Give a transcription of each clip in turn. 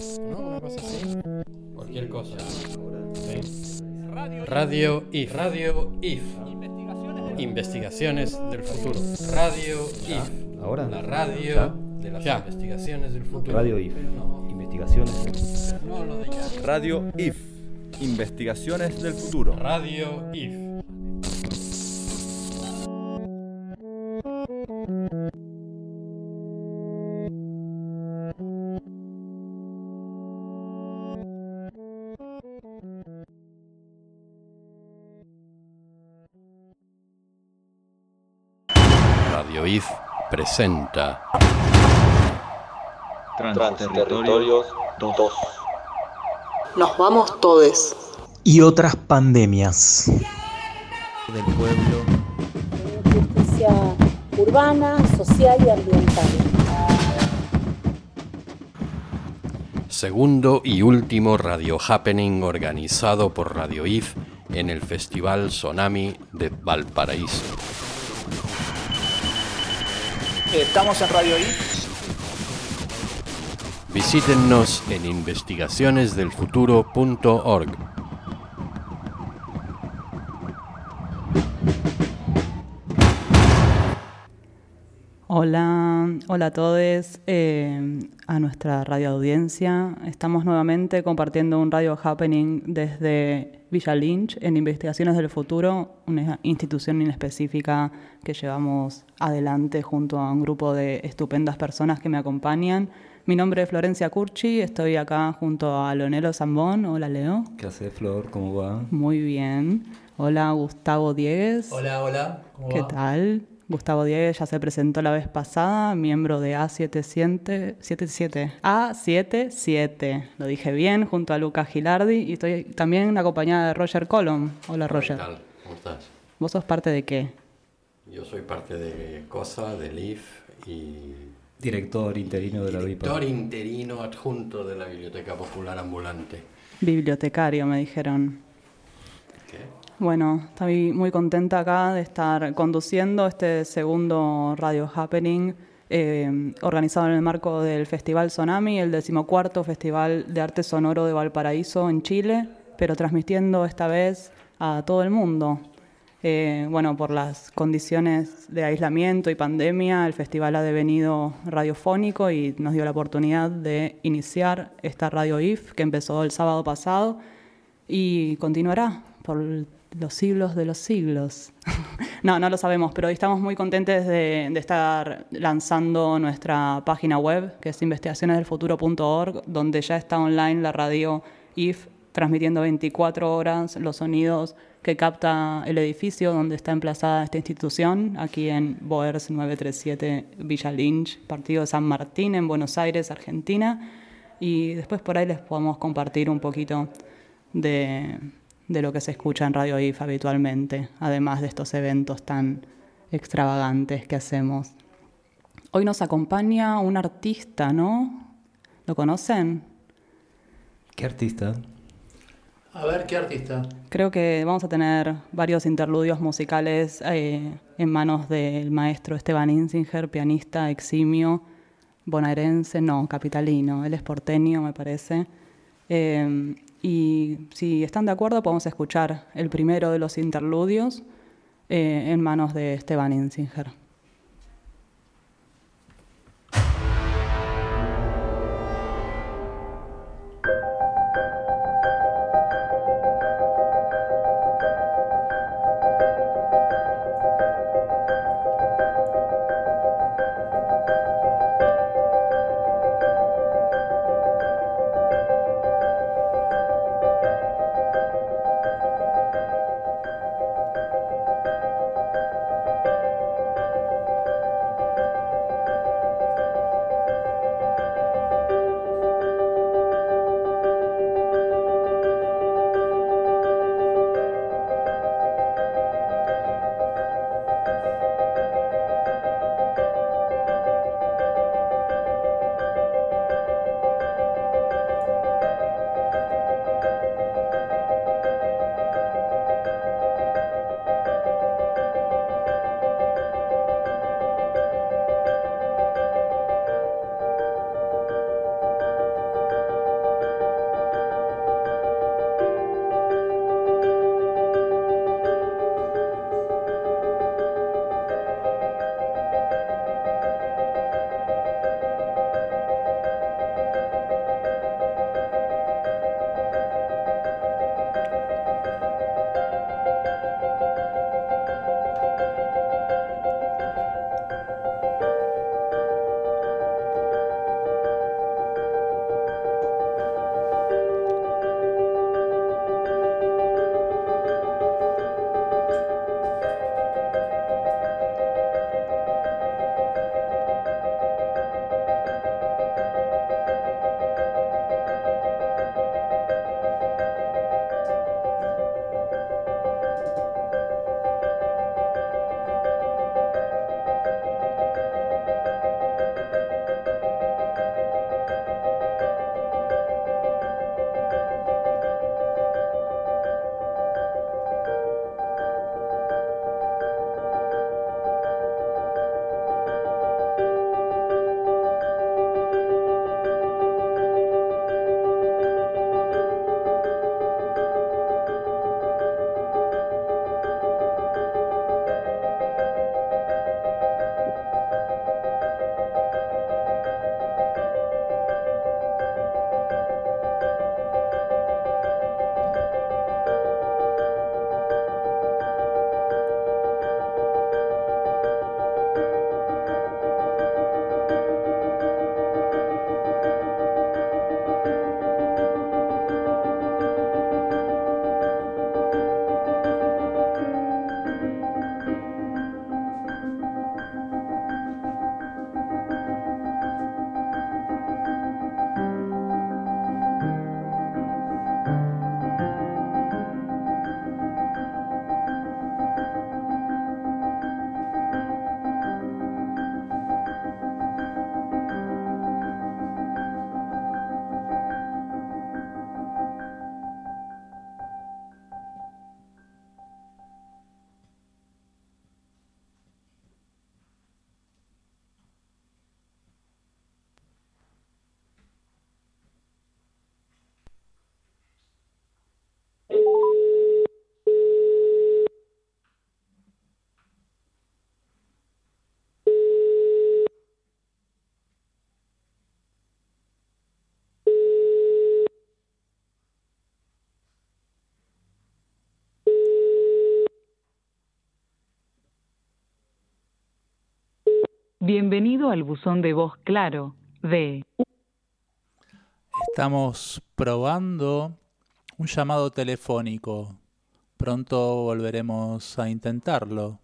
If, ¿no? Una cosa así. Cualquier cosa. Sí. Radio If. Radio If. Investigaciones del futuro. Radio If. ¿Ahora? La radio ¿Ya? de las investigaciones del futuro. Radio IF. No, Investigaciones. no lo de ya. Radio IF. Investigaciones del futuro. Radio If. Presenta Transterritorios 2. Nos vamos todes. y otras pandemias. Del pueblo. justicia urbana, social y ambiental. Segundo y último Radio Happening organizado por Radio IF en el Festival Sonami de Valparaíso. Estamos en Radio I. Visítennos en investigacionesdelfuturo.org. Hola, hola a todos, eh, a nuestra radio audiencia. Estamos nuevamente compartiendo un radio happening desde Villa Lynch en Investigaciones del Futuro, una institución inespecífica que llevamos adelante junto a un grupo de estupendas personas que me acompañan. Mi nombre es Florencia Curchi, estoy acá junto a Leonelo Zambón. Hola Leo. ¿Qué hace Flor? ¿Cómo va? Muy bien. Hola Gustavo Diegues. Hola, hola. ¿Cómo ¿Qué va? tal? Gustavo Diegues ya se presentó la vez pasada, miembro de A77, 77, A77, lo dije bien, junto a Lucas Gilardi y estoy también acompañada de Roger Colom. Hola Roger. ¿Qué tal? ¿Cómo estás? ¿Vos sos parte de qué? Yo soy parte de COSA, del IF y Director interino de la director VIPA. interino adjunto de la Biblioteca Popular Ambulante. Bibliotecario, me dijeron. ¿Qué? Bueno, estoy muy contenta acá de estar conduciendo este segundo Radio Happening eh, organizado en el marco del Festival Sonami, el decimocuarto Festival de Arte Sonoro de Valparaíso en Chile, pero transmitiendo esta vez a todo el mundo. Eh, bueno, por las condiciones de aislamiento y pandemia, el festival ha devenido radiofónico y nos dio la oportunidad de iniciar esta Radio IF que empezó el sábado pasado y continuará por los siglos de los siglos. no, no lo sabemos, pero estamos muy contentes de, estar lanzando nuestra página web, que es investigacionesdelfuturo.org, donde ya está online la radio IF, transmitiendo 24 horas los sonidos que capta el edificio donde está emplazada esta institución, aquí en Boers 937 Villa Lynch, partido de San Martín, en Buenos Aires, Argentina. Y después por ahí les podemos compartir un poquito de, de lo que se escucha en Radio IF habitualmente, además de estos eventos tan extravagantes que hacemos. Hoy nos acompaña un artista, ¿no? ¿Lo conocen? ¿Qué artista? A ver, ¿qué artista? Creo que vamos a tener varios interludios musicales eh, en manos del maestro Esteban Insinger, pianista eximio, bonaerense, no, capitalino, él es porteño, me parece. Eh, y si están de acuerdo, podemos escuchar el primero de los interludios eh, en manos de Esteban Insinger. Bienvenido al buzón de voz claro de... Estamos probando un llamado telefónico. Pronto volveremos a intentarlo.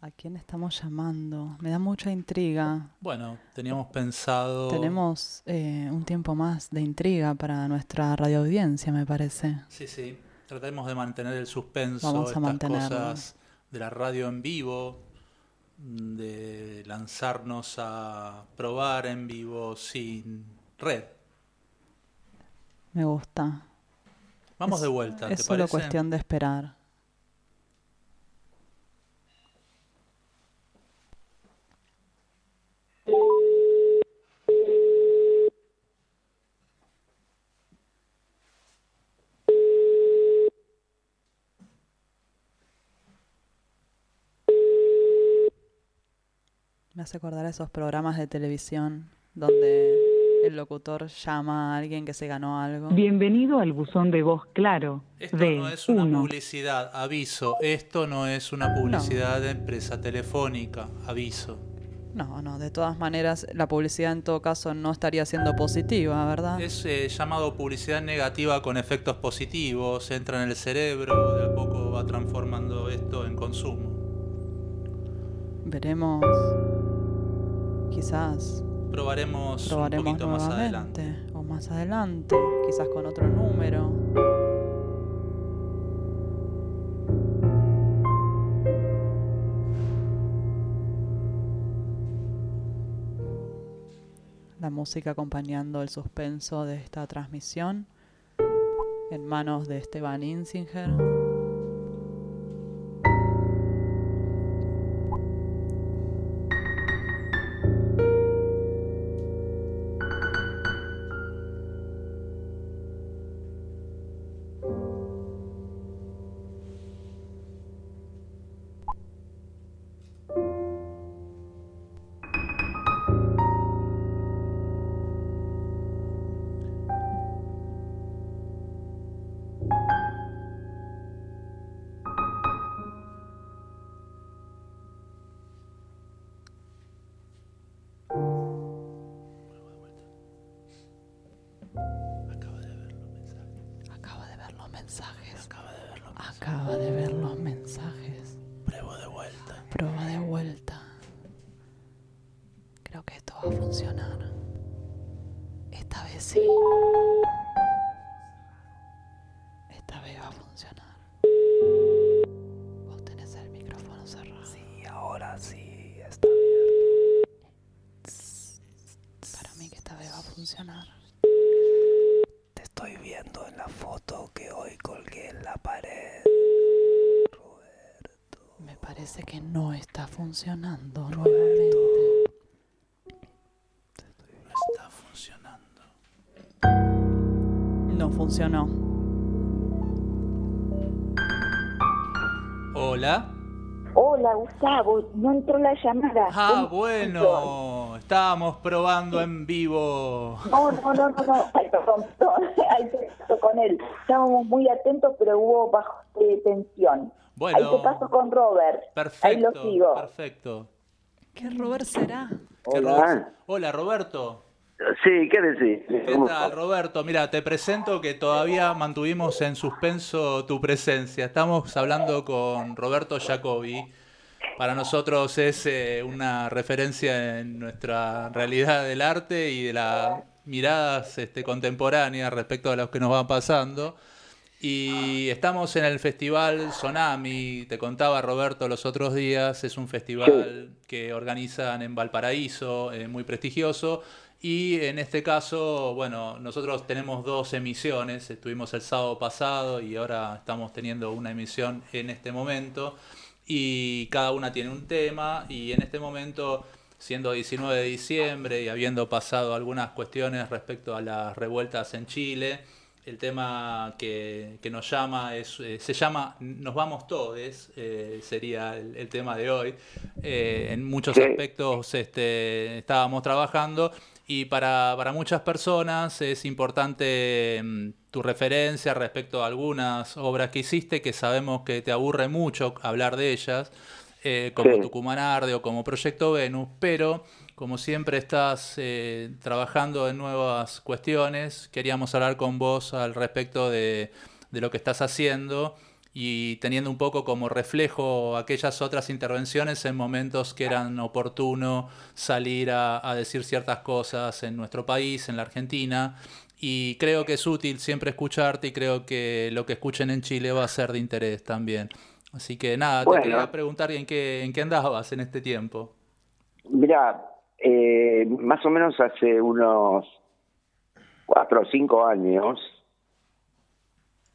¿A quién estamos llamando? Me da mucha intriga. Bueno, teníamos pensado... Tenemos eh, un tiempo más de intriga para nuestra radioaudiencia, me parece. Sí, sí. Tratemos de mantener el suspenso, Vamos a estas mantenerlo. cosas de la radio en vivo, lanzarnos a probar en vivo sin red. Me gusta. Vamos Es- de vuelta, ¿te Es solo parece? cuestión de esperar. Me hace acordar a esos programas de televisión donde el locutor llama a alguien que se ganó algo. Bienvenido al buzón de voz claro Esto de no es una 1. publicidad, aviso. Esto no es una publicidad de empresa telefónica, aviso. No, no, de todas maneras la publicidad en todo caso no estaría siendo positiva, ¿verdad? Es eh, llamado publicidad negativa con efectos positivos, entra en el cerebro, de a poco va transformando esto en consumo. Veremos. Quizás Probaremos, un poquito más adelante. o más adelante, quizás con otro número. La música acompañando el suspenso de esta transmisión en manos de Esteban Insinger. Parece que no está funcionando nuevamente. No está funcionando. No funcionó. Hola. Hola, Gustavo, no entró la llamada. Ah, ¿Cómo bueno. Estábamos probando en vivo. No, no, no, no, no. Ay, perdón, perdón. Ay, con él. Estábamos muy atentos, pero hubo bajo de tensión. Bueno. Ahí te paso con Robert. Ahí lo Perfecto. sigo. Perfecto. ¿Qué Robert será? ¿Qué Ro- Hola, Roberto. Sí, ¿qué decís? ¿Qué tal, Roberto? Mira, te presento que todavía mantuvimos en suspenso tu presencia. Estamos hablando con Roberto Jacobi. Para nosotros es eh, una referencia en nuestra realidad del arte y de las miradas este, contemporáneas respecto a lo que nos va pasando. Y estamos en el festival Sonami, te contaba Roberto los otros días, es un festival que organizan en Valparaíso, eh, muy prestigioso. Y en este caso, bueno, nosotros tenemos dos emisiones, estuvimos el sábado pasado y ahora estamos teniendo una emisión en este momento. Y cada una tiene un tema y en este momento, siendo 19 de diciembre y habiendo pasado algunas cuestiones respecto a las revueltas en Chile, el tema que, que nos llama es, eh, se llama Nos vamos todes, eh, sería el, el tema de hoy. Eh, en muchos Sí. aspectos este, estábamos trabajando y para, para muchas personas es importante mm, tu referencia respecto a algunas obras que hiciste que sabemos que te aburre mucho hablar de ellas. como Sí. Tucumán Arde o como Proyecto Venus, pero como siempre estás eh, trabajando en nuevas cuestiones, queríamos hablar con vos al respecto de, de lo que estás haciendo y teniendo un poco como reflejo aquellas otras intervenciones en momentos que eran oportuno salir a, a decir ciertas cosas en nuestro país, en la Argentina. Y creo que es útil siempre escucharte y creo que lo que escuchen en Chile va a ser de interés también. Así que nada, Bueno. te quería preguntar en qué, en qué andabas en este tiempo. Mira, eh, más o menos hace unos cuatro o cinco años,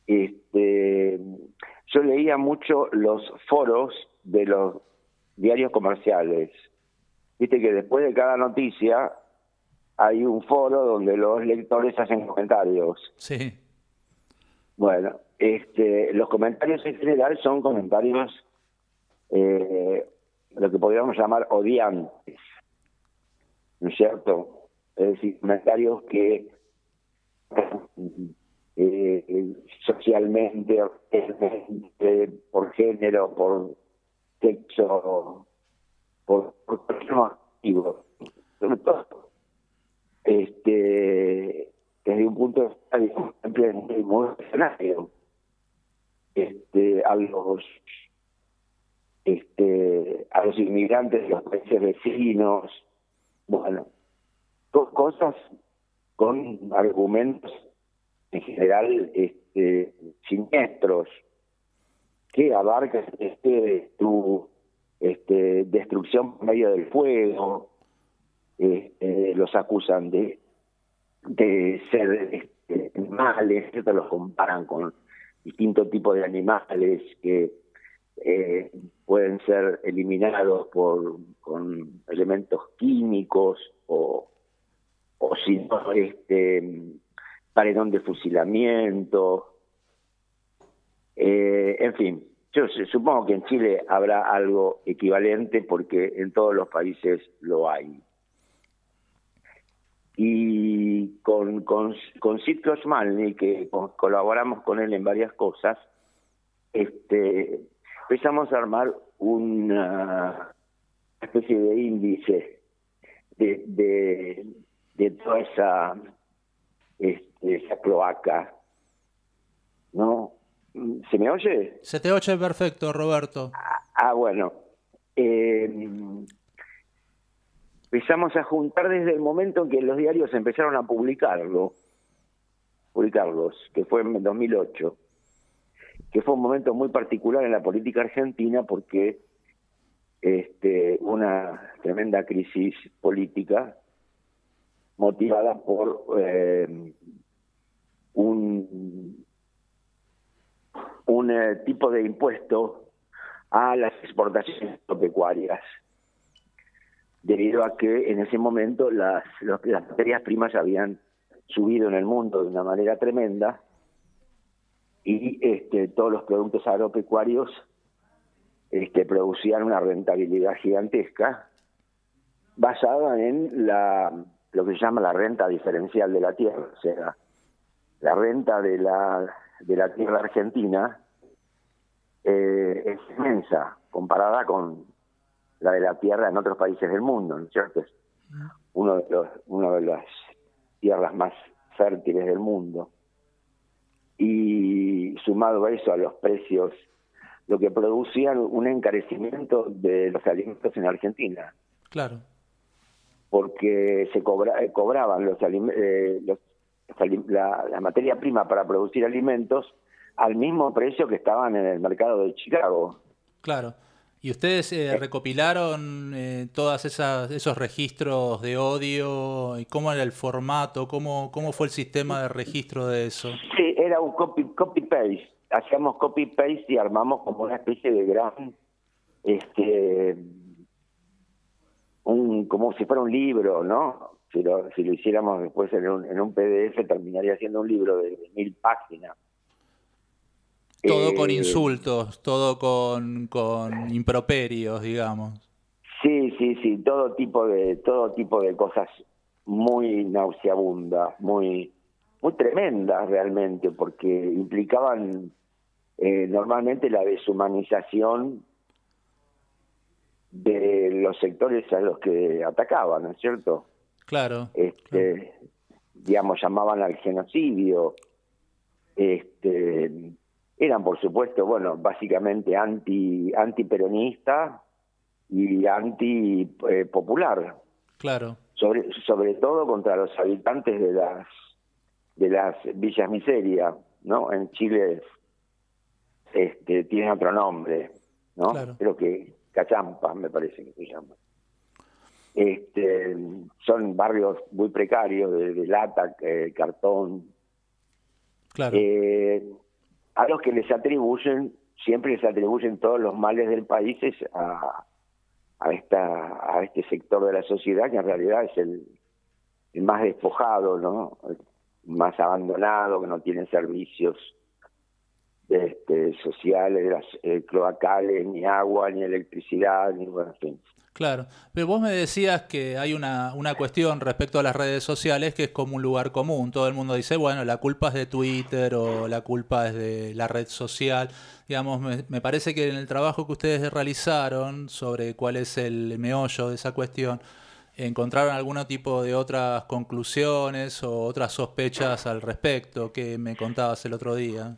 este, yo leía mucho los foros de los diarios comerciales. Viste que después de cada noticia hay un foro donde los lectores hacen comentarios. Sí. Bueno, este, los comentarios en general son comentarios, eh, lo que podríamos llamar odiantes, ¿no es cierto? Es decir, comentarios que eh, socialmente, por género, por sexo, por, por motivo, este, desde un punto de vista siempre muy escenario, este, a los este, a los inmigrantes de los países vecinos, bueno, co- cosas con argumentos en general este, siniestros que abarcan este, tu este, destrucción por medio del fuego, este, los acusan de, de ser este, animales, ¿cierto? los comparan con distintos tipos de animales que eh, pueden ser eliminados por con elementos químicos o, o si no, este, paredón de fusilamiento. Eh, en fin, yo su- supongo que en Chile habrá algo equivalente porque en todos los países lo hay. Y con, con, con Sid que co- colaboramos con él en varias cosas, este, empezamos a armar una especie de índice de, de, de toda esa, este, esa cloaca. ¿No? ¿Se me oye? Se te oye perfecto, Roberto. Ah, bueno. Eh, empezamos a juntar desde el momento en que los diarios empezaron a publicarlo, publicarlos, que fue en 2008, que fue un momento muy particular en la política argentina porque este, una tremenda crisis política motivada por eh, un, eh, tipo de impuesto a las exportaciones pecuarias, debido a que en ese momento las materias primas habían subido en el mundo de una manera tremenda y este, todos los productos agropecuarios este, producían una rentabilidad gigantesca basada en la lo que se llama la renta diferencial de la tierra, o sea, la renta de la de la tierra argentina eh, es inmensa comparada con la de la tierra en otros países del mundo, ¿no es cierto? Es uno de los una de las tierras más fértiles del mundo y sumado a eso a los precios lo que producían un encarecimiento de los alimentos en Argentina Claro. porque se cobra- eh, cobraban los, eh, los- la, la materia prima para producir alimentos al mismo precio que estaban en el mercado de Chicago. Claro. ¿Y ustedes eh, recopilaron eh, todos esos registros de odio? ¿Y cómo era el formato? ¿Cómo, ¿Cómo fue el sistema de registro de eso? Era un copy copy paste. Hacíamos copy paste y armamos como una especie de gran, este, un como si fuera un libro, ¿no? Si lo, si lo hiciéramos después en un, en un PDF terminaría siendo un libro de, de mil páginas. Todo con Eh, insultos, todo con, con improperios, digamos. Sí, sí, sí, todo tipo de todo tipo de cosas muy nauseabundas, muy muy tremendas realmente, porque implicaban eh, normalmente la deshumanización de los sectores a los que atacaban, ¿no es cierto? Claro. Este, digamos, llamaban al genocidio. Este, eran, por supuesto, bueno, básicamente anti antiperonista y anti eh, popular. Claro. Sobre sobre todo contra los habitantes de las de las villas miseria, ¿no? En Chile este tiene otro nombre, ¿no? Creo que Cachampa me parece que se llama. Este, son barrios muy precarios de, lata, eh, cartón. Claro. Eh, a los que les atribuyen, siempre les atribuyen todos los males del país a, a, esta, a este sector de la sociedad que en realidad es el, el más despojado, ¿no? Más abandonado, que no tiene servicios este, sociales, eh, cloacales, ni agua, ni electricidad, ni bueno, en Claro, pero vos me decías que hay una, una cuestión respecto a las redes sociales que es como un lugar común. Todo el mundo dice, bueno, la culpa es de Twitter o la culpa es de la red social. Digamos, me, me parece que en el trabajo que ustedes realizaron sobre cuál es el meollo de esa cuestión, encontraron algún tipo de otras conclusiones o otras sospechas al respecto que me contabas el otro día.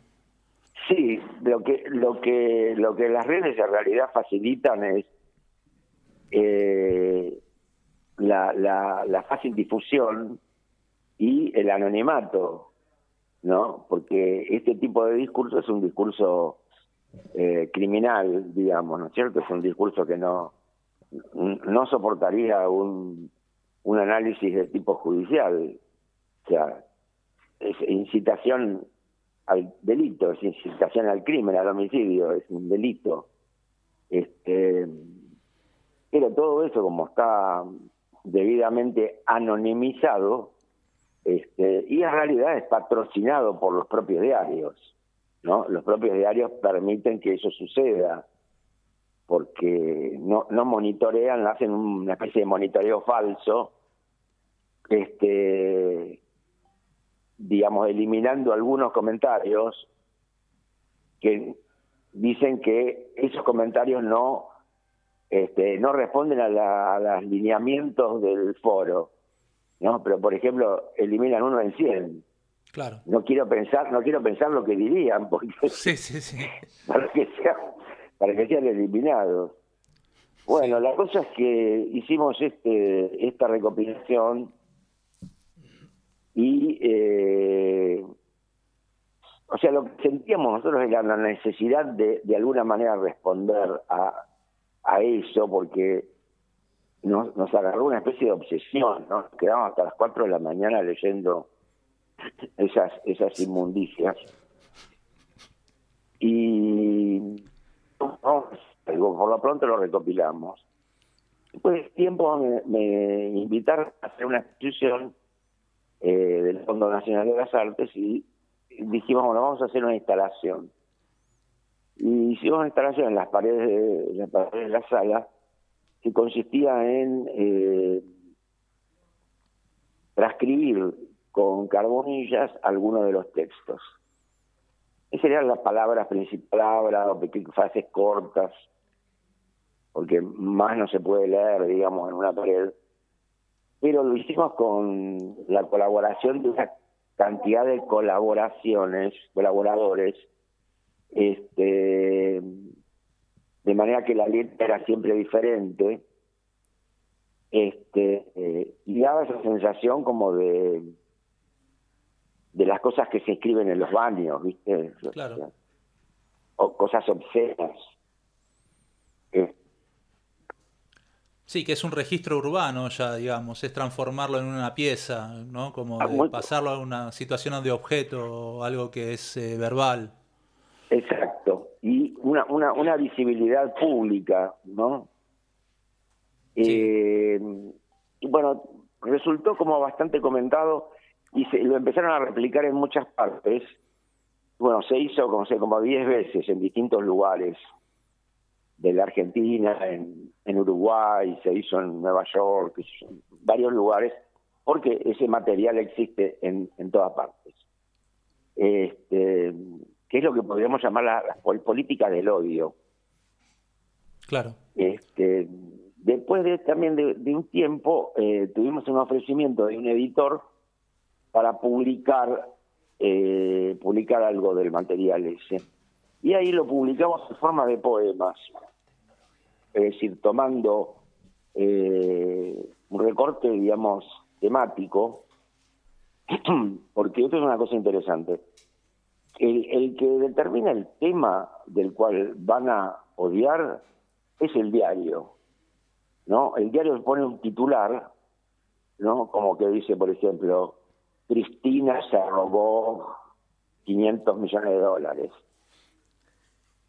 Sí, lo que lo que lo que las redes en realidad facilitan es eh, la, la, la, fácil difusión y el anonimato, ¿no? Porque este tipo de discurso es un discurso eh, criminal, digamos, ¿no es cierto? Es un discurso que no, no soportaría un, análisis de tipo judicial. O sea, es incitación al delito, es incitación al crimen, al homicidio, es un delito. Este, pero todo eso, como está debidamente anonimizado, este, y en realidad es patrocinado por los propios diarios, ¿no? Los propios diarios permiten que eso suceda, porque no, no monitorean, hacen una especie de monitoreo falso, este, digamos, eliminando algunos comentarios que dicen que esos comentarios no este, no responden a, los lineamientos del foro, ¿no? Pero, por ejemplo, eliminan uno en 100. Claro. No quiero pensar, no quiero pensar lo que dirían, porque sí, sí, sí. para que sean, para que sean eliminados. Bueno, la cosa es que hicimos este esta recopilación y eh, o sea lo que sentíamos nosotros era la necesidad de de alguna manera responder a a eso porque nos, nos agarró una especie de obsesión, ¿no? Quedábamos hasta las 4 de la mañana leyendo esas, esas inmundicias. Y por lo pronto lo recopilamos. Después de tiempo me, invitaron a hacer una exposición eh, del Fondo Nacional de las Artes y dijimos, bueno, vamos a hacer una instalación y hicimos una instalación en las paredes de, las paredes de la sala que consistía en eh, transcribir con carbonillas algunos de los textos. Esas eran las palabras principales, o pequeñas frases cortas, porque más no se puede leer, digamos, en una pared. Pero lo hicimos con la colaboración de una cantidad de colaboraciones, colaboradores, este de manera que la letra era siempre diferente este eh, y daba esa sensación como de de las cosas que se escriben en los baños viste claro. o cosas obscenas eh. Sí, que es un registro urbano ya, digamos, es transformarlo en una pieza, ¿no? Como Ah, de pasarlo a una situación de objeto o algo que es eh, verbal. Exacto. Y una, una, una visibilidad pública, ¿no? Eh, y bueno, resultó como bastante comentado y se, lo empezaron a replicar en muchas partes. Bueno, se hizo como, sé, como 10 veces en distintos lugares de la Argentina, en, en Uruguay, se hizo en Nueva York, en varios lugares, porque ese material existe en, en todas partes. Este, que es lo que podríamos llamar la, la pol- política del odio. Claro. Este, después de también de, de un tiempo eh, tuvimos un ofrecimiento de un editor para publicar eh, publicar algo del material ese y ahí lo publicamos en forma de poemas es decir tomando eh, un recorte digamos temático porque esto es una cosa interesante el, el que determina el tema del cual van a odiar es el diario ¿no? El diario pone un titular, ¿no? Como que dice, por ejemplo, Cristina se robó 500 millones de dólares.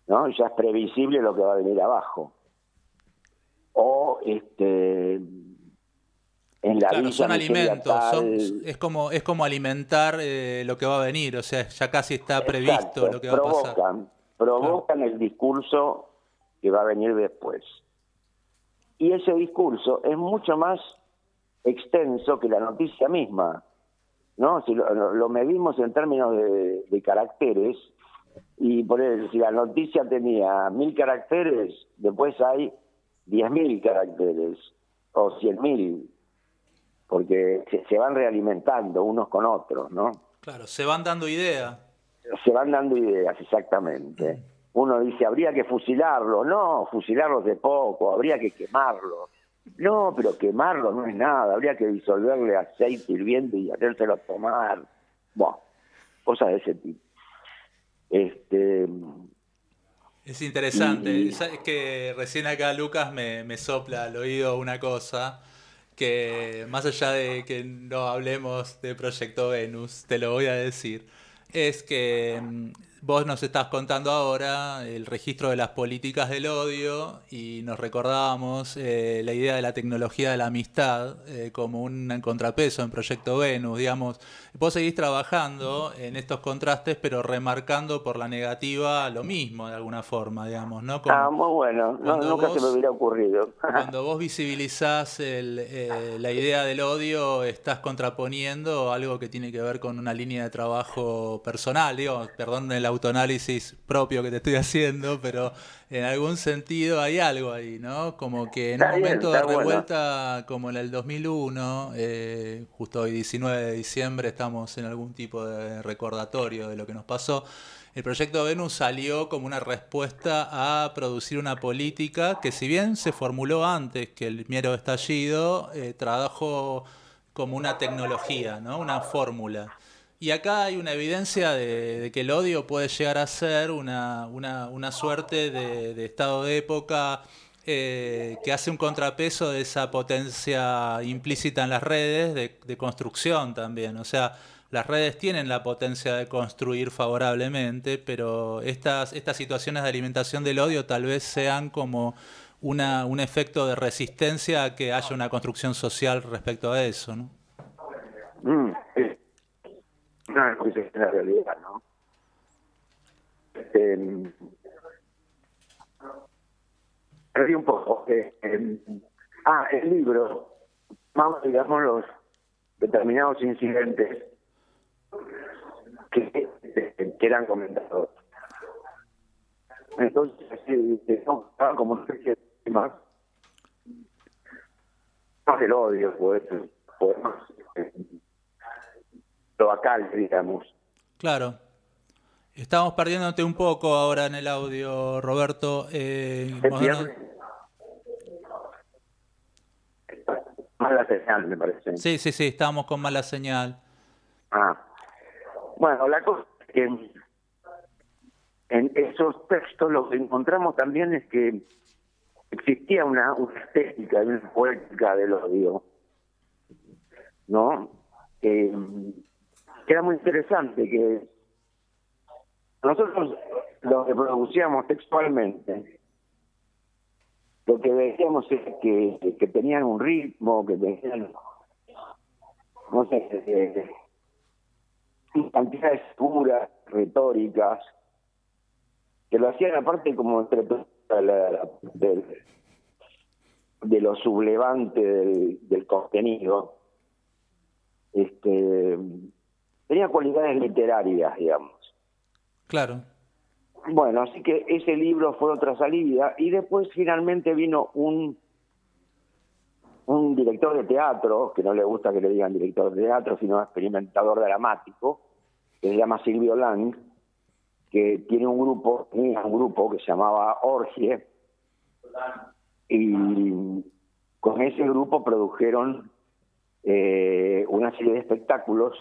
¿No? Ya es previsible lo que va a venir abajo. O este en la claro, son alimentos, tal- son- es como es como alimentar eh, lo que va a venir, o sea, ya casi está previsto Exacto, lo que va a pasar. provocan, provocan el discurso que va a venir después. Y ese discurso es mucho más extenso que la noticia misma. ¿No? Si lo, lo- lo medimos en términos de, de caracteres, y por ejemplo, si la noticia tenía mil caracteres, después hay diez mil caracteres o cien mil, porque se, se van realimentando unos con otros, ¿no? Claro, se van dando idea. se van dando ideas, exactamente. Uno dice, habría que fusilarlos. No, fusilarlos de poco, habría que quemarlos. No, pero quemarlos no es nada, habría que disolverle aceite hirviendo y hacérselo tomar. Bueno, cosas de ese tipo. Este, Es interesante. Y- Sabes que recién acá Lucas me, me sopla al oído una cosa que más allá de que no hablemos de Proyecto Venus, te lo voy a decir, es que mm, vos nos estás contando ahora el registro de las políticas del odio y nos recordábamos eh, la idea de la tecnología de la amistad eh, como un contrapeso en Proyecto Venus, digamos. Vos seguís trabajando en estos contrastes, pero remarcando por la negativa lo mismo de alguna forma, digamos, ¿no? Como- ah, muy bueno, no, nunca se me hubiera ocurrido. cuando vos visibilizás el, eh, la idea del odio, estás contraponiendo algo que tiene que ver con una línea de trabajo personal, digo, perdón el autoanálisis propio que te estoy haciendo, pero en algún sentido hay algo ahí, ¿no? Como que en Está un bien, momento de está bueno. revuelta como en el 2001, eh, justo hoy 19 de diciembre, estamos en algún tipo de recordatorio de lo que nos pasó. El proyecto Venus salió como una respuesta a producir una política que si bien se formuló antes que el miedo estallido, eh, trajo como una tecnología, ¿no? una fórmula. Y acá hay una evidencia de, que el odio puede llegar a ser una, una, una suerte de, estado de época eh, que hace un contrapeso de esa potencia implícita en las redes, de, construcción también. O sea, las redes tienen la potencia de construir favorablemente, pero estas, estas situaciones de alimentación del odio tal vez sean como una, un efecto de resistencia a que haya una construcción social respecto a eso, ¿no? Mm. No, es la realidad, ¿no? Este, perdí un poco. eh, eh, ah, el libro, vamos, digamos, los determinados incidentes que, que, que eran comentados. Entonces, sí, no, como una especie de tema más del odio, pues, poemas local, digamos. Claro. Estamos perdiéndote un poco ahora en el audio, Roberto. Eh, Se vos pierde más la señal, me parece. Sí, sí, sí, estamos con mala señal. Ah. Bueno, la cosa es que en esos textos lo que encontramos también es que existía una, una estética, una poética del odio, ¿no? Eh, que era muy interesante, que nosotros lo reproducíamos textualmente. Lo que decíamos es que, que tenían un ritmo, que tenían, no sé, eh, cantidades puras, retóricas, que lo hacían aparte como entre la- la- del- de lo sublevante del, del contenido. Este, tenía cualidades literarias, digamos. Claro. bueno, así que ese libro fue otra salida y después finalmente vino un un director de teatro, que no le gusta que le digan director de teatro, sino experimentador dramático, que se llama Silvio Lang, que tiene un grupo, tenía un grupo que se llamaba Orgie, y con ese grupo produjeron eh, una serie de espectáculos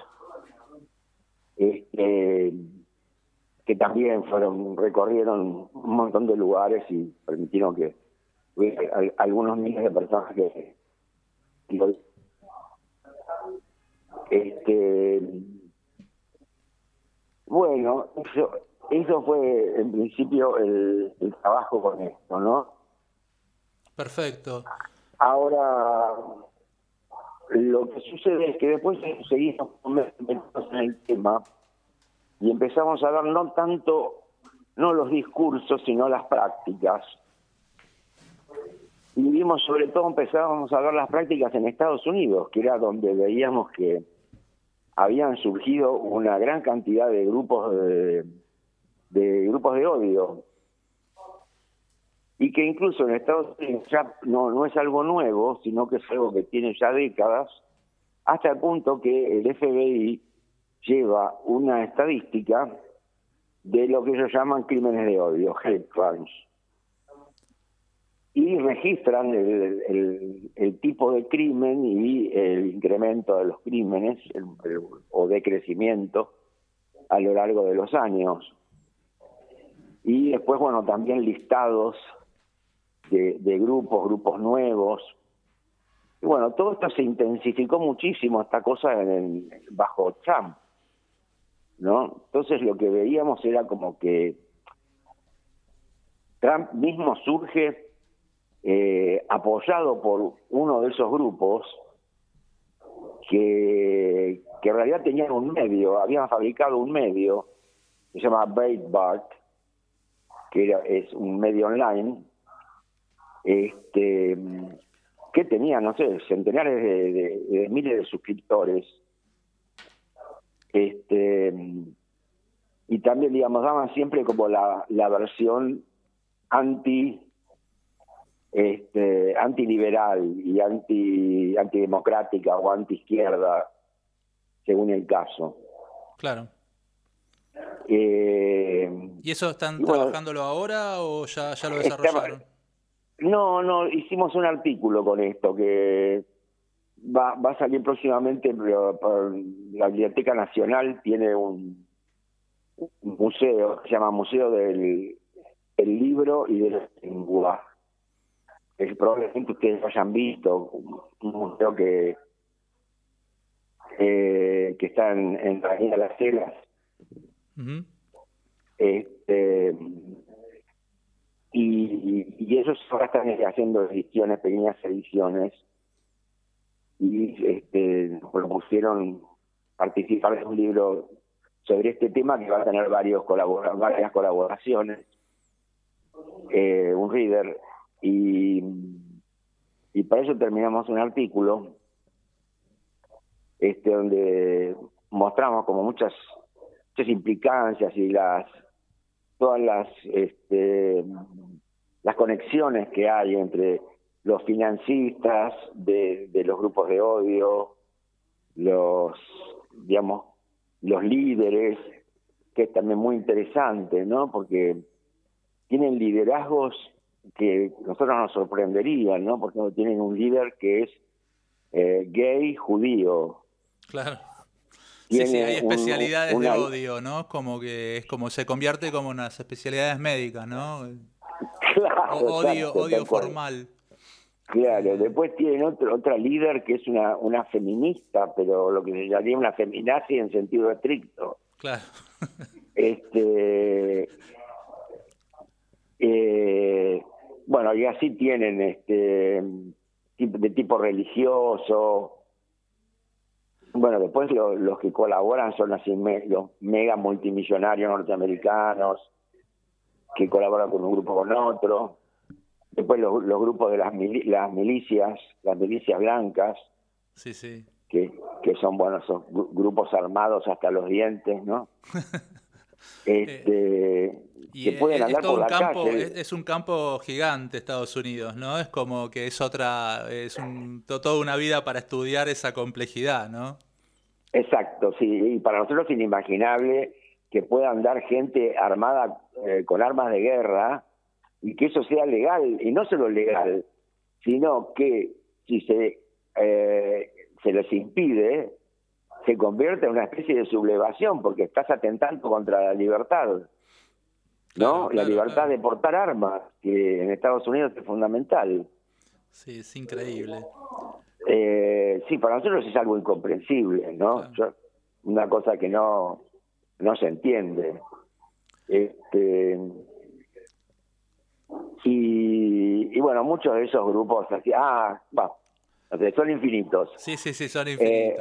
este, que también fueron recorrieron un montón de lugares y permitieron que hubiera al- algunos miles de personas que este bueno eso eso fue en principio el, el trabajo con esto no Perfecto. Ahora, lo que sucede es que después seguimos metidos en el tema y empezamos a ver no tanto, no los discursos, sino las prácticas. Y vimos sobre todo, empezábamos a ver las prácticas en Estados Unidos, que era donde veíamos que habían surgido una gran cantidad de grupos de, de grupos de odio y que incluso en Estados Unidos ya no, no es algo nuevo, sino que es algo que tiene ya décadas, hasta el punto que el FBI lleva una estadística de lo que ellos llaman crímenes de odio, hate crimes, y registran el, tipo de crimen y el incremento de los crímenes o de crecimiento a lo largo de los años. Y después, bueno, también listados de, grupos, grupos nuevos. Y bueno, todo esto se intensificó muchísimo, esta cosa bajo Trump, ¿no? Entonces lo que veíamos era como que Trump mismo surge eh, apoyado por uno de esos grupos que, que en realidad tenían un medio, habían fabricado un medio que se llama Breitbart, que era, es un medio online, este que tenía, no sé, centenares de, de- de miles de suscriptores. Este y también, digamos, daban siempre como la, la versión anti este antiliberal y anti antidemocrática o anti izquierda según el caso. Claro. Eh, ¿Y eso están bueno, trabajándolo ahora o ya, ya lo desarrollaron? No, no, hicimos un artículo con esto que va, va a salir próximamente, pero la Biblioteca Nacional tiene un, un museo, se llama Museo del el Libro y de la Lengua. Es probablemente ustedes lo hayan visto, un museo que eh, que está en, en la Avenida Las. Ujú. Este, y, y ellos ahora están haciendo ediciones, pequeñas ediciones, y este, nos propusieron participar en un libro sobre este tema que va a tener varios colabora varias colaboraciones, eh, un reader, y, y para eso terminamos un artículo este donde mostramos como muchas muchas implicancias y las todas las este, las conexiones que hay entre los financistas de, los grupos de odio, los digamos los líderes, que es también muy interesante, ¿no? Porque tienen liderazgos que nosotros nos sorprenderían, ¿no? Porque tienen un líder que es eh, gay judío. Claro. Sí, sí, hay un- especialidades una- de odio, ¿no? Como que es como se convierte como unas especialidades médicas, ¿no? Claro, O- odio, odio formal. Claro, después tienen otro, otra líder que es una, una feminista, pero lo que se llamaría una feminazi en sentido estricto. Claro. Este, eh, bueno, y así tienen este de tipo religioso. Bueno, después lo- los que colaboran son así me- los mega multimillonarios norteamericanos que colaboran con un grupo con otro. Después los, los grupos de las, mili- las milicias, las milicias blancas, Sí, sí. que, que son, bueno, son gru- grupos armados hasta los dientes, ¿no? Este, Y que pueden es, es andar todo por un la campo, calle. es, es un campo gigante Estados Unidos, ¿no? Es como que es otra, es un, to- toda una vida para estudiar esa complejidad, ¿no? Exacto, sí, y para nosotros es inimaginable que pueda andar gente armada eh, con armas de guerra y que eso sea legal, y no solo legal, sino que si se, eh, se les impide, se convierte en una especie de sublevación, porque estás atentando contra la libertad, ¿no? la libertad de portar armas, que en Estados Unidos es fundamental. Sí, es increíble. Eh, sí, para nosotros es algo incomprensible, ¿no? Yo- una cosa que no, no se entiende. Este, y, y bueno, muchos de esos grupos así, ah, va, son infinitos. Sí, sí, sí, son Eh,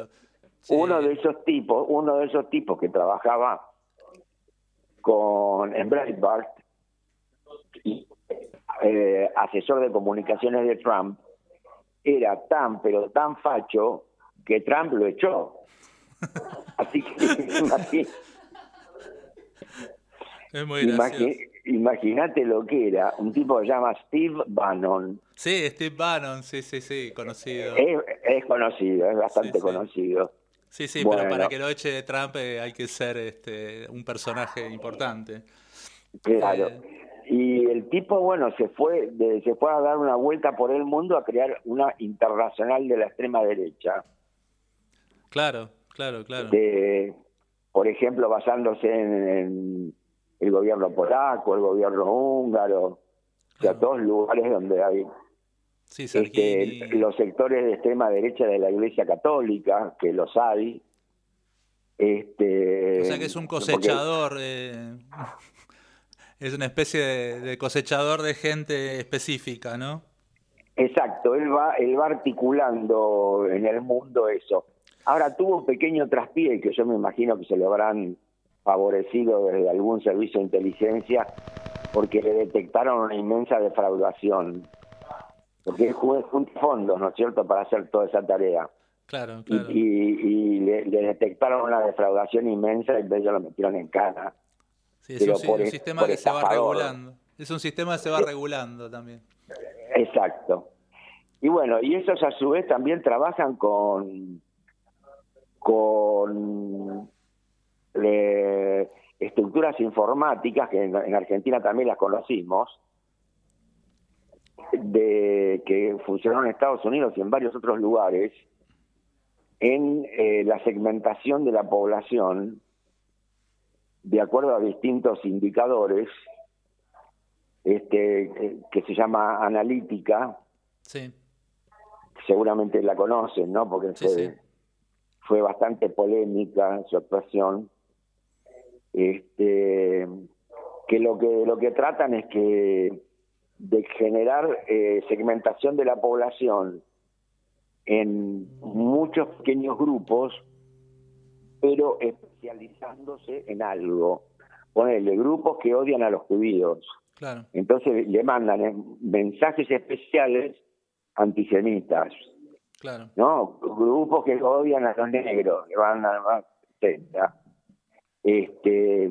Uno de esos tipos, uno de esos tipos que trabajaba con en Breitbart, y, eh, asesor de comunicaciones de Trump, era tan pero tan facho que Trump lo echó. Así que imagínate lo que era un tipo que se llama Steve Bannon. Sí, Steve Bannon, sí, sí, sí, conocido. Es, es conocido, es bastante conocido. Sí, sí, Bueno. pero para que lo eche de Trump eh, hay que ser este, un personaje importante. Claro. Eh. Y el tipo, bueno, se fue, de- se fue a dar una vuelta por el mundo a crear una internacional de la extrema derecha. Claro, claro, claro. De, por ejemplo, basándose en, en el gobierno polaco, el gobierno húngaro, o sea, todos lugares donde hay Sí, este, los sectores de extrema derecha de la Iglesia Católica, que los hay. Este, O sea que es un porque- cosechador, eh, es una especie de, de cosechador de gente específica, ¿no? Exacto, él va, él va articulando en el mundo eso. Ahora tuvo un pequeño traspié que yo me imagino que se lo habrán favorecido desde algún servicio de inteligencia porque le detectaron una inmensa defraudación. Porque él junta fondos, ¿no es cierto?, para hacer toda esa tarea. Claro, claro. y- y le, le detectaron una defraudación inmensa y entonces lo metieron en cana. Sí, es pero un, por sistema que se va regulando. Es un sistema que se va regulando también. Exacto. Y bueno, y esos a su vez también trabajan con con eh, estructuras informáticas que en, en Argentina también las conocimos de que funcionaron en Estados Unidos y en varios otros lugares en eh, la segmentación de la población de acuerdo a distintos indicadores este que se llama analítica Sí, seguramente la conocen, ¿no? Porque Sí, fue, sí. fue bastante polémica su actuación. Este, que lo que lo que tratan es que de generar eh, segmentación de la población en muchos pequeños grupos, pero especializándose en algo. Ponele grupos que odian a los judíos. claro. Entonces le mandan eh, mensajes especiales antisemitas, Claro. ¿no? Grupos que odian a los negros, le van a. Este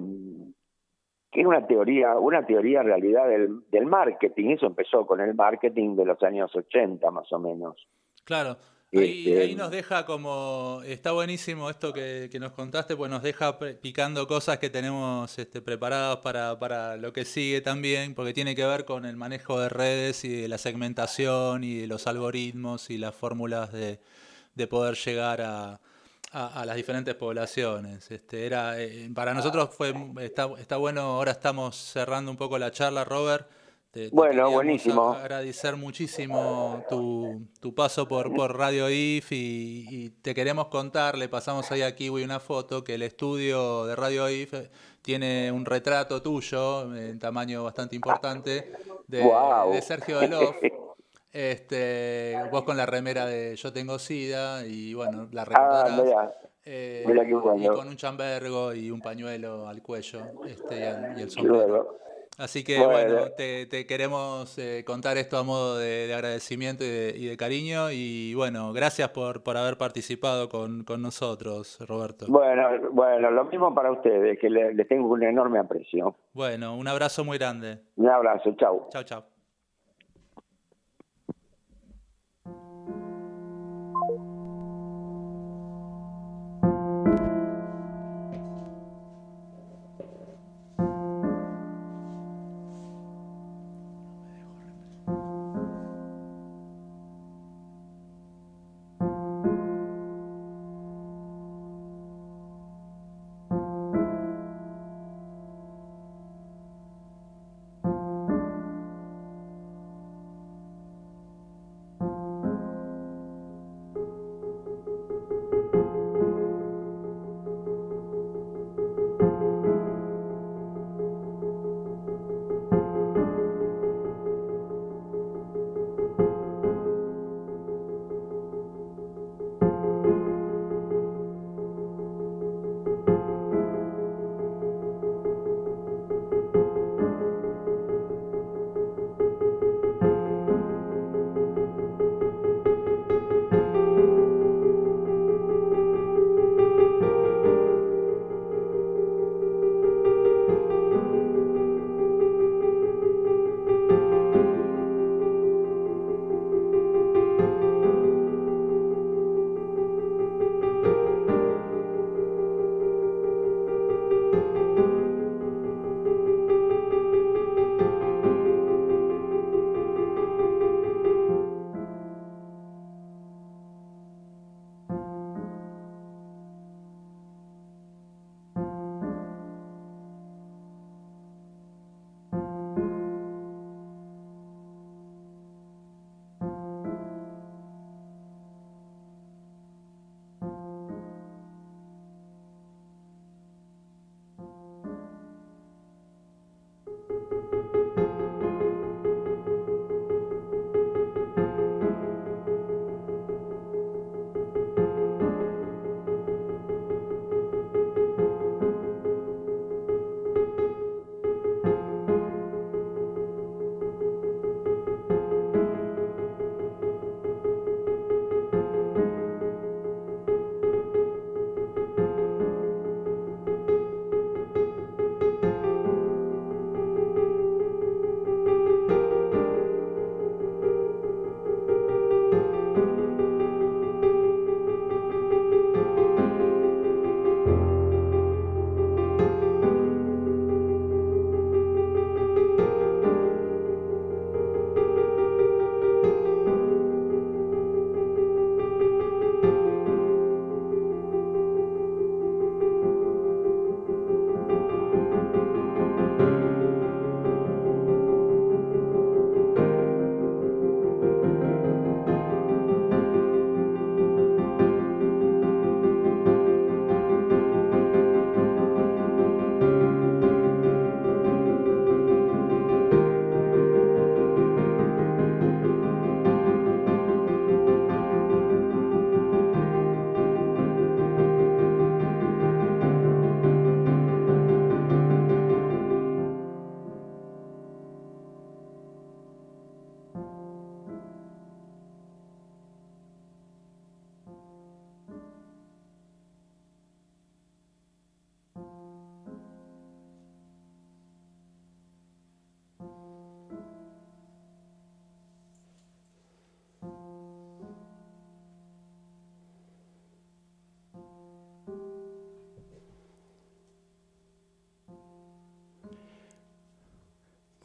que es una teoría, una teoría en realidad del, del marketing, eso empezó con el marketing de los años 80 más o menos. Claro. Ahí, Este, ahí nos deja como, está buenísimo esto que, que nos contaste, pues nos deja picando cosas que tenemos este, preparadas para, para lo que sigue también, porque tiene que ver con el manejo de redes y de la segmentación y de los algoritmos y las fórmulas de, de poder llegar a, a- a las diferentes poblaciones. Este, era, eh, para nosotros fue está, está bueno, ahora estamos cerrando un poco la charla, Robert. Te- te Bueno, buenísimo. agradecer muchísimo tu, tu paso por, por Radio IF y, y te queremos contar, le pasamos ahí a Kiwi una foto, que el estudio de Radio IF tiene un retrato tuyo en tamaño bastante importante de, de Sergio Delof. Este, vos con la remera de Yo tengo SIDA y bueno, la Ah, recordarás. mira, Eh, mira qué y con un chambergo y un pañuelo al cuello este, y, el, y el Qué sombrero. Así que Bueno. bueno, te, te queremos eh, contar esto a modo de, de agradecimiento y de, y de cariño. Y bueno, gracias por, por haber participado con, con nosotros, Roberto. Bueno, bueno, lo mismo para ustedes, que le- les tengo un enorme aprecio. Bueno, un abrazo muy grande. Un abrazo, chau. Chao, chao.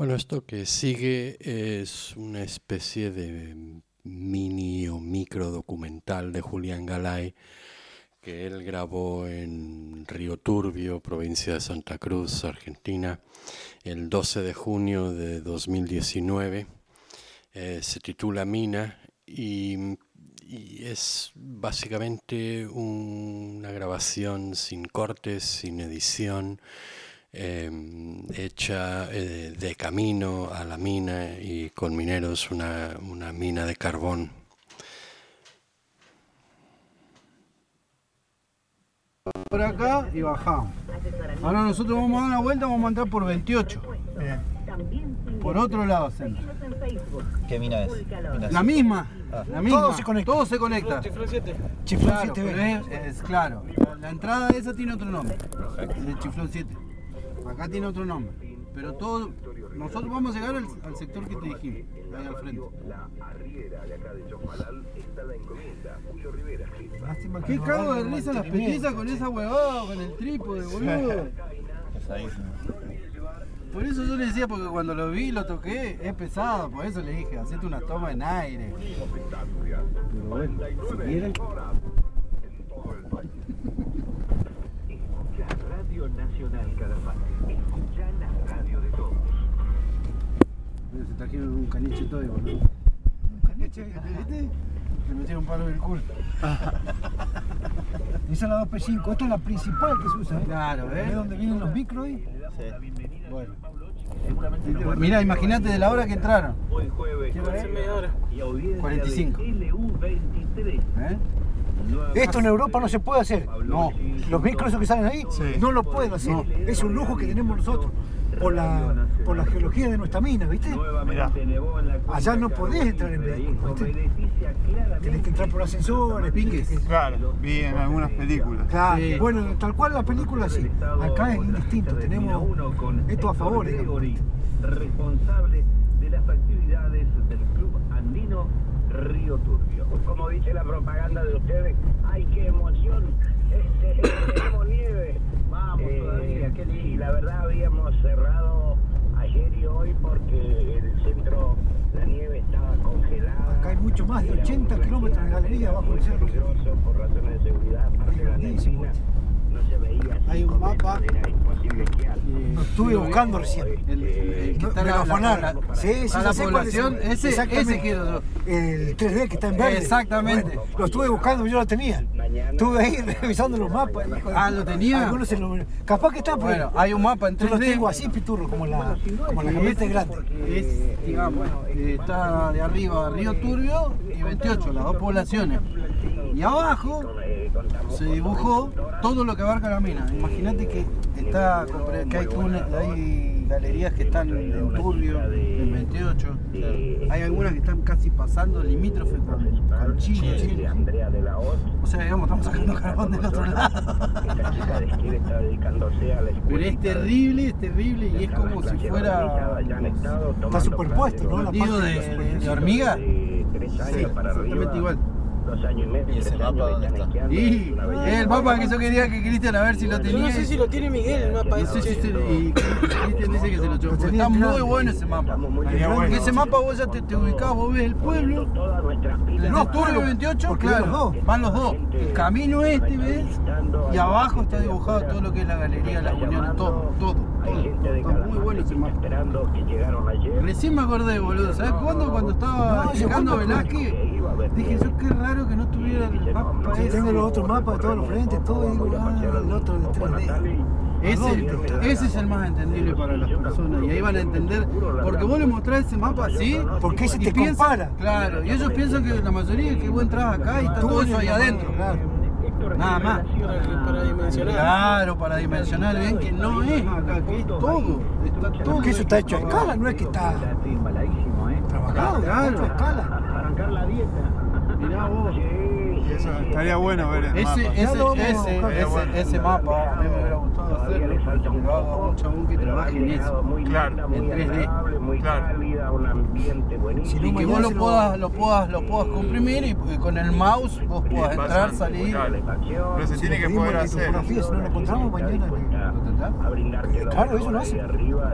Bueno, esto que sigue es una especie de mini o micro documental de Julián Galay que él grabó en Río Turbio, provincia de Santa Cruz, Argentina, el 12 de junio de 2019. Eh, se titula Mina y, es básicamente un- una grabación sin cortes, sin edición, eh, hecha eh, de camino a la mina y con mineros, una, una mina de carbón. por acá y bajamos. Ahora nosotros vamos a dar una vuelta, vamos a entrar por 28. Por otro lado, centro. ¿Qué mina es? La misma. Ah. La misma. Todo se conecta. Todo se conecta. Chiflón 7. Chiflón Claro, 7 pero es, es claro. La, entrada esa tiene otro nombre. El Chiflón 7. Acá tiene otro nombre. Pero todo. Nosotros vamos a llegar al, al sector que te dijimos. Ahí al frente. Lástima que ¿Qué cago de risa las petizas con esa huevada, con el trípode, boludo? Por eso yo le decía, porque cuando lo vi, lo toqué, es pesado, por eso le dije, hacete una toma en aire. Pero bueno, si quieren. Radio Nacional Calafate. Trajeron un caniche todo, boludo. ¿Un caniche? ¿Viste? Le metieron un palo en el culo. Esa es la 2P5, esta es la principal que se usa. ¿eh? Claro, ¿eh? ¿Ves dónde vienen los micros ahí? Bueno. Mira, imagínate de la hora que entraron. Hoy jueves. Media hora. Y audiencia 45. de LU23. ¿Eh? Esto en Europa no se puede hacer. No. Los micros esos que salen ahí no lo pueden hacer. Es un lujo que tenemos nosotros. Por la, por la geología de nuestra mina, ¿viste? Allá no podés entrar en vehículo, ¿viste? Tenés que entrar por ascensores, piques. Claro, vi en algunas películas. Claro, Sí. bueno, tal cual la película sí. Acá es indistinto, tenemos esto a favor. responsable de las actividades del Club Andino Río Turbio. Como dice la propaganda de ustedes, ¡ay qué emoción! Este, tenemos todavía, qué lindo. Y la verdad habíamos cerrado ayer y hoy porque el centro, la nieve estaba congelada. Acá hay mucho más de 80 kilómetros de galería abajo del cerro. peligroso por razones de seguridad. Aparte la neblina no se veía. Hay un mapa. Era imposible esquiar. Lo estuve buscando recién. El, el que No, está la, la- Sí, sí, población, ese, ese quiero. El 3D que está en verde. Exactamente. Bueno, lo estuve buscando, yo lo tenía. Estuve ahí revisando los mapas. hijo de- Ah, ¿lo tenía? Algunos se lo- Capaz que está por Bueno, hay un mapa en Yo lo 3D. tengo así, piturro, como la, como la camioneta es- grande. Es, digamos, eh, está de arriba Río Turbio y 28, las dos poblaciones. Y abajo se dibujó todo lo que abarca la mina. Imagínate que está que hay, túnel- hay galerías que están en Turbio, en 28. Hay algunas que están casi pasando limítrofe con, con Chile. Chile. Andrea de la Hoz, O sea, digamos, estamos sacando carbón del otro lado. esta chica de esquí está dedicándose a la Pero es terrible, es terrible y es como si fuera Está superpuesto, ¿no? La parte de, de- de- de hormiga. tres Sí, años para exactamente arriba. igual. Dos años y medio. ¿Y ese mapa dónde está? Y el mapa que yo quería que Cristian a ver si lo tenía. Yo no sé si lo tiene Miguel el mapa ese. y Cristian dice que se lo porque Está muy bueno ese mapa. Porque ese mapa vos ya te, te ubicás, vos ves el pueblo. Los Turbio 28, porque van los claro, dos. van los dos. El camino este, ¿ves? Y abajo está dibujado todo lo que es la galería, las uniones, todo, todo. todo. Está muy bueno ese mapa. Esperando que llegaron ayer. Recién me acordé, boludo. ¿Sabes cuándo? Cuando estaba llegando fue- Velázquez, dije yo qué raro que no tuviera el mapa ese. tengo los otros mapas de todos los frentes, todo, digo, ah, el otro de 3D. Ese, ese es el más entendible para las personas y ahí van a entender, porque vos le mostrás ese mapa así, Porque ese te piensan- compara. Claro, y ellos piensan que la mayoría que vos entras acá y está todo eso ahí adentro. Nada más. Para, dimensionar. Claro, para dimensionar bien que no es acá, que es todo. Está todo. Porque eso está hecho a escala, no es que está trabajado, está hecho a escala. Arrancar la dieta. Mirá vos. Eso estaría bueno ver el Ese, mapa. ese, vamos a ese, ese, ese mapa a mí me hubiera gustado hacerlo, que lo haga un chabón que trabaje en eso. Muy Claro. En 3D. agradable, muy Claro. cálida, un ambiente buenísimo. Y que vos lo puedas, lo puedas, lo puedas comprimir y, con el mouse vos puedas entrar, salir. claro. Pero se Si tiene que poder hacer. si no lo encontramos mañana. a brindarte Claro, eso lo hace. arriba,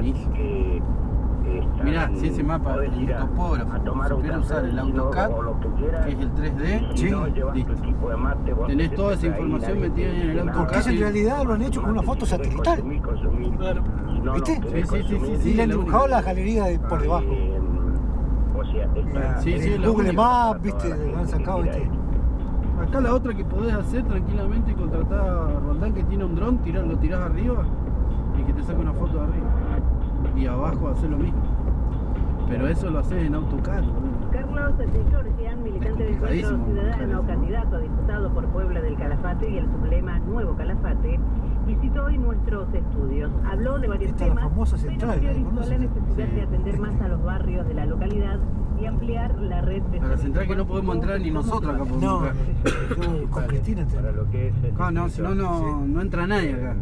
están- Mirá, si ese mapa, el topógrafo, a tomar un supiera café, usar el si AutoCAD, que quieras, que es el 3D, si no, listo. de mate, Tenés te toda esa información metida en el nada. Porque en AutoCAD. realidad lo han hecho con una foto satelital. Si ¿Viste? Sí, sí, sí, consumir, sí, Y le han dibujado la galería de por debajo. eh, o sea, está- Sí, sí, Google. Maps, viste, lo han sacado, viste. Acá la otra que podés hacer tranquilamente y contratar a Roldán que tiene un dron, tirar, lo tirás arriba y que te saque una foto de arriba. Y abajo hacer lo mismo. Pero eso lo haces en AutoCAD. boludo. Carlos de Georgian, militante del Centro Ciudadano, candidato a diputado por Puebla del Calafate y el sublema Nuevo Calafate, visitó hoy nuestros estudios. Habló de varios Esta es la temas, famosa pero central, priorizó ¿la la necesidad de atender más a los barrios de la localidad y ampliar la red de A la central que no podemos entrar ni nosotros acá podemos No, entrar. yo con Cristina entré. Para lo que es el Ah, no, si no, no, no entra nadie acá.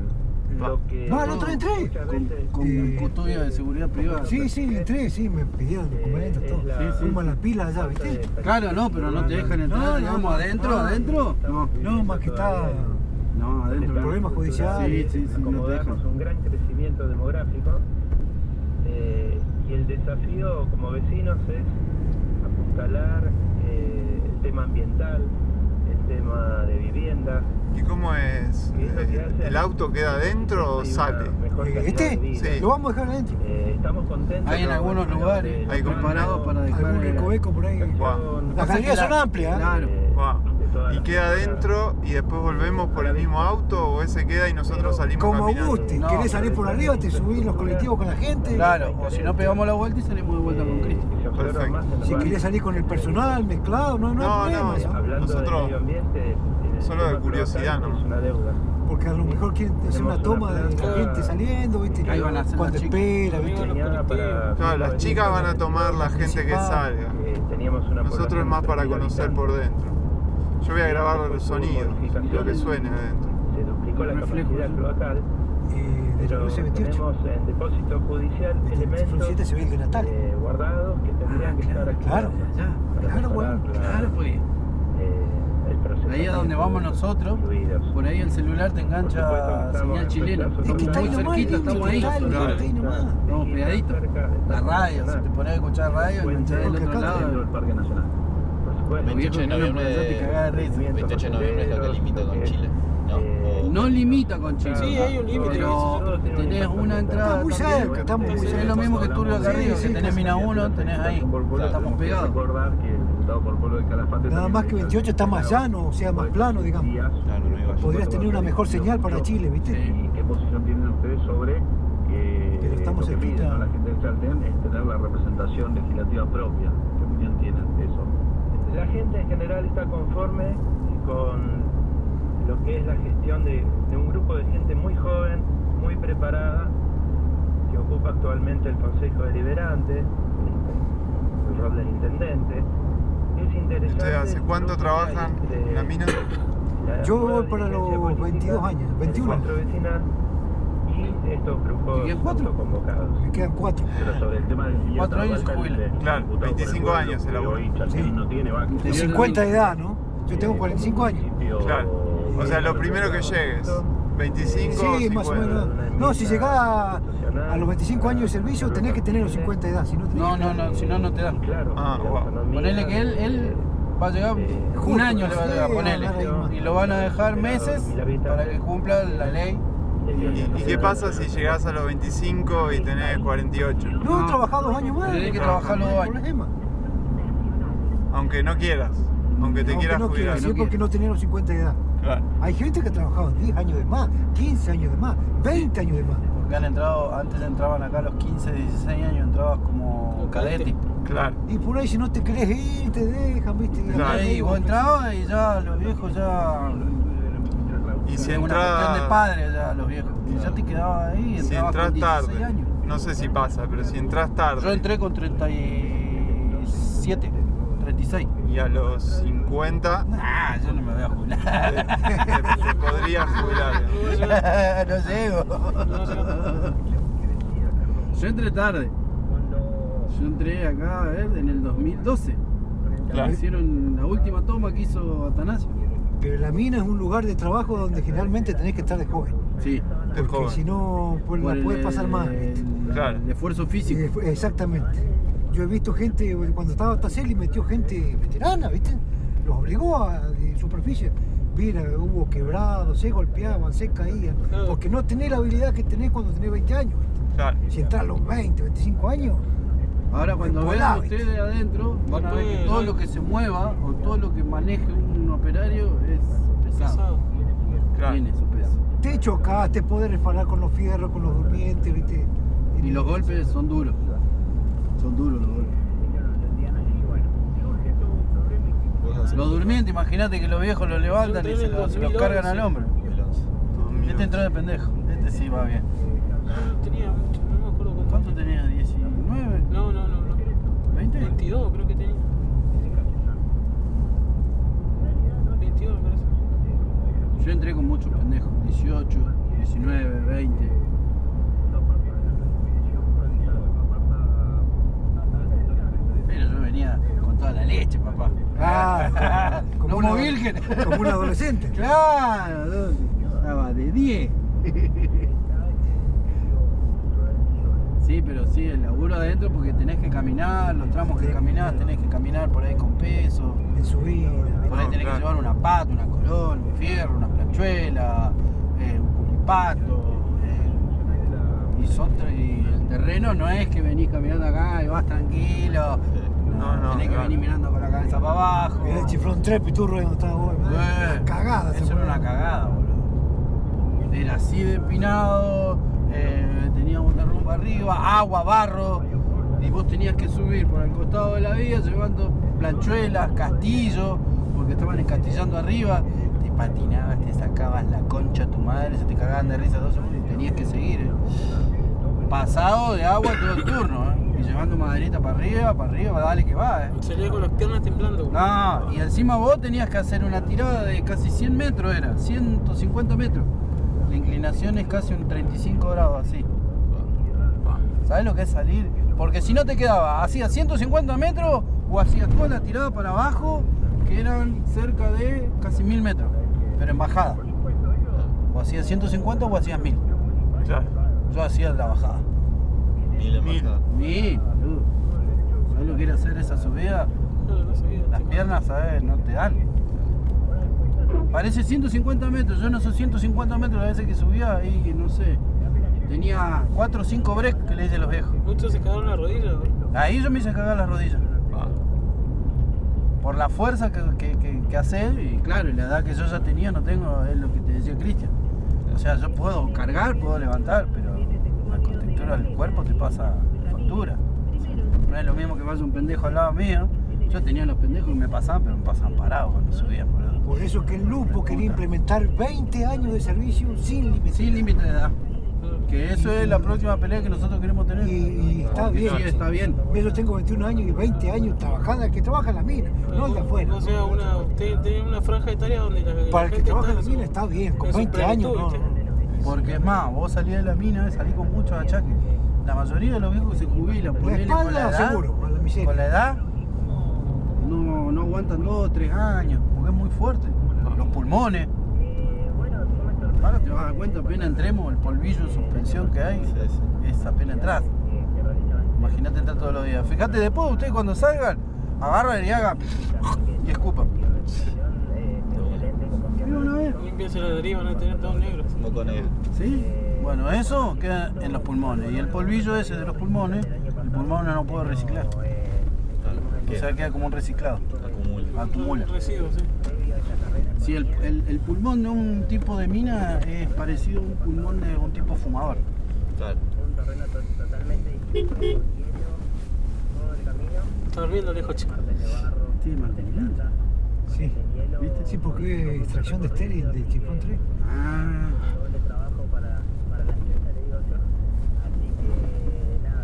Lo que No, el otro entré. Con, con custodia de seguridad privada. Sí, sí, entré, sí, me pidieron documentos, todo. Sí, sí. Fuimos a la pila allá, ¿viste? Claro, no, pero no te dejan entrar, No, no, digamos, adentro, no. adentro. No, No, más que está no, adentro. problemas judiciales. Sí, sí, sí, no te dejan. un gran crecimiento demográfico eh, y el desafío como vecinos es apuntalar eh, el tema ambiental, el tema de vivienda. ¿Y cómo es? ¿Qué es lo que Eh? ¿El auto queda adentro o sale? Eh, ¿Este? Sí. Lo vamos a dejar adentro. Eh, estamos contentos. Hay en algunos lugares Hay preparados para dejar. Algún eh, recoveco por ahí. Las galerías son amplias. ¿eh? Claro. Guau. ¿Y queda adentro y después volvemos por el mismo auto o ese queda y nosotros salimos Como caminando? guste, No, querés salir por arriba, te subís los colectivos con la gente. Claro, o si no pegamos la vuelta y salimos de vuelta con Cristo. Perfecto. Si querés salir con el personal mezclado, no, no, No, hay problema. no, Nosotros- el solo de curiosidad, ¿no? Es una deuda. Porque a lo mejor quieren hacer una toma de la gente saliendo, ¿viste? Ahí van a hacer Cuando espera, ¿viste? Claro, las chicas van a tomar la gente que salga. Eh, teníamos una Nosotros es más para conocer por dentro. Yo voy a grabar el sonido, lo que suene adentro. Se duplicó la capacidad cloacal, Eh, pero Luce 28. tenemos en depósito judicial Este elementos Flor 7 se ve el de Natal. eh, guardados que tendrían que estar activados Claro, para claro, la- Claro, pues. eh, el procesamiento Ahí es donde vamos nosotros. Por ahí el celular te engancha señal en chilena. Es que está ahí nomás, cerquita, estamos ahí. está ahí, nomás. Estamos pegaditos. La radio, si te pones a escuchar radio, enganchás del otro lado. del Parque Nacional. Por supuesto. Los viejos 28 de noviembre, 28 de noviembre es lo que limita con Chile, ¿no? Eh, No limita con Chile. Sí, hay un límite. Pero tenés una entrada. Está muy cerca, estamos muy Es cerca. lo mismo que arriba, sí, que tenés mina 1, tenés ahí. Estamos pegados. recordar que el diputado por pueblo de Calafate Nada más que 28 está más llano, o sea, más plano, digamos. Podrías tener una mejor señal para Chile, ¿viste? ¿Y qué posición tienen ustedes sobre que Pero estamos lo que piden a la gente de Chaltén es tener la representación legislativa propia? ¿Qué opinión tienen de eso? La gente en general está conforme con lo que es la gestión de, de un grupo de gente muy joven, muy preparada, que ocupa actualmente el Consejo Deliberante, el rol del intendente. Es interesante. ¿Ustedes hace cuánto trabajan en la mina? la Yo voy para los política, 22 años, el 21 encuentro vecinal y estos grupos ¿Y quedan cuatro? autoconvocados. Me quedan cuatro. Pero sobre el tema del Cuatro años se Tabarca, jubila. el Claro, diputado por el 25 pueblo, años hoy Chaltén Sí. no tiene vaca. De 50 de edad, ¿no? Yo tengo 45 años. Claro. O sea, lo primero que llegues. 25 o Sí, más o 50. menos. No, si llegás a, a los 25 años de servicio, tenés que tener los 50 de edad. Si no, tenés No, no, no, si no, no te da. Claro, Ah, wow. Ponele que él, él va a llegar, un año le va a llegar, ponele. Y lo van a dejar meses para que cumpla la ley. ¿Y, y qué pasa si llegás a los 25 y tenés 48? No, he trabajado dos años más. Tenés que trabajar los dos años. Aunque no quieras. Aunque te Aunque quieras no quiera, jubilar. sí, porque no tenía los 50 de edad. Claro. Hay gente que ha trabajado 10 años de más, 15 años de más, 20 años de más. Porque han entrado, antes entraban acá a los 15, 16 años, entrabas como cadete. Claro. Y por ahí si no te querés ir, te dejan, ¿viste? Y Claro. Y vos entrabas y ya los viejos ya. Y si cuestión de entras. padre ya los viejos. Y ya te quedabas ahí, Si entrabas entras con 16 tarde. años. No sé si pasa, pero si entras Yo tarde entré con 37, 36. Y a los 50 Ah, yo no me voy a jubilar. te- te podrías jubilar. no llego. Yo entré tarde. Yo entré acá, a ver, en el 2012. Claro. Hicieron la última toma que hizo Atanasio. Pero la mina es un lugar de trabajo donde generalmente tenés que estar de joven. Sí. De Porque joven. si no, pues la puedes pasar. Claro. El esfuerzo físico. Eh, Exactamente. Yo he visto gente, cuando estaba Taceli, metió gente veterana, ¿viste? Los obligó a de superficie. Mira, hubo quebrados, se golpeaban, se caían. Porque no tenés la habilidad que tenés cuando tenés 20 años. ¿viste? Claro. Si entras a los 20, 25 años, Ahora cuando vean ustedes adentro, van a ver que todo lo que se mueva o todo lo que maneje un operario es pesado. Claro. Tiene su peso. te chocás, te podés resbalar con los fierros, con los durmientes, ¿viste? Y los golpes son duros. Son duros los golpes. Los durmientes, imagínate que los viejos los levantan y se los, se los cargan al hombro. Este entró de pendejo. Este sí va bien. Yo tenía mucho, no me acuerdo cuánto. ¿Cuánto tenía? ¿19? No, no, no, no. ¿20? 22 creo que tenía. 22 me parece. Yo entré con muchos pendejos. 18, 19, 20. Pero yo venía con toda la leche, papá. Ah, como Como una- virgen. como un adolescente. Claro, estaba de 10. Sí, pero sí, el laburo adentro porque tenés que caminar, los tramos que caminás, tenés que caminar por ahí con peso. En subida. Por ahí tenés que llevar una pata, una colón, un fierro, una planchuela, eh, un culipato. Y, son y el terreno no es que venís caminando acá y vas tranquilo. No, no, tenés que claro. venir mirando con la cabeza para abajo. Mirá chiflón tres piturro donde estaba vos. Eh, Una cagada. se Eso era una cagada, boludo. Era así de empinado, eh, teníamos derrumbe arriba, agua, barro, y vos tenías que subir por el costado de la vía llevando planchuelas, castillos, porque estaban encastillando arriba, te patinabas, te sacabas la concha a tu madre, se te cagaban de risa dos segundos y tenías que seguir. eh. Pasado de agua todo el turno, eh. y llevando maderita para arriba, para arriba, dale que va. Eh. Salía con las piernas temblando. No, y encima vos tenías que hacer una tirada de casi 100 metros, era 150 metros. La inclinación es casi un 35 grados así. ¿Sabes lo que es salir? Porque si no te quedaba, hacías 150 metros o hacías toda la tirada para abajo, que eran cerca de casi 1000 metros, pero en bajada. O hacías 150 o hacías 1000. Yo hacía la bajada. Mil en bajada. Mil, boludo. ¿Sabes lo que era hacer esa subida? No, no. Las piernas, ¿sabes? No te dan. Parece 150 metros. Yo en esos 150 metros, la veces que subía, ahí, no sé, tenía 4 o 5 breaks que le hice a los viejos. Muchos se cagaron la rodilla, boludo. Ahí yo me hice cagar las rodillas. Por la fuerza que, que, que, que hace, y claro, y la edad que yo ya tenía, no tengo, es lo que te decía Cristian. O sea, yo puedo cargar, puedo levantar, pero la contextura del cuerpo te pasa factura. No es lo mismo que vaya un pendejo al lado mío. Yo tenía los pendejos que me pasaban, pero me pasaban parados cuando subían, boludo. Por eso que el Lupo quería implementar 20 años de servicio sin límite. Sin límite de edad. Que eso es la próxima pelea que nosotros queremos tener. Y, y está Porque bien. Sí, está bien. Yo tengo 21 años y 20 años trabajando, el que trabaja en la mina, no el de afuera. O sea, una, usted tiene una franja etaria donde la, la Para el que trabaja en la mina está bien, con en su 20 años no. Porque es más, vos salís de la mina, salís con muchos achaques. La mayoría de los viejos se jubilan, La ponele con la edad, seguro, a la miseria. con la edad, no, no aguantan dos o tres años, porque es muy fuerte. Los pulmones. Ahora te vas a dar cuenta, apenas entremos, el polvillo en suspensión que hay, es apenas entrar. Imagínate entrar todos los días. Fíjate, después ustedes cuando salgan, agarran y hagan y escupan. Limpiarse la nariz, van a tener todos negros. Moco negro. ¿Sí? Bueno, eso queda en los pulmones. Y el polvillo ese de los pulmones, el pulmón no puede reciclar. O sea, queda como un reciclado. Acumula. Acumula. Residuos, sí. Sí, el, el- el pulmón de un tipo de mina es parecido a un pulmón de un tipo fumador. Claro. Está durmiendo lejos, chico. Tiene mantenimiento. Sí, ¿viste? Sí, porque es extracción de estéril de Chifón 3. Ah.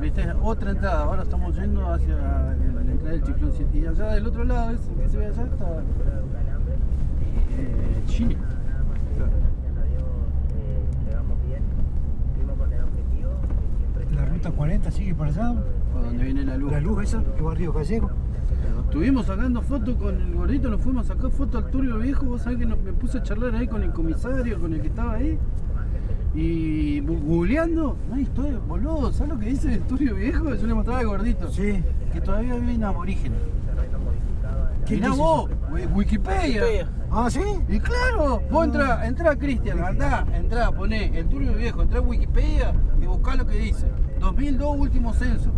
¿Viste? Otra entrada. Ahora estamos yendo hacia la entrada del Chiflón 7. Y allá del otro lado, ese que se ve allá, está eh, Chile. La ruta 40 sigue para allá. Por donde viene la luz. La luz esa, que va a Río Gallego. Estuvimos sacando fotos con el gordito, nos fuimos a sacar fotos al Turio Viejo. Vos sabés que nos- me puse a charlar ahí con el comisario, con el que estaba ahí. Y googleando, no hay historia, boludo. ¿Sabes lo que dice el Turio Viejo? Yo le mostraba al gordito. Sí. Que todavía viven aborígenes. ¿Quién Mirá vos, Wi- Wikipedia. Wikipedia. Ah, ¿sí? Y claro, vos entrá, entrá Cristian, andá, entrá, poné el Turio Viejo, entrá a Wikipedia y buscá lo que dice. 2002 último censo.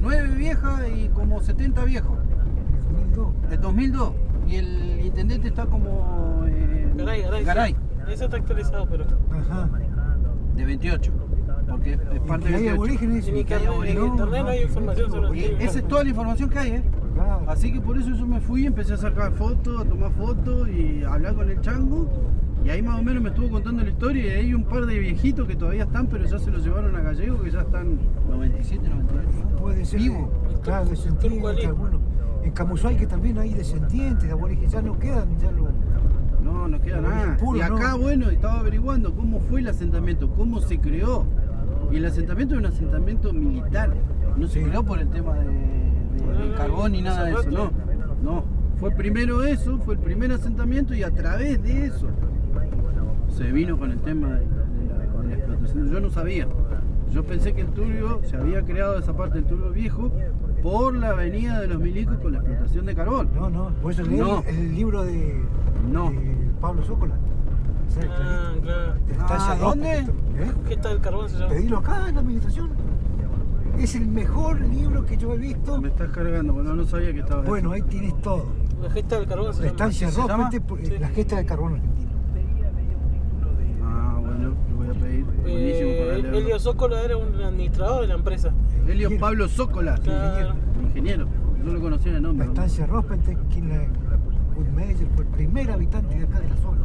9 viejas y como 70 viejos. 2002. El 2002. Y el intendente está como. eh, Garay, Garay. Garay, sí. Eso está actualizado, pero. Ajá. de 28. Porque es parte ¿Y de hay 28. aborígenes? En internet, no hay información sobre Y esa es toda la información que hay, ¿eh? Claro. Así que por eso yo me fui, empecé a sacar fotos, a tomar fotos y a hablar con el chango. Y ahí más o menos me estuvo contando la historia y hay un par de viejitos que todavía están, pero ya se los llevaron a Gallego, que ya están 97, 98. Puede ser. Vivo. Claro, descendientes, algunos. En Camusuay que también hay descendientes de aborígenes, ya no quedan, ya lo. No, no queda nada. Puro, y acá, ¿no? bueno, estaba averiguando cómo fue el asentamiento, cómo se creó. Y el asentamiento es un asentamiento militar. No se creó por el tema de, carbón ni nada de eso, no. No. Fue primero eso, fue el primer asentamiento y a través de eso se vino con el tema de, de la, de la explotación. Yo no sabía. Yo pensé que el turbio se había creado esa parte del turbio viejo por la avenida de los milicos con la explotación de carbón. No, no, por eso leí No. el, el libro de, No. de Pablo Zócola. Ah, claro. Ah, ¿dónde? ¿eh? ¿Qué está el carbón se llama? Pedilo acá en la administración. Es el mejor libro que yo he visto. Me estás cargando, bueno, no sabía que estaba Bueno, ahí tienes todo. La gesta del carbón se La llama. estancia ¿Se llama? Por- la gesta del carbón argentino. Ah, bueno, lo voy a pedir. Buenísimo para leerlo. Elio Zócola era un administrador de la empresa. Elio Pablo Zócola, Claro. ingeniero. Yo lo conocía de La nombre. ¿no? estancia Rospete, quien la Goodmeyer fue el primer habitante de acá de la zona.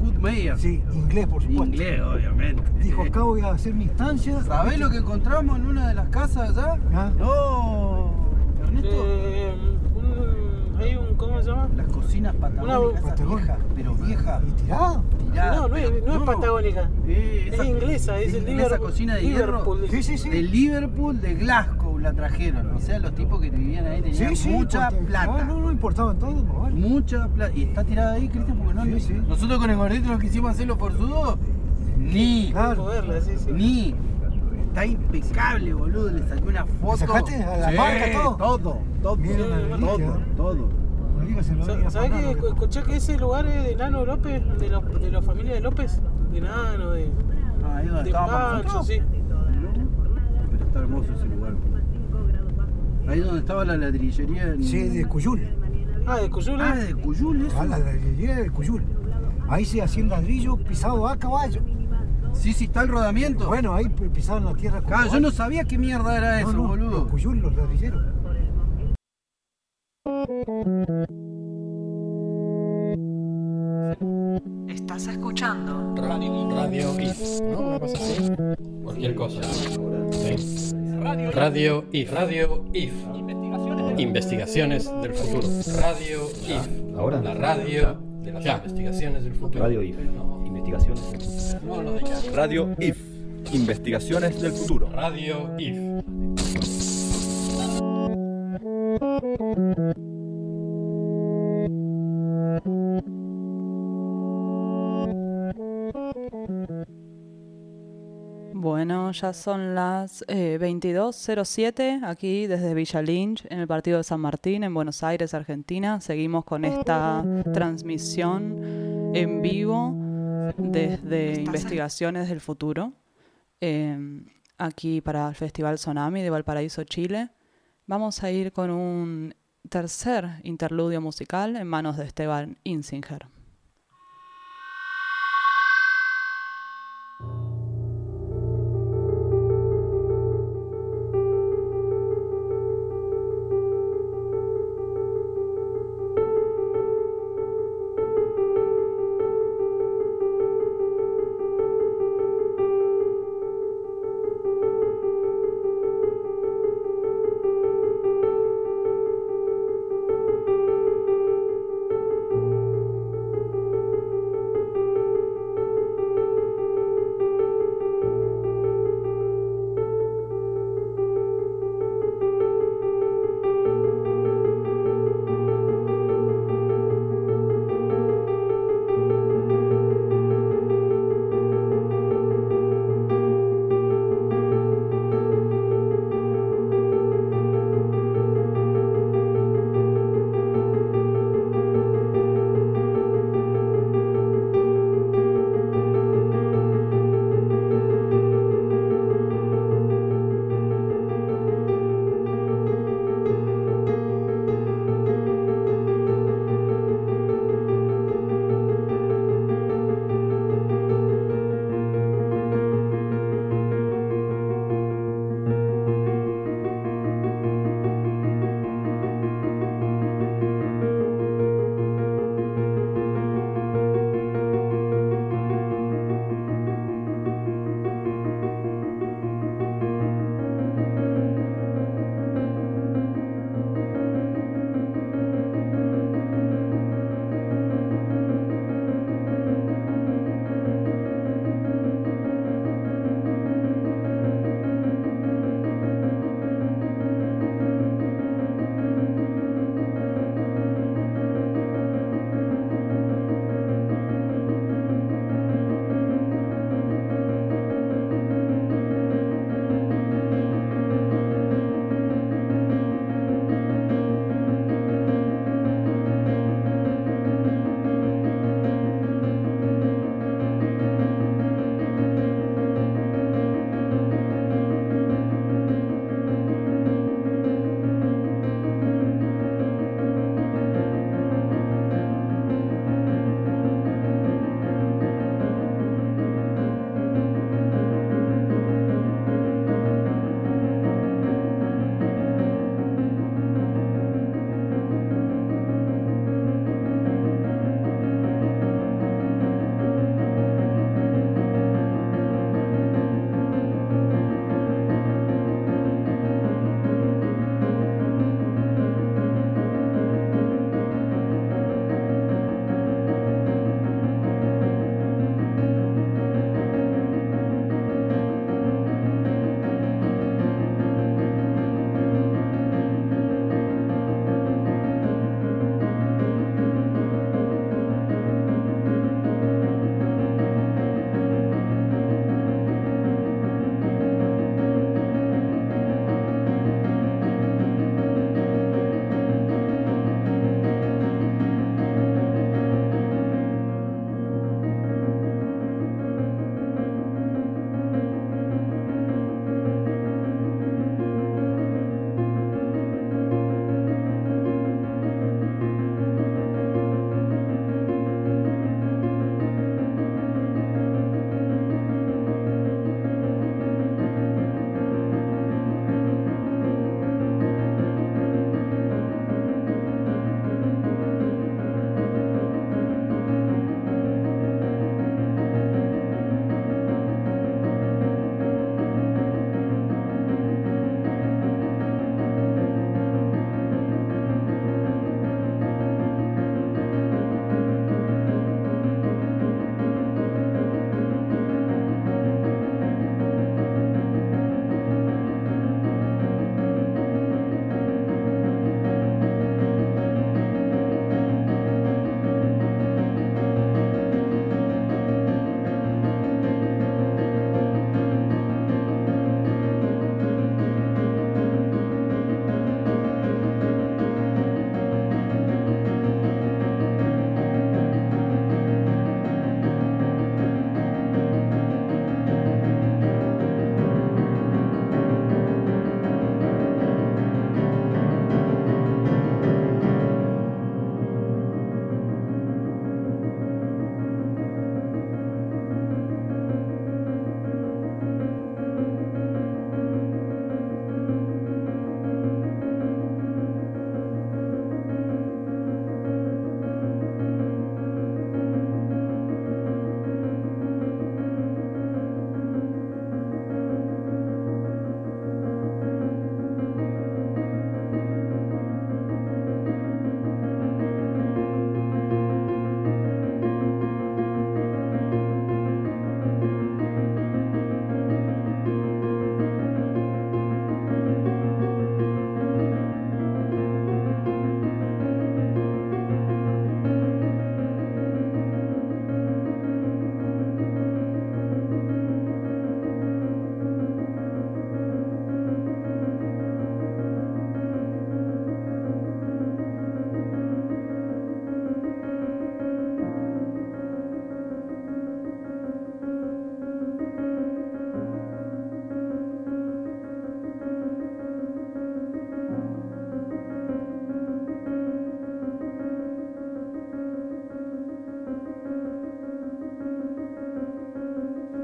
Goodmeyer. Sí, inglés por supuesto. Inglés, obviamente. Dijo, acá voy a hacer mi estancia. ¿Sabés lo que encontramos en una de las casas allá? Ah. No, Ernesto. Eh, hay un, ¿cómo se llama? Las cocinas patagónicas, esas viejas, pero viejas. ¿Y tirada? Tirada, No, no es, no es patagónica. Eh, es inglesa, es el esa Liverpool. cocina de Liverpool. hierro. De Liverpool, de Glasgow la trajeron. O sea, los tipos que vivían ahí tenían Sí, sí, mucha porque- plata. ah, no, no importaban todo, no vale. Mucha plata. Y está tirada ahí, Cristian, porque no Sí, sí. Nosotros con el gordito lo quisimos hacerlo forzudo. Ni. Claro. Moverla, sí, sí. Ni. Está impecable, boludo. Le saqué una foto. sacaste a la Sí, marca todo? Todo, todo. Bien, todo, todo, todo. No ¿Sabés que que- escuché que ese lugar es de Nano López? De la, de la familia de López. De Nano, de, Ah, ahí donde de estábamos Pancho, sí. Pero está hermoso ese lugar. Ahí donde estaba la ladrillería. En... Sí, de Cuyul. Ah, de Cuyul. Ah, de Cuyul, eso. Ah, la ladrillería de Cuyul. Ahí se hacía el ladrillo pisado a caballo. Sí, sí, está el rodamiento. Bueno, ahí pisaban la tierra con Ah, yo no sabía qué mierda era eso, No, boludo. Los Cuyul, los ladrilleros. Estás escuchando Radio, radio IF, ¿no? Una cosa así. Cualquier cosa. Sí. Radio IF. Radio IF. Investigaciones del futuro. Radio IF. Ahora. La radio de las investigaciones del futuro. Radio IF. No, no digas. Radio IF. Investigaciones del futuro. Radio IF. Bueno, ya son las eh, 22.07 aquí desde Villa Lynch, en el partido de San Martín, en Buenos Aires, Argentina. Seguimos con esta transmisión en vivo desde Investigaciones del Futuro, eh, aquí para el Festival Tsunami de Valparaíso, Chile. Vamos a ir con un tercer interludio musical en manos de Esteban Insinger.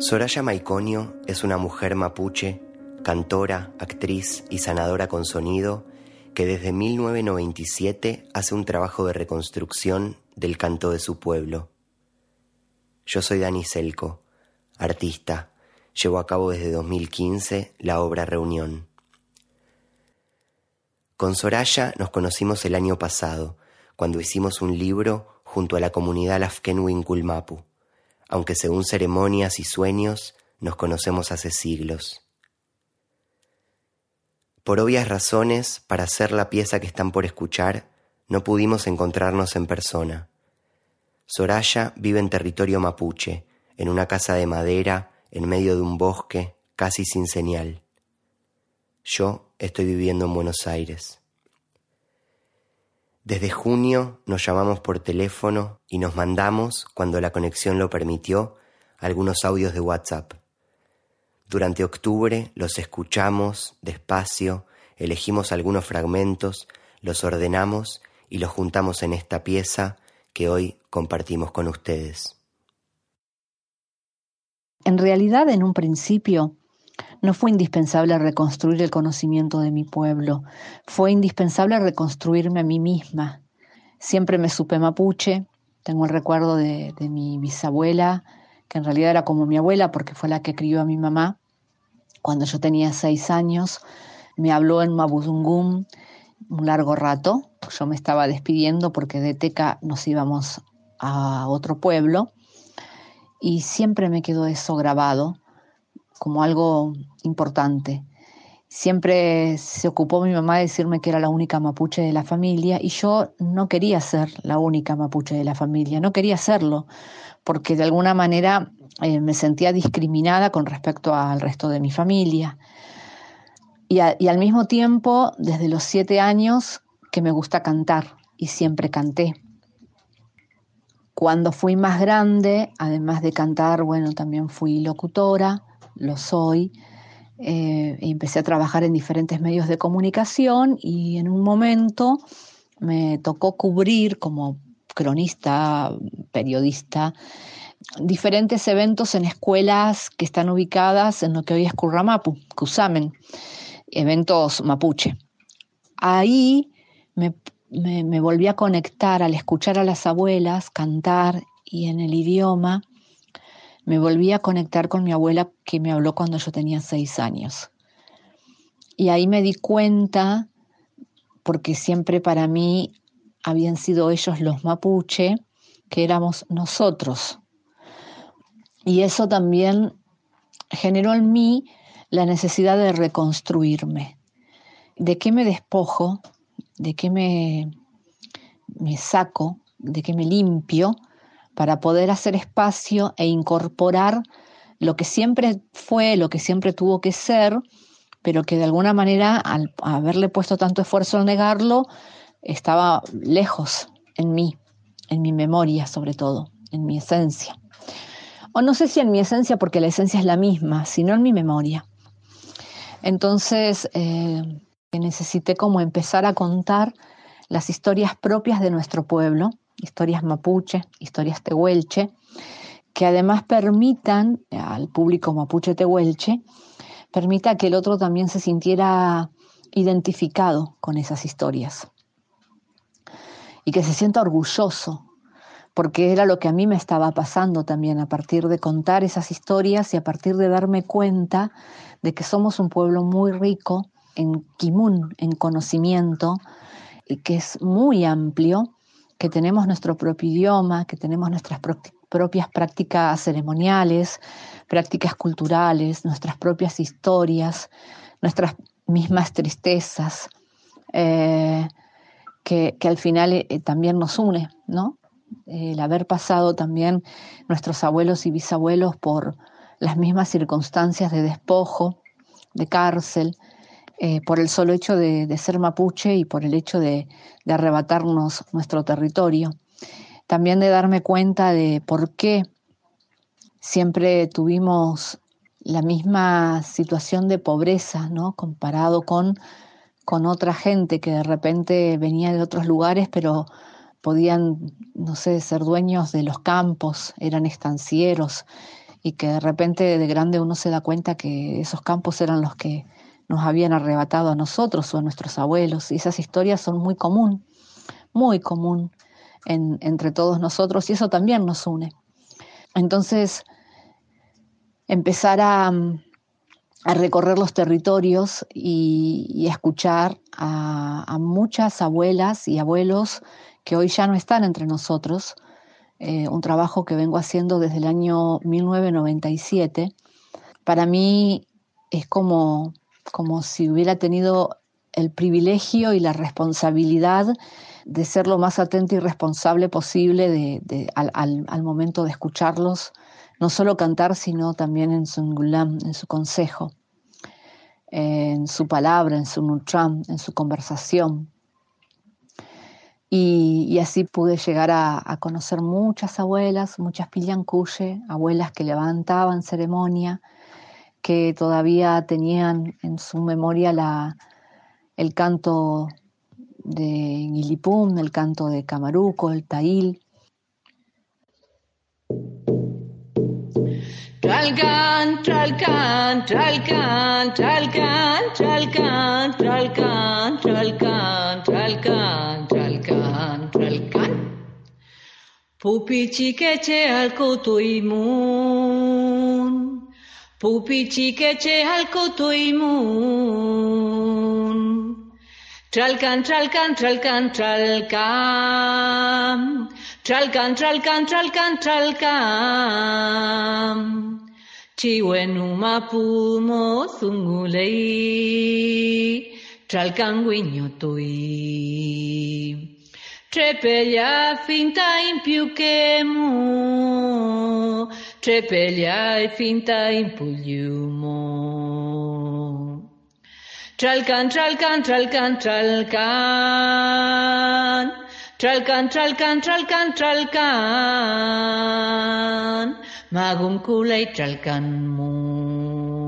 Soraya Maiconio es una mujer mapuche, cantora, actriz y sanadora con sonido que desde 1997 hace un trabajo de reconstrucción del canto de su pueblo. Yo soy Dani Selco, artista. Llevo a cabo desde 2015 la obra Reunión. Con Soraya nos conocimos el año pasado, cuando hicimos un libro junto a la comunidad Lafkenwin Kulmapu, aunque según ceremonias y sueños nos conocemos hace siglos. Por obvias razones, para hacer la pieza que están por escuchar, no pudimos encontrarnos en persona. Soraya vive en territorio mapuche, en una casa de madera, en medio de un bosque, casi sin señal. Yo estoy viviendo en Buenos Aires. Desde junio nos llamamos por teléfono y nos mandamos, cuando la conexión lo permitió, algunos audios de WhatsApp. Durante octubre los escuchamos despacio, elegimos algunos fragmentos, los ordenamos y los juntamos en esta pieza que hoy compartimos con ustedes. En realidad, en un principio, no fue indispensable reconstruir el conocimiento de mi pueblo, fue indispensable reconstruirme a mí misma. Siempre me supe mapuche, tengo el recuerdo de, mi bisabuela, que en realidad era como mi abuela porque fue la que crió a mi mamá. Cuando yo tenía seis años, me habló en Mabuzungum un largo rato. Yo me estaba despidiendo porque de Teca nos íbamos a otro pueblo y siempre me quedó eso grabado como algo importante. Siempre se ocupó mi mamá de decirme que era la única mapuche de la familia y yo no quería ser la única mapuche de la familia, no quería serlo, porque de alguna manera eh, me sentía discriminada con respecto al resto de mi familia. Y, al mismo tiempo, desde los siete años, que me gusta cantar y siempre canté. Cuando fui más grande, además de cantar, bueno, también fui locutora, lo soy, eh, empecé a trabajar en diferentes medios de comunicación y en un momento me tocó cubrir como cronista, periodista, diferentes eventos en escuelas que están ubicadas en lo que hoy es Curramapu, Cusamen, eventos mapuche. Ahí me, me, volví a conectar al escuchar a las abuelas cantar y en el idioma, me volví a conectar con mi abuela que me habló cuando yo tenía seis años. Y ahí me di cuenta, porque siempre para mí habían sido ellos los mapuche, que éramos nosotros. Y eso también generó en mí la necesidad de reconstruirme. ¿De qué me despojo? ¿De qué me, saco? ¿De qué me limpio? Para poder hacer espacio e incorporar lo que siempre fue, lo que siempre tuvo que ser, pero que de alguna manera, al haberle puesto tanto esfuerzo en negarlo, estaba lejos en mí, en mi memoria sobre todo, en mi esencia. O no sé si en mi esencia, porque la esencia es la misma, sino en mi memoria. Entonces, eh, necesité como empezar a contar las historias propias de nuestro pueblo, historias mapuche, historias tehuelche, que además permitan al público mapuche tehuelche, permita que el otro también se sintiera identificado con esas historias y que se sienta orgulloso, porque era lo que a mí me estaba pasando también a partir de contar esas historias y a partir de darme cuenta de que somos un pueblo muy rico en kimun, en conocimiento, y que es muy amplio, que tenemos nuestro propio idioma, que tenemos nuestras propias prácticas ceremoniales, prácticas culturales, nuestras propias historias, nuestras mismas tristezas, eh, que, que, al final eh, también nos une, ¿no? El haber pasado también nuestros abuelos y bisabuelos por las mismas circunstancias de despojo, de cárcel, eh, por el solo hecho de, ser mapuche y por el hecho de, de, arrebatarnos nuestro territorio. También de darme cuenta de por qué siempre tuvimos la misma situación de pobreza, ¿no? Comparado con, con otra gente que de repente venía de otros lugares, pero podían, no sé, ser dueños de los campos, eran estancieros y que de repente de grande uno se da cuenta que esos campos eran los que nos habían arrebatado a nosotros o a nuestros abuelos. Y esas historias son muy común, muy común en- entre todos nosotros y eso también nos une. Entonces, empezar a, recorrer los territorios y, a escuchar a, a muchas abuelas y abuelos que hoy ya no están entre nosotros, eh, un trabajo que vengo haciendo desde el año 1997, para mí es como, como si hubiera tenido el privilegio y la responsabilidad de ser lo más atenta y responsable posible al, momento de escucharlos, no solo cantar, sino también en su ngulam, en su consejo, en su palabra, en su nutram, en su conversación. Y, así pude llegar a, a conocer muchas abuelas, muchas pillancuye, abuelas que levantaban ceremonia, que todavía tenían en su memoria la, el canto de Guilipum, el canto de Camaruco, el Tail. Tralcan, tralcan, tralcan, tralcan, tralcan, tralcan, tralcan, tralcan, tralcan, tralcan. Pupi chiqueche al cotoimun. Pupi chiqueche al cotoimun. Tralcan, tralcan, tralcan, tralcan. Tralcan, tralcan, tralcan, tralcan. Chiwenuma pumo zungulei. Tralcan guignotoi. Trepeglia finta in più che mu. Trepeglia e finta in pugliumo. Tralcan, tralcan, tralcan, tralcan. Tralcan, tralcan, tralcan, tralcan. Magum culei tralcan mu.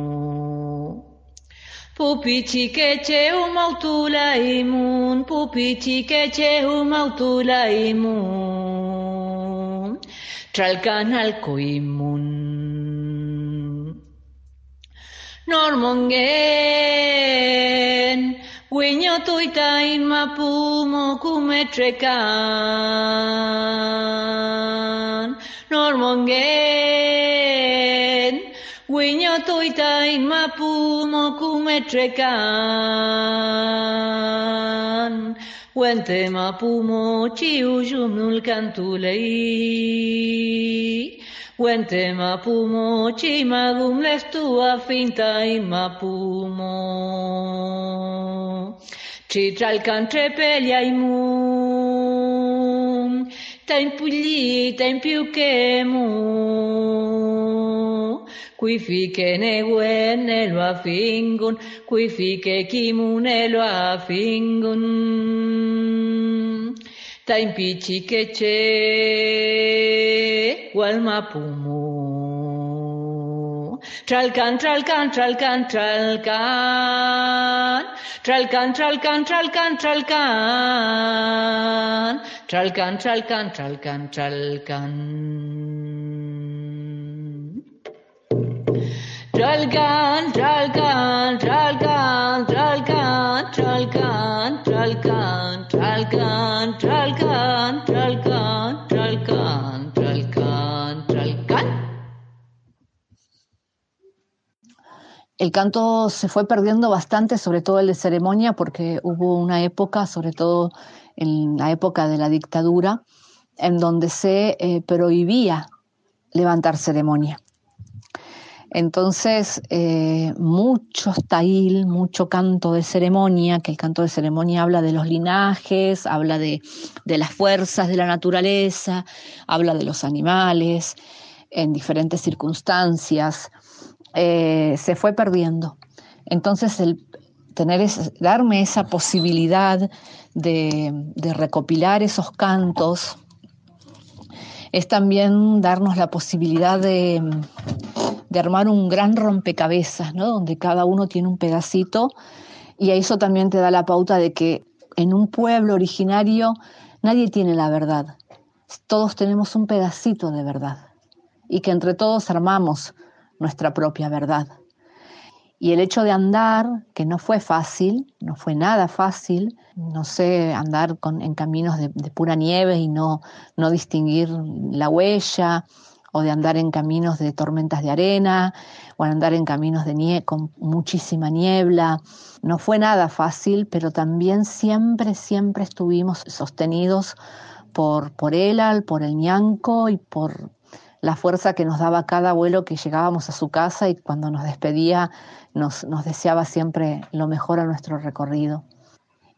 Pupichikeche umautula imun, pupichikeche umautula imun, tralkanalko imun. Normongen, Wiñotuita inmapumo kumetrekan. Normongen, Guigno toitain mapumo cumetrecan. Wente mapumo ciujum nul cantulei. Wente mapumo cimagum leftua fintain mapumo. Citralcan trepeliaimum. Tain pugli, tain mu. Qui fiche ne lo affingun, qui fiche chimu ne lo affingun. Ta in picci che c'è, qual mapumu. Tralcan, tralcan, tralcan, tralcan. Tralcan, tralcan, tralcan, tralcan. Tralcan, tralcan, tralcan, tralcan. El canto se fue perdiendo bastante, sobre todo el de ceremonia, porque hubo una época, sobre todo en la época de la dictadura, en donde se eh, prohibía levantar ceremonia. Entonces, eh, muchos tail, mucho canto de ceremonia, que el canto de ceremonia habla de los linajes, habla de, las fuerzas de la naturaleza, habla de los animales en diferentes circunstancias, eh, se fue perdiendo. Entonces, el tener darme esa posibilidad de recopilar esos cantos es también darnos la posibilidad de, de armar un gran rompecabezas, ¿no? donde cada uno tiene un pedacito y eso también te da la pauta de que en un pueblo originario nadie tiene la verdad, todos tenemos un pedacito de verdad. y que entre todos armamos nuestra propia verdad. Y el hecho de andar, que no fue fácil, no fue nada fácil, no sé, andar con, en caminos de, de pura nieve y no, no distinguir la huella, o de andar en caminos de tormentas de arena, o andar en caminos de nie con muchísima niebla. No fue nada fácil, pero también siempre, siempre estuvimos sostenidos por, por Elal, por el ñanco y por la fuerza que nos daba cada abuelo que llegábamos a su casa y cuando nos despedía nos, nos deseaba siempre lo mejor a nuestro recorrido.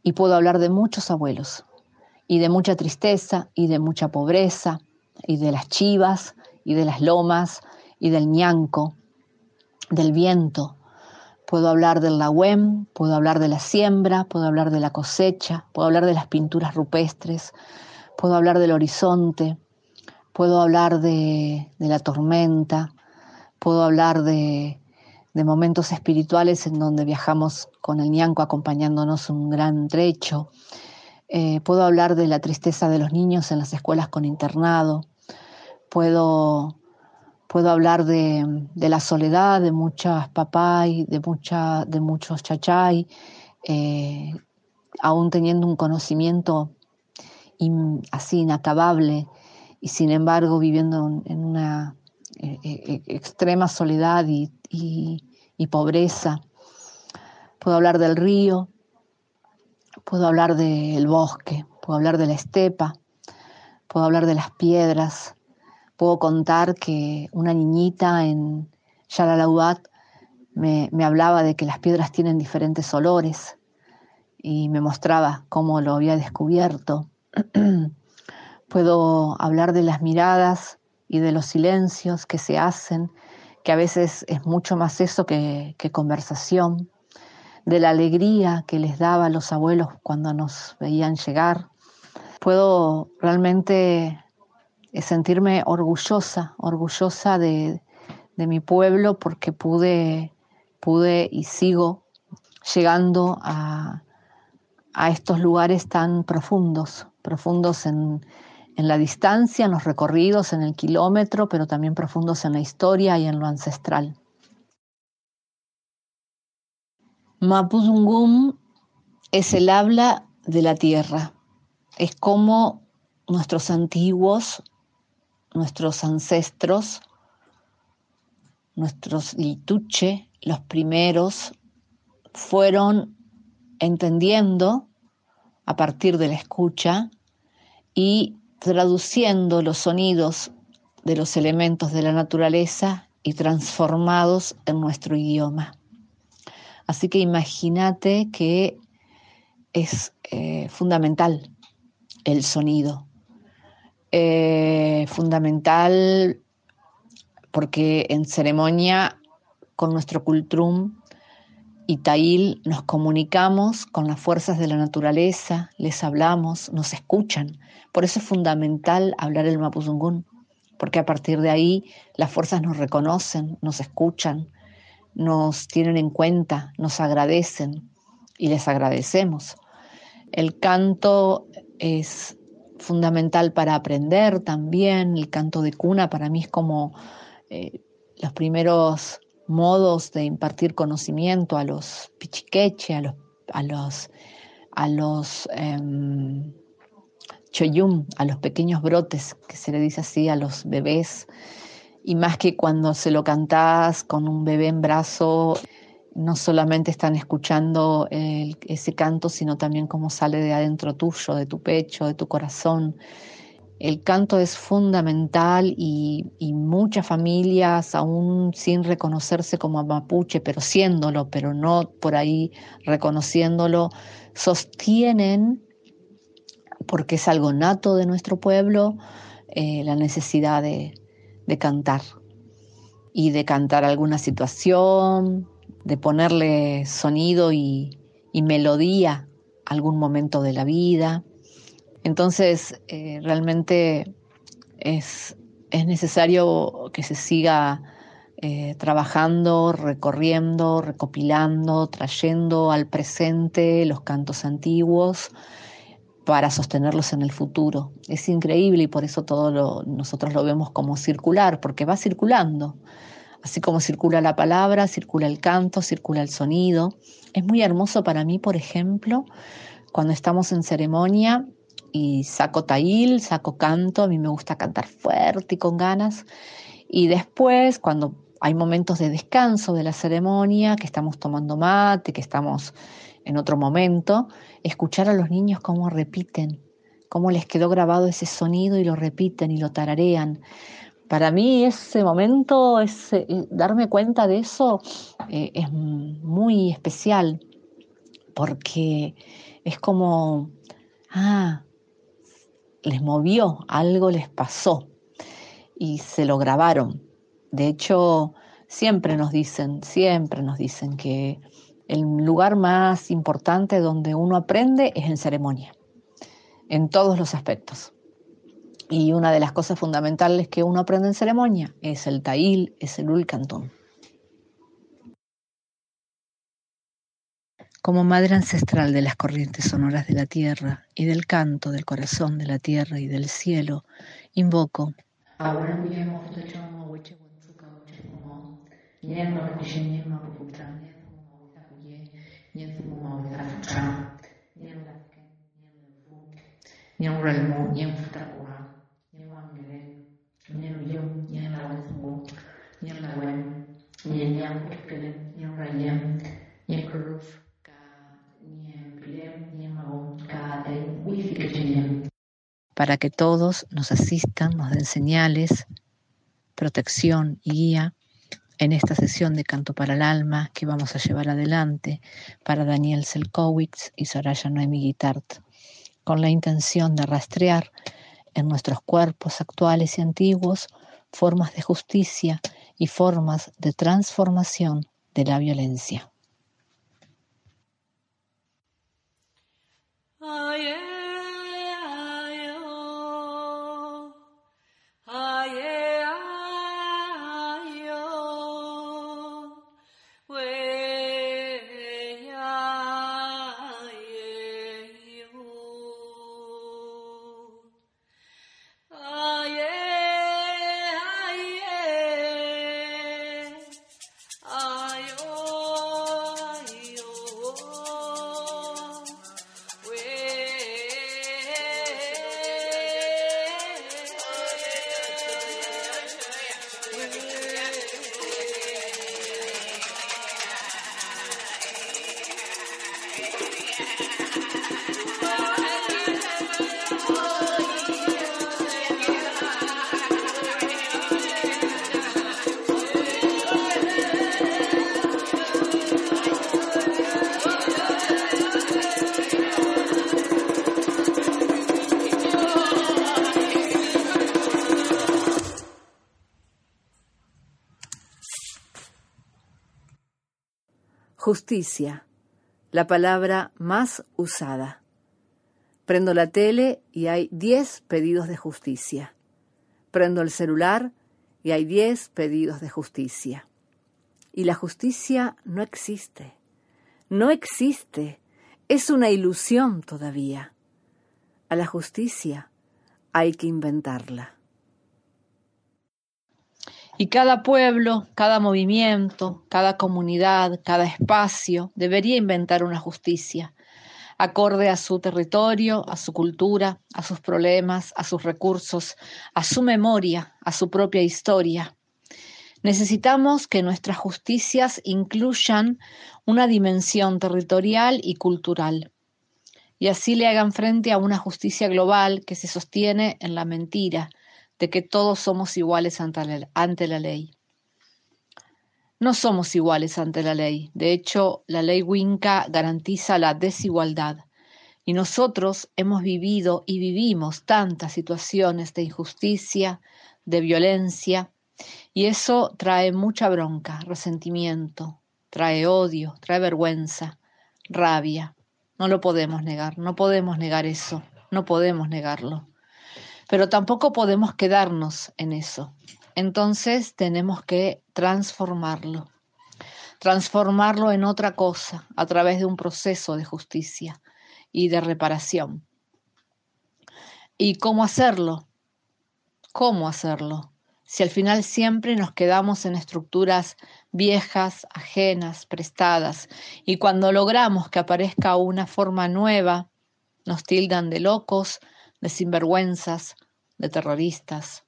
Y puedo hablar de muchos abuelos, y de mucha tristeza, y de mucha pobreza, y de las chivas, y de las lomas, y del ñanco, del viento. Puedo hablar del lahuem, puedo hablar de la siembra, puedo hablar de la cosecha, puedo hablar de las pinturas rupestres, puedo hablar del horizonte, puedo hablar de, de la tormenta, puedo hablar de, de momentos espirituales en donde viajamos con el ñanco acompañándonos un gran trecho. Eh, puedo hablar de la tristeza de los niños en las escuelas con internado. Puedo, puedo hablar de, de la soledad de muchas papay, de, de muchos chachay, eh, aún teniendo un conocimiento así inacabable y sin embargo viviendo en una eh, eh, extrema soledad y, y pobreza. Puedo hablar del río, puedo hablar del bosque, puedo hablar de la estepa, puedo hablar de las piedras, puedo contar que una niñita en Yalalaubat me, me hablaba de que las piedras tienen diferentes olores y me mostraba cómo lo había descubierto. puedo hablar de las miradas y de los silencios que se hacen, que a veces es mucho más eso que, que conversación, de la alegría que les daba a los abuelos cuando nos veían llegar. Puedo realmente sentirme orgullosa, orgullosa de, de mi pueblo porque pude, pude y sigo llegando a, a estos lugares tan profundos, profundos en, en la distancia, en los recorridos, en el kilómetro, pero también profundos en la historia y en lo ancestral. Mapudungum es el habla de la tierra, es como nuestros antiguos, nuestros ancestros, nuestros lituche, los primeros, fueron entendiendo a partir de la escucha y traduciendo los sonidos de los elementos de la naturaleza y transformados en nuestro idioma. Así que imagínate que es eh, fundamental el sonido. Eh, fundamental porque en ceremonia con nuestro cultrum y Tail nos comunicamos con las fuerzas de la naturaleza, les hablamos, nos escuchan. Por eso es fundamental hablar el mapuzungún, porque a partir de ahí las fuerzas nos reconocen, nos escuchan, nos tienen en cuenta, nos agradecen y les agradecemos. El canto es fundamental para aprender también, el canto de cuna para mí es como eh, los primeros modos de impartir conocimiento a los pichiqueche, a los, a los, a los eh, choyum, a los pequeños brotes, que se le dice así a los bebés. Y más que cuando se lo cantás con un bebé en brazo, no solamente están escuchando ese canto, sino también cómo sale de adentro tuyo, de tu pecho, de tu corazón. El canto es fundamental y, y, muchas familias, aún sin reconocerse como mapuche, pero siéndolo, pero no por ahí reconociéndolo, sostienen, porque es algo nato de nuestro pueblo, eh, la necesidad de, de cantar y de cantar alguna situación, de ponerle sonido y, melodía a algún momento de la vida. Entonces, eh, realmente es, es, necesario que se siga eh, trabajando, recorriendo, recopilando, trayendo al presente los cantos antiguos, para sostenerlos en el futuro. Es increíble y por eso todo lo, nosotros lo vemos como circular, porque va circulando. Así como circula la palabra, circula el canto, circula el sonido. Es muy hermoso para mí, por ejemplo, cuando estamos en ceremonia y saco tail, saco canto, a mí me gusta cantar fuerte y con ganas. Y después, cuando hay momentos de descanso de la ceremonia, que estamos tomando mate, que estamos en otro momento, escuchar a los niños cómo repiten, cómo les quedó grabado ese sonido y lo repiten y lo tararean. Para mí ese momento, ese, darme cuenta de eso eh, es muy especial, porque es como, ah, les movió, algo les pasó y se lo grabaron. De hecho, siempre nos dicen, siempre nos dicen que el lugar más importante donde uno aprende es en ceremonia, en todos los aspectos. Y una de las cosas fundamentales que uno aprende en ceremonia es el tail, es el ulcantón. Como madre ancestral de las corrientes sonoras de la tierra y del canto del corazón de la tierra y del cielo, invoco. Para que todos nos asistan, nos den señales, protección y guía en esta sesión de Canto para el Alma que vamos a llevar adelante para Daniel Selkowitz y Soraya Noemi Guitart, con la intención de rastrear en nuestros cuerpos actuales y antiguos formas de justicia y formas de transformación de la violencia. Justicia, la palabra más usada. Prendo la tele y hay 10 pedidos de justicia. Prendo el celular y hay 10 pedidos de justicia. Y la justicia no existe. No existe. Es una ilusión todavía. A la justicia hay que inventarla. Y cada pueblo, cada movimiento, cada comunidad, cada espacio debería inventar una justicia, acorde a su territorio, a su cultura, a sus problemas, a sus recursos, a su memoria, a su propia historia. Necesitamos que nuestras justicias incluyan una dimensión territorial y cultural, y así le hagan frente a una justicia global que se sostiene en la mentira, de que todos somos iguales ante la, ley. No somos iguales ante la ley. De hecho, la ley Winca garantiza la desigualdad. Y nosotros hemos vivido y vivimos tantas situaciones de injusticia, de violencia, y eso trae mucha bronca, resentimiento, trae odio, trae vergüenza, rabia. No lo podemos negar, no podemos negar eso, no podemos negarlo. Pero tampoco podemos quedarnos en eso. Entonces tenemos que transformarlo, transformarlo en otra cosa a través de un proceso de justicia y de reparación. ¿Y cómo hacerlo? ¿Cómo hacerlo? Si al final siempre nos quedamos en estructuras viejas, ajenas, prestadas, y cuando logramos que aparezca una forma nueva, nos tildan de locos, de sinvergüenzas, de terroristas.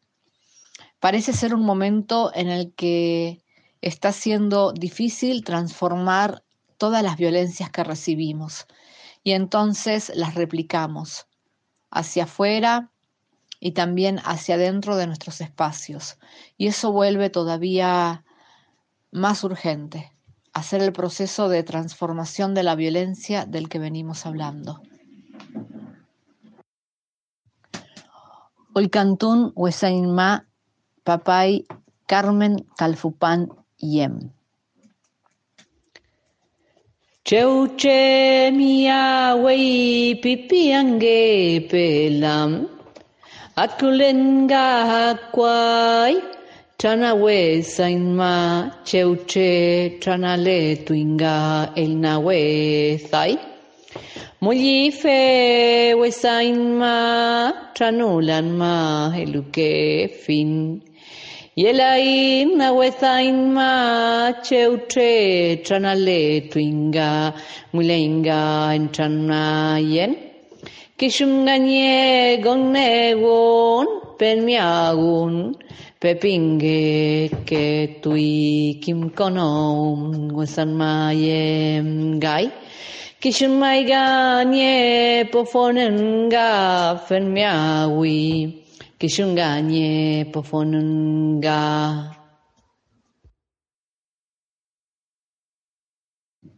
Parece ser un momento en el que está siendo difícil transformar todas las violencias que recibimos y entonces las replicamos hacia afuera y también hacia adentro de nuestros espacios. Y eso vuelve todavía más urgente, hacer el proceso de transformación de la violencia del que venimos hablando. Olcantún Huesainma Papay Carmen Calfupán Yem. Cheuche mia wei pipiange pelam. Atkulenga kwai Trana we sainma cheuche trana le tuinga el na we thai Mulli fe we sainma tranulan ma eluke fin. Yelain na wezain ma cheutre tranale tuinga mulenga entranayen Kishunganye gonne won penmiagun pepinge que tui kim kono wesan mayem gai Pofonenga.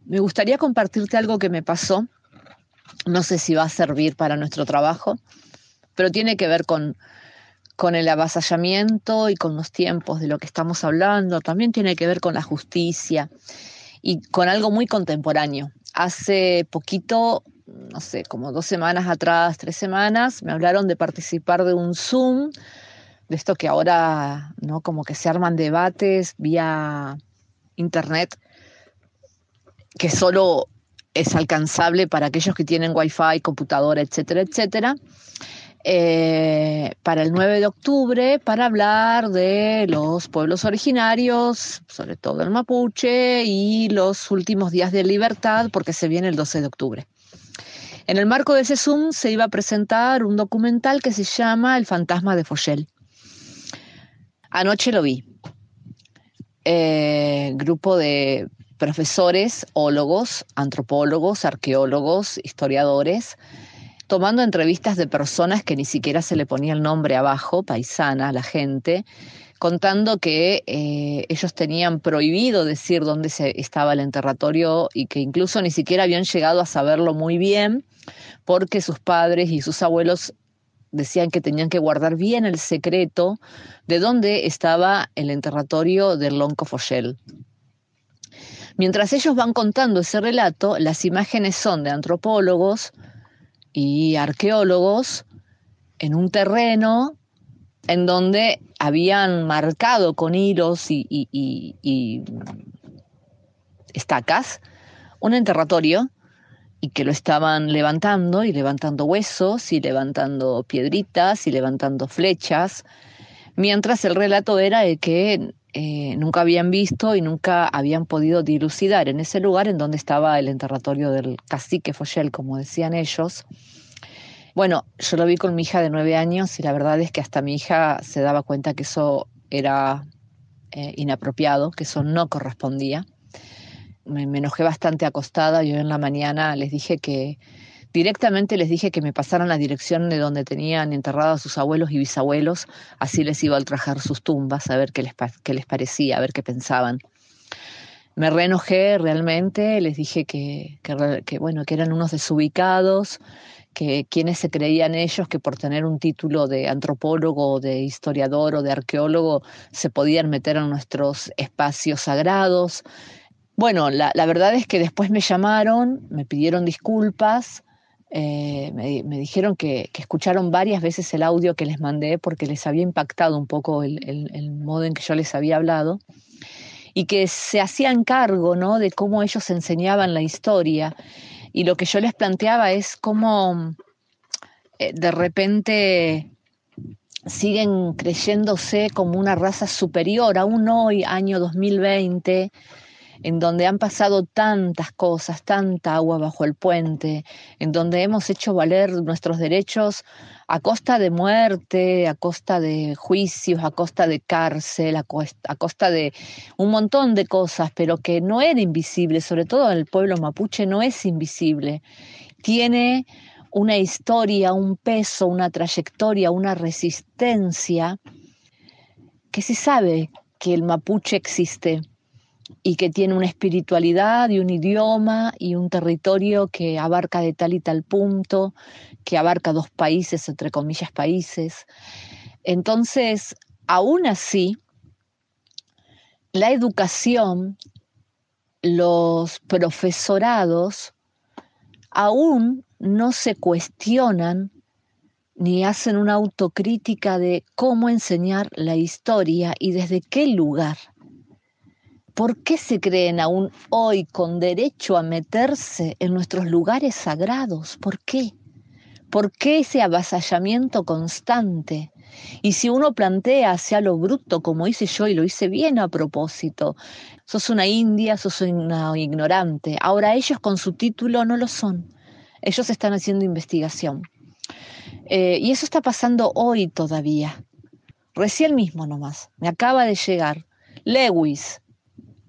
Me gustaría compartirte algo que me pasó. No sé si va a servir para nuestro trabajo, pero tiene que ver con, con el avasallamiento y con los tiempos de lo que estamos hablando. También tiene que ver con la justicia y con algo muy contemporáneo. Hace poquito no sé, como dos semanas atrás, tres semanas, me hablaron de participar de un Zoom, de esto que ahora, ¿no? Como que se arman debates vía internet, que solo es alcanzable para aquellos que tienen wifi, computadora, etcétera, etcétera. Eh, para el 9 de octubre para hablar de los pueblos originarios, sobre todo el mapuche, y los últimos días de libertad, porque se viene el 12 de octubre. En el marco de ese Zoom se iba a presentar un documental que se llama El fantasma de Fochel. Anoche lo vi. Eh, grupo de profesores, ólogos, antropólogos, arqueólogos, historiadores, tomando entrevistas de personas que ni siquiera se le ponía el nombre abajo, paisana, la gente, contando que eh, ellos tenían prohibido decir dónde se estaba el enterratorio y que incluso ni siquiera habían llegado a saberlo muy bien porque sus padres y sus abuelos decían que tenían que guardar bien el secreto de dónde estaba el enterratorio del Lonco Fochel. Mientras ellos van contando ese relato, las imágenes son de antropólogos y arqueólogos en un terreno en donde habían marcado con hilos y, y estacas un enterratorio y que lo estaban levantando y levantando huesos y levantando piedritas y levantando flechas, mientras el relato era de que eh, nunca habían visto y nunca habían podido dilucidar en ese lugar en donde estaba el enterratorio del cacique Fochel, como decían ellos. Bueno, yo lo vi con mi hija de nueve años y la verdad es que hasta mi hija se daba cuenta que eso era eh, inapropiado, que eso no correspondía me, enojé bastante acostada. Yo en la mañana les dije que, directamente les dije que me pasaran la dirección de donde tenían enterrados sus abuelos y bisabuelos, así les iba a ultrajar sus tumbas, a ver qué les, qué les parecía, a ver qué pensaban. Me reenojé realmente, les dije que, que, bueno, que eran unos desubicados, que quienes se creían ellos que por tener un título de antropólogo, de historiador o de arqueólogo se podían meter en nuestros espacios sagrados, bueno, la, verdad es que después me llamaron, me pidieron disculpas, eh, me, dijeron que, escucharon varias veces el audio que les mandé porque les había impactado un poco el, modo en que yo les había hablado y que se hacían cargo ¿no? de cómo ellos enseñaban la historia. Y lo que yo les planteaba es cómo eh, de repente siguen creyéndose como una raza superior, aún hoy, año 2020, en donde han pasado tantas cosas, tanta agua bajo el puente, en donde hemos hecho valer nuestros derechos a costa de muerte, a costa de juicios, a costa de cárcel, a, costa de un montón de cosas, pero que no era invisible, sobre todo el pueblo mapuche no es invisible. Tiene una historia, un peso, una trayectoria, una resistencia, que se sabe que el mapuche existe y que tiene una espiritualidad y un idioma y un territorio que abarca de tal y tal punto, que abarca dos países, entre comillas, países. Entonces, aún así, la educación, los profesorados, aún no se cuestionan ni hacen una autocrítica de cómo enseñar la historia y desde qué lugar. ¿Por qué se creen aún hoy con derecho a meterse en nuestros lugares sagrados? ¿Por qué? ¿Por qué ese avasallamiento constante? Y si uno plantea hacia lo bruto, como hice yo y lo hice bien a propósito, sos una india, sos una ignorante. Ahora ellos con su título no lo son. Ellos están haciendo investigación. Eh, y eso está pasando hoy todavía. Recién mismo nomás. Me acaba de llegar Lewis,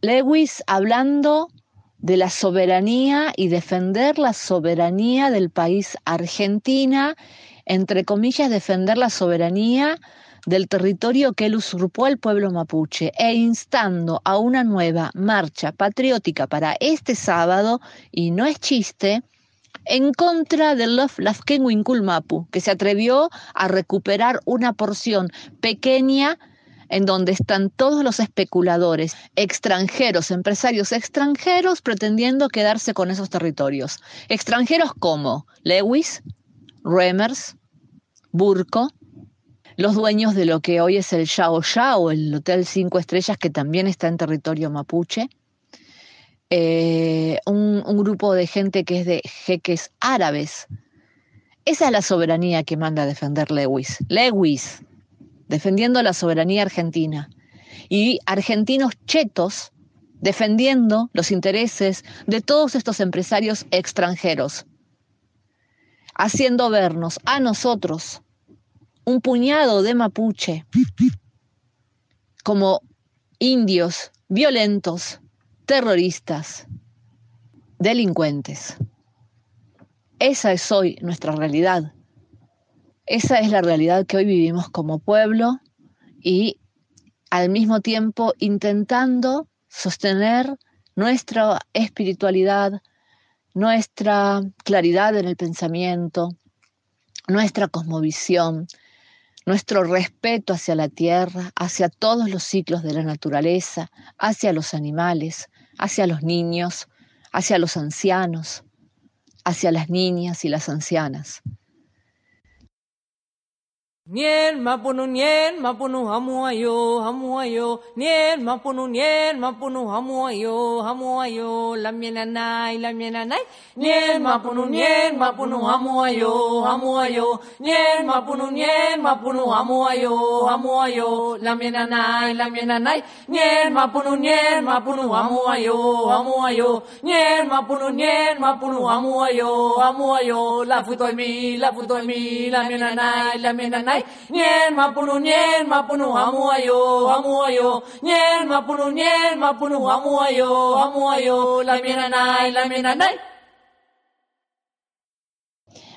Lewis hablando de la soberanía y defender la soberanía del país Argentina, entre comillas, defender la soberanía del territorio que él usurpó al pueblo mapuche e instando a una nueva marcha patriótica para este sábado, y no es chiste, en contra del Lafkenwinkul Mapu, que se atrevió a recuperar una porción pequeña en donde están todos los especuladores extranjeros, empresarios extranjeros pretendiendo quedarse con esos territorios. Extranjeros como Lewis, Remers, Burco, los dueños de lo que hoy es el Yao Yao, el Hotel Cinco Estrellas que también está en territorio mapuche, eh, un, un grupo de gente que es de jeques árabes. Esa es la soberanía que manda a defender Lewis. Lewis, defendiendo la soberanía argentina, y argentinos chetos defendiendo los intereses de todos estos empresarios extranjeros, haciendo vernos a nosotros, un puñado de mapuche, como indios violentos, terroristas, delincuentes. Esa es hoy nuestra realidad. Esa es la realidad que hoy vivimos como pueblo y al mismo tiempo intentando sostener nuestra espiritualidad, nuestra claridad en el pensamiento, nuestra cosmovisión, nuestro respeto hacia la tierra, hacia todos los ciclos de la naturaleza, hacia los animales, hacia los niños, hacia los ancianos, hacia las niñas y las ancianas. Nien mapunu nien mapunu hamuayo hamuayo nien mapunu nien mapunu hamuayo hamuayo lamienanai lamienanai nien mapunu nien mapunu hamuayo hamuayo nien mapunu nien mapunu hamuayo hamuayo lamienanai lamienanai nien mapunu nien mapunu hamuayo hamuayo nien mapunu nien mapunu hamuayo hamuayo la futoimi la futoimi lamienanai lamienanai la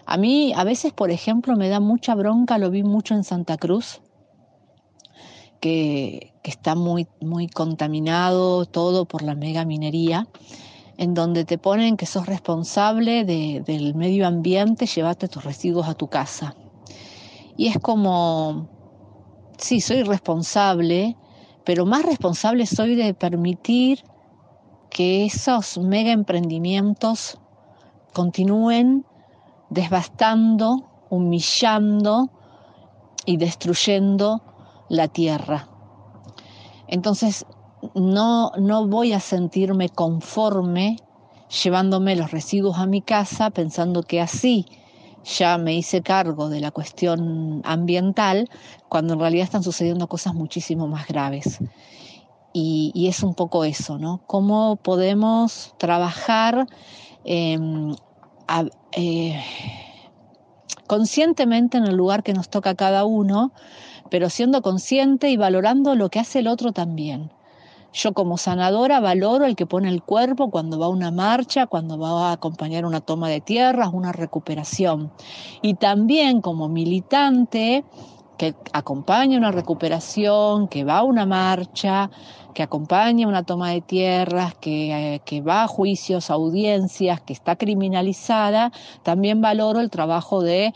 A mí a veces, por ejemplo, me da mucha bronca, lo vi mucho en Santa Cruz, que, que está muy, muy contaminado todo por la mega minería, en donde te ponen que sos responsable de- del medio ambiente, llévate tus residuos a tu casa. Y es como, sí, soy responsable, pero más responsable soy de permitir que esos mega emprendimientos continúen devastando, humillando y destruyendo la tierra. Entonces, no, no voy a sentirme conforme llevándome los residuos a mi casa pensando que así ya me hice cargo de la cuestión ambiental, cuando en realidad están sucediendo cosas muchísimo más graves. Y, es un poco eso, ¿no? ¿Cómo podemos trabajar a- eh, conscientemente en el lugar que nos toca a cada uno, pero siendo consciente y valorando lo que hace el otro también. Yo como sanadora valoro el que pone el cuerpo cuando va a una marcha, cuando va a acompañar una toma de tierras, una recuperación. Y también como militante que acompaña una recuperación, que va a una marcha, que acompaña una toma de tierras, que, eh, que va a juicios, audiencias, que está criminalizada, también valoro el trabajo de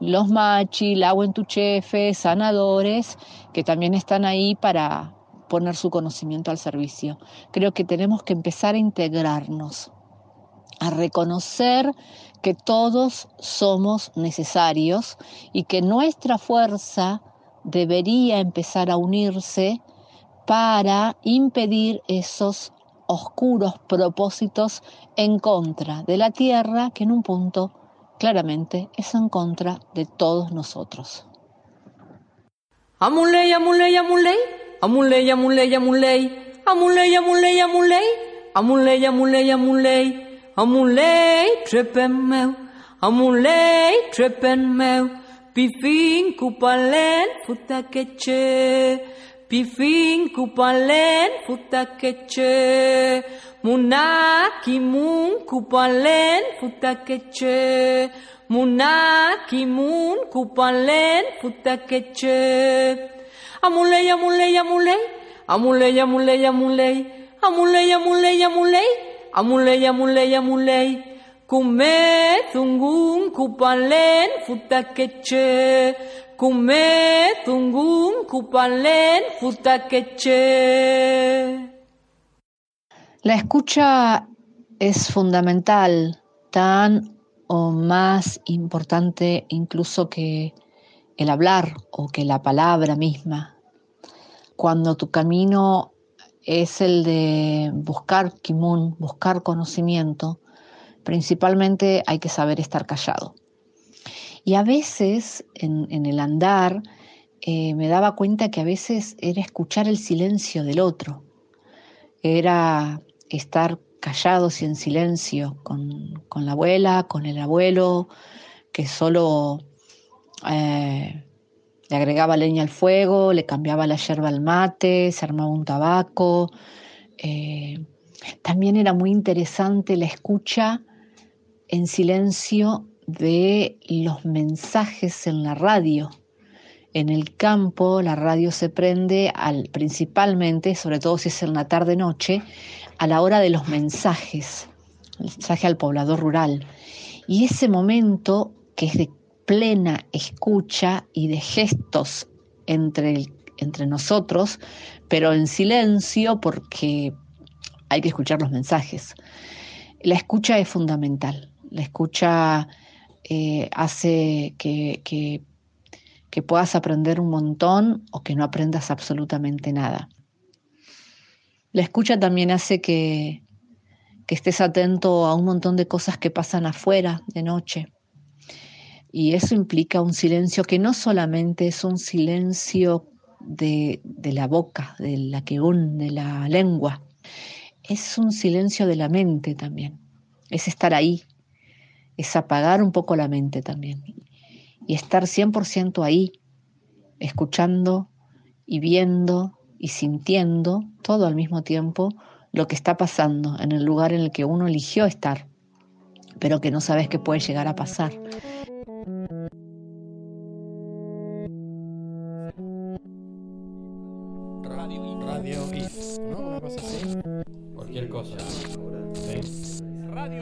los machi, la chefe, sanadores, que también están ahí para poner su conocimiento al servicio. Creo que tenemos que empezar a integrarnos, a reconocer que todos somos necesarios y que nuestra fuerza debería empezar a unirse para impedir esos oscuros propósitos en contra de la tierra que en un punto claramente es en contra de todos nosotros. Amuley, amuley, amuley, Amulei, amulei, amulei. Amulei, amulei, amulei. Amulei, amulei, amulei. Amulei, trepen meu. Amulei, trepen meu. Pifin kupalen futaketxe. Pifin kupalen futaketxe. Munakimun kupalen futaketxe. Munakimun kupalen futaketxe. Amuley, amuley, amuley. Amuley, amuley, amuley. Amuley, amuley, amuley. Amuley, amuley, amuley. Kume tungun kupalen futakeche. Kume tungun kupalen futakeche. La escucha es fundamental, tan o más importante incluso que el hablar o que la palabra misma. Cuando tu camino es el de buscar kimun, buscar conocimiento, principalmente hay que saber estar callado. Y a veces en, el andar eh, me daba cuenta que a veces era escuchar el silencio del otro, era estar callados y en silencio con, con la abuela, con el abuelo, que solo eh, le agregaba leña al fuego, le cambiaba la yerba al mate, se armaba un tabaco. Eh, también era muy interesante la escucha en silencio de los mensajes en la radio. En el campo la radio se prende al, principalmente, sobre todo si es en la tarde-noche, a la hora de los mensajes, el mensaje al poblador rural. Y ese momento que es de plena escucha y de gestos entre, entre nosotros, pero en silencio porque hay que escuchar los mensajes. La escucha es fundamental. La escucha eh, hace que, que, que puedas aprender un montón o que no aprendas absolutamente nada. La escucha también hace que, que estés atento a un montón de cosas que pasan afuera de noche. Y eso implica un silencio que no solamente es un silencio de, de la boca, de la que de la lengua, es un silencio de la mente también. Es estar ahí, es apagar un poco la mente también. Y estar 100% ahí, escuchando y viendo y sintiendo todo al mismo tiempo lo que está pasando en el lugar en el que uno eligió estar, pero que no sabes que puede llegar a pasar.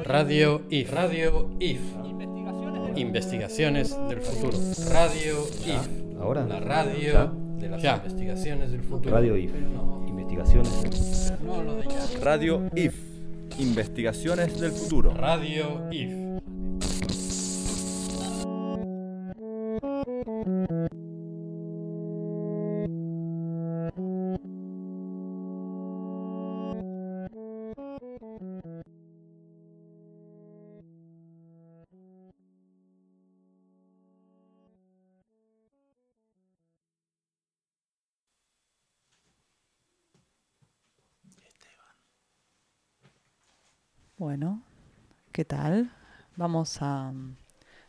Radio IF. Radio IF. Investigaciones del futuro. Radio IF. Ahora. La radio Ya. de las Ya. investigaciones del futuro. Radio IF. Investigaciones del futuro. No lo de ya. Radio IF. Investigaciones del futuro. Radio IF. Bueno, ¿qué tal? Vamos a mm,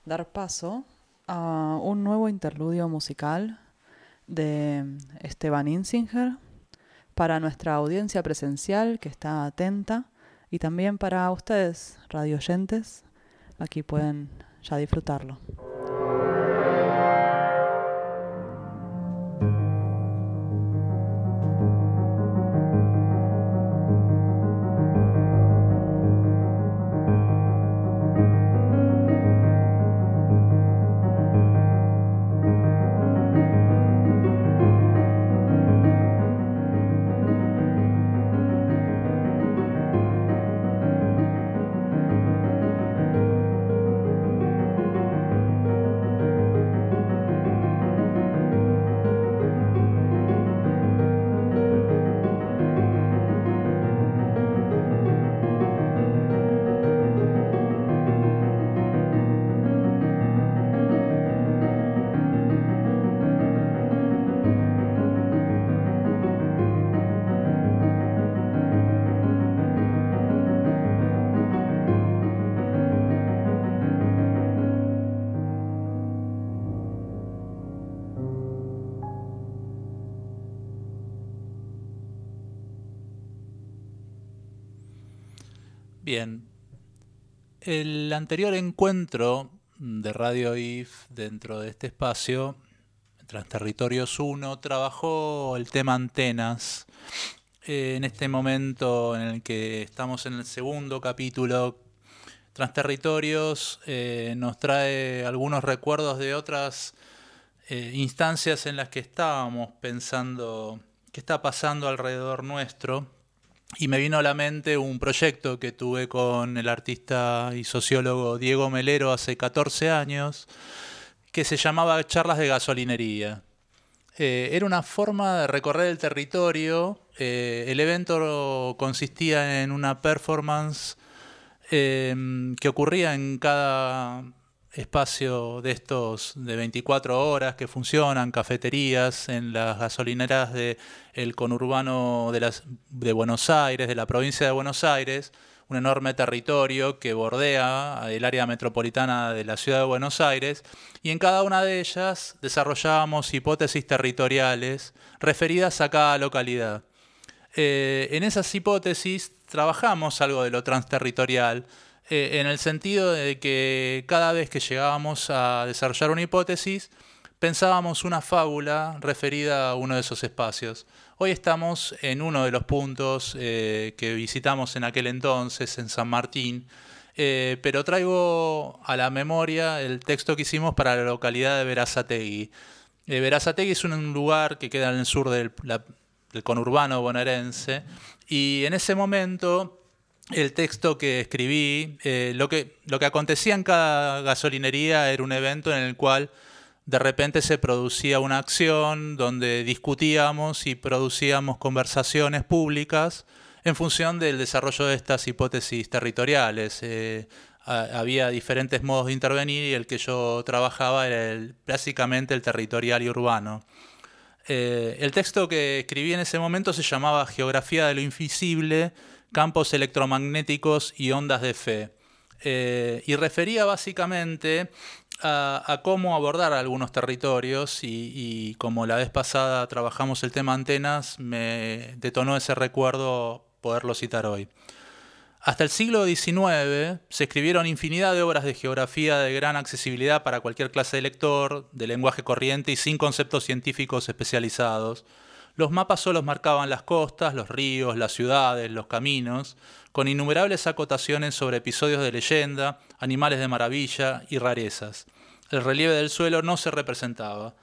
dar paso a un nuevo interludio musical de mm, Esteban Insinger para nuestra audiencia presencial que está atenta y también para ustedes, radioyentes. Aquí pueden ya disfrutarlo. Bien. El anterior encuentro de Radio IF dentro de este espacio, Transterritorios 1, trabajó el tema antenas. Eh, en este momento en el que estamos en el segundo capítulo, Transterritorios eh, nos trae algunos recuerdos de otras eh, instancias en las que estábamos pensando qué está pasando alrededor nuestro y me vino a la mente un proyecto que tuve con el artista y sociólogo Diego Melero hace 14 años, que se llamaba Charlas de Gasolinería. Eh, era una forma de recorrer el territorio. Eh, el evento consistía en una performance eh, que ocurría en cada espacio de estos de 24 horas que funcionan, cafeterías en las gasolineras del el conurbano de, las, de Buenos Aires, de la provincia de Buenos Aires, un enorme territorio que bordea el área metropolitana de la ciudad de Buenos Aires, y en cada una de ellas desarrollábamos hipótesis territoriales referidas a cada localidad. Eh, en esas hipótesis trabajamos algo de lo transterritorial, eh, en el sentido de que cada vez que llegábamos a desarrollar una hipótesis, pensábamos una fábula referida a uno de esos espacios. Hoy estamos en uno de los puntos eh, que visitamos en aquel entonces, en San Martín, eh, pero traigo a la memoria el texto que hicimos para la localidad de Verazategui. Verazategui es un lugar que queda en el sur del, del conurbano bonaerense y en ese momento el texto que escribí, eh, lo, que, lo que acontecía en cada gasolinería era un evento en el cual de repente se producía una acción donde discutíamos y producíamos conversaciones públicas en función del desarrollo de estas hipótesis territoriales. Eh, había diferentes modos de intervenir y el que yo trabajaba era el, básicamente el territorial y urbano. Eh, el texto que escribí en ese momento se llamaba Geografía de lo Invisible, campos electromagnéticos y ondas de fe. Eh, y refería básicamente a, cómo abordar algunos territorios y, como la vez pasada trabajamos el tema antenas, me detonó ese recuerdo poderlo citar hoy. Hasta el siglo XIX se escribieron infinidad de obras de geografía de gran accesibilidad para cualquier clase de lector, de lenguaje corriente y sin conceptos científicos especializados. Los mapas solo marcaban las costas, los ríos, las ciudades, los caminos, con innumerables acotaciones sobre episodios de leyenda, animales de maravilla y rarezas. El relieve del suelo no se representaba.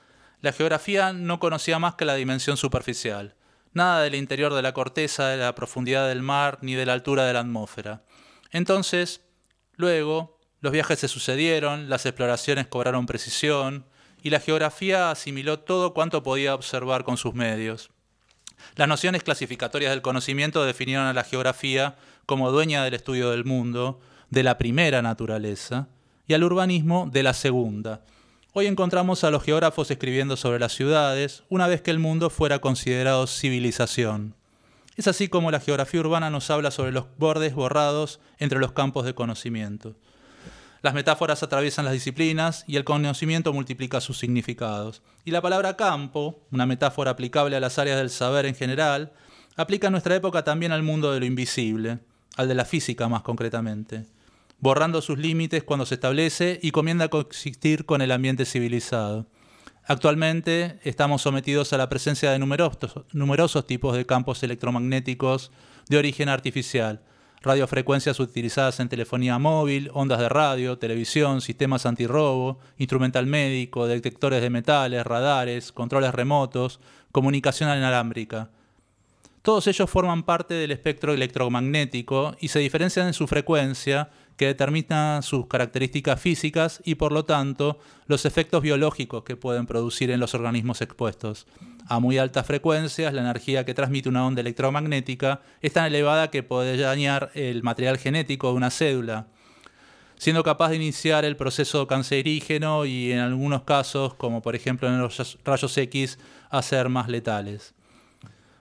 La geografía no conocía más que la dimensión superficial. Nada del interior de la corteza, de la profundidad del mar, ni de la altura de la atmósfera. Entonces, luego, los viajes se sucedieron, las exploraciones cobraron precisión, y la geografía asimiló todo cuanto podía observar con sus medios. Las nociones clasificatorias del conocimiento definieron a la geografía como dueña del estudio del mundo, de la primera naturaleza, y al urbanismo de la segunda. Hoy encontramos a los geógrafos escribiendo sobre las ciudades una vez que el mundo fuera considerado civilización. Es así como la geografía urbana nos habla sobre los bordes borrados entre los campos de conocimiento. Las metáforas atraviesan las disciplinas y el conocimiento multiplica sus significados. Y la palabra campo, una metáfora aplicable a las áreas del saber en general, aplica en nuestra época también al mundo de lo invisible, al de la física más concretamente, borrando sus límites cuando se establece y comienza a coexistir con el ambiente civilizado. Actualmente estamos sometidos a la presencia de numerosos, numerosos tipos de campos electromagnéticos de origen artificial, radiofrecuencias utilizadas en telefonía móvil, ondas de radio, televisión, sistemas antirrobo, instrumental médico, detectores de metales, radares, controles remotos, comunicación inalámbrica. Todos ellos forman parte del espectro electromagnético y se diferencian en su frecuencia, que determina sus características físicas y por lo tanto los efectos biológicos que pueden producir en los organismos expuestos. A muy altas frecuencias, la energía que transmite una onda electromagnética es tan elevada que puede dañar el material genético de una célula, siendo capaz de iniciar el proceso cancerígeno y en algunos casos, como por ejemplo en los rayos X, hacer más letales.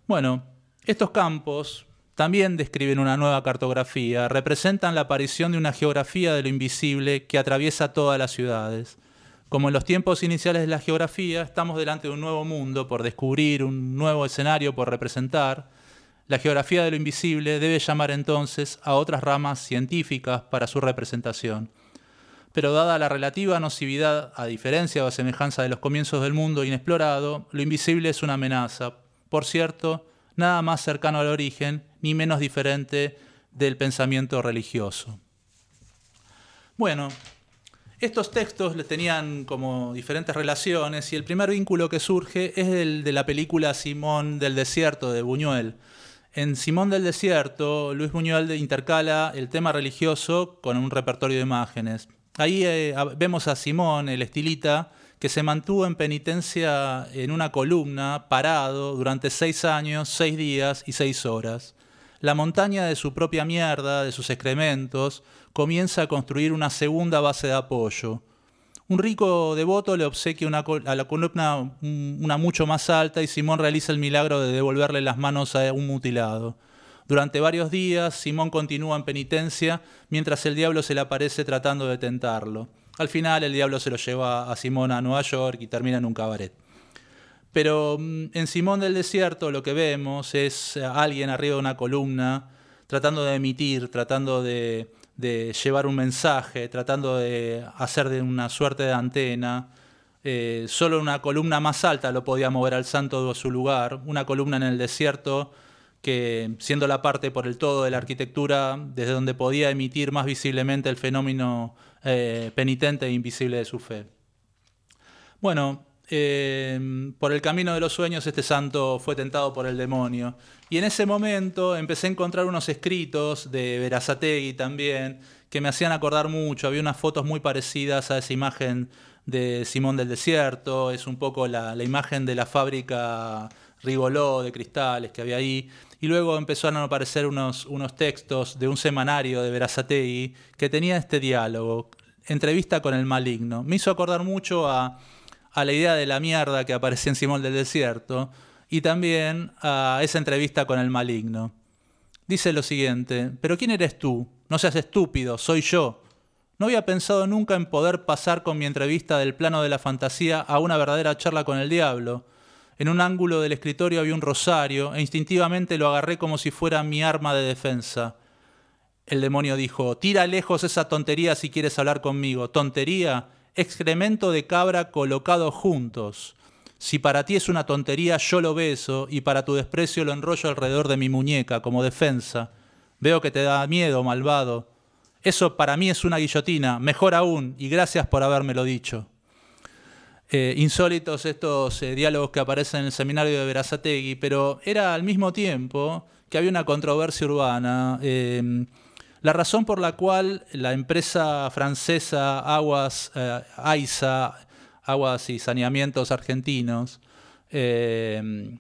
Bueno, estos campos también describen una nueva cartografía, representan la aparición de una geografía de lo invisible que atraviesa todas las ciudades. Como en los tiempos iniciales de la geografía, estamos delante de un nuevo mundo por descubrir, un nuevo escenario por representar. La geografía de lo invisible debe llamar entonces a otras ramas científicas para su representación. Pero dada la relativa nocividad, a diferencia o a semejanza de los comienzos del mundo inexplorado, lo invisible es una amenaza. Por cierto, nada más cercano al origen ni menos diferente del pensamiento religioso. Bueno, estos textos tenían como diferentes relaciones y el primer vínculo que surge es el de la película Simón del Desierto de Buñuel. En Simón del Desierto, Luis Buñuel intercala el tema religioso con un repertorio de imágenes. Ahí eh, vemos a Simón, el estilita, que se mantuvo en penitencia en una columna, parado, durante seis años, seis días y seis horas. La montaña de su propia mierda, de sus excrementos, comienza a construir una segunda base de apoyo. Un rico devoto le obsequia a la columna una mucho más alta y Simón realiza el milagro de devolverle las manos a un mutilado. Durante varios días, Simón continúa en penitencia mientras el diablo se le aparece tratando de tentarlo. Al final, el diablo se lo lleva a Simón a Nueva York y termina en un cabaret. Pero mm, en Simón del Desierto lo que vemos es alguien arriba de una columna tratando de emitir, tratando de, llevar un mensaje, tratando de hacer de una suerte de antena. Eh, solo una columna más alta lo podía mover al santo de su lugar, una columna en el desierto que, siendo la parte por el todo de la arquitectura, desde donde podía emitir más visiblemente el fenómeno eh, penitente e invisible de su fe. Bueno, eh, por el camino de los sueños este santo fue tentado por el demonio. Y en ese momento empecé a encontrar unos escritos de Verazategui también, que me hacían acordar mucho. Había unas fotos muy parecidas a esa imagen de Simón del Desierto, es un poco la, imagen de la fábrica Rigoló de cristales que había ahí. Y luego empezaron a aparecer unos, unos textos de un semanario de Verazategui que tenía este diálogo, entrevista con el maligno. Me hizo acordar mucho a a la idea de la mierda que aparecía en Simón del Desierto y también a esa entrevista con el maligno. Dice lo siguiente, pero ¿quién eres tú? No seas estúpido, soy yo. No había pensado nunca en poder pasar con mi entrevista del plano de la fantasía a una verdadera charla con el diablo. En un ángulo del escritorio había un rosario e instintivamente lo agarré como si fuera mi arma de defensa. El demonio dijo, tira lejos esa tontería si quieres hablar conmigo. ¿Tontería? Excremento de cabra colocado juntos. Si para ti es una tontería, yo lo beso y para tu desprecio lo enrollo alrededor de mi muñeca como defensa. Veo que te da miedo, malvado. Eso para mí es una guillotina, mejor aún, y gracias por habérmelo dicho. Eh, insólitos estos eh, diálogos que aparecen en el seminario de Verazategui, pero era al mismo tiempo que había una controversia urbana. Eh, la razón por la cual la empresa francesa Aguas eh, AISA, Aguas y Saneamientos Argentinos, eh,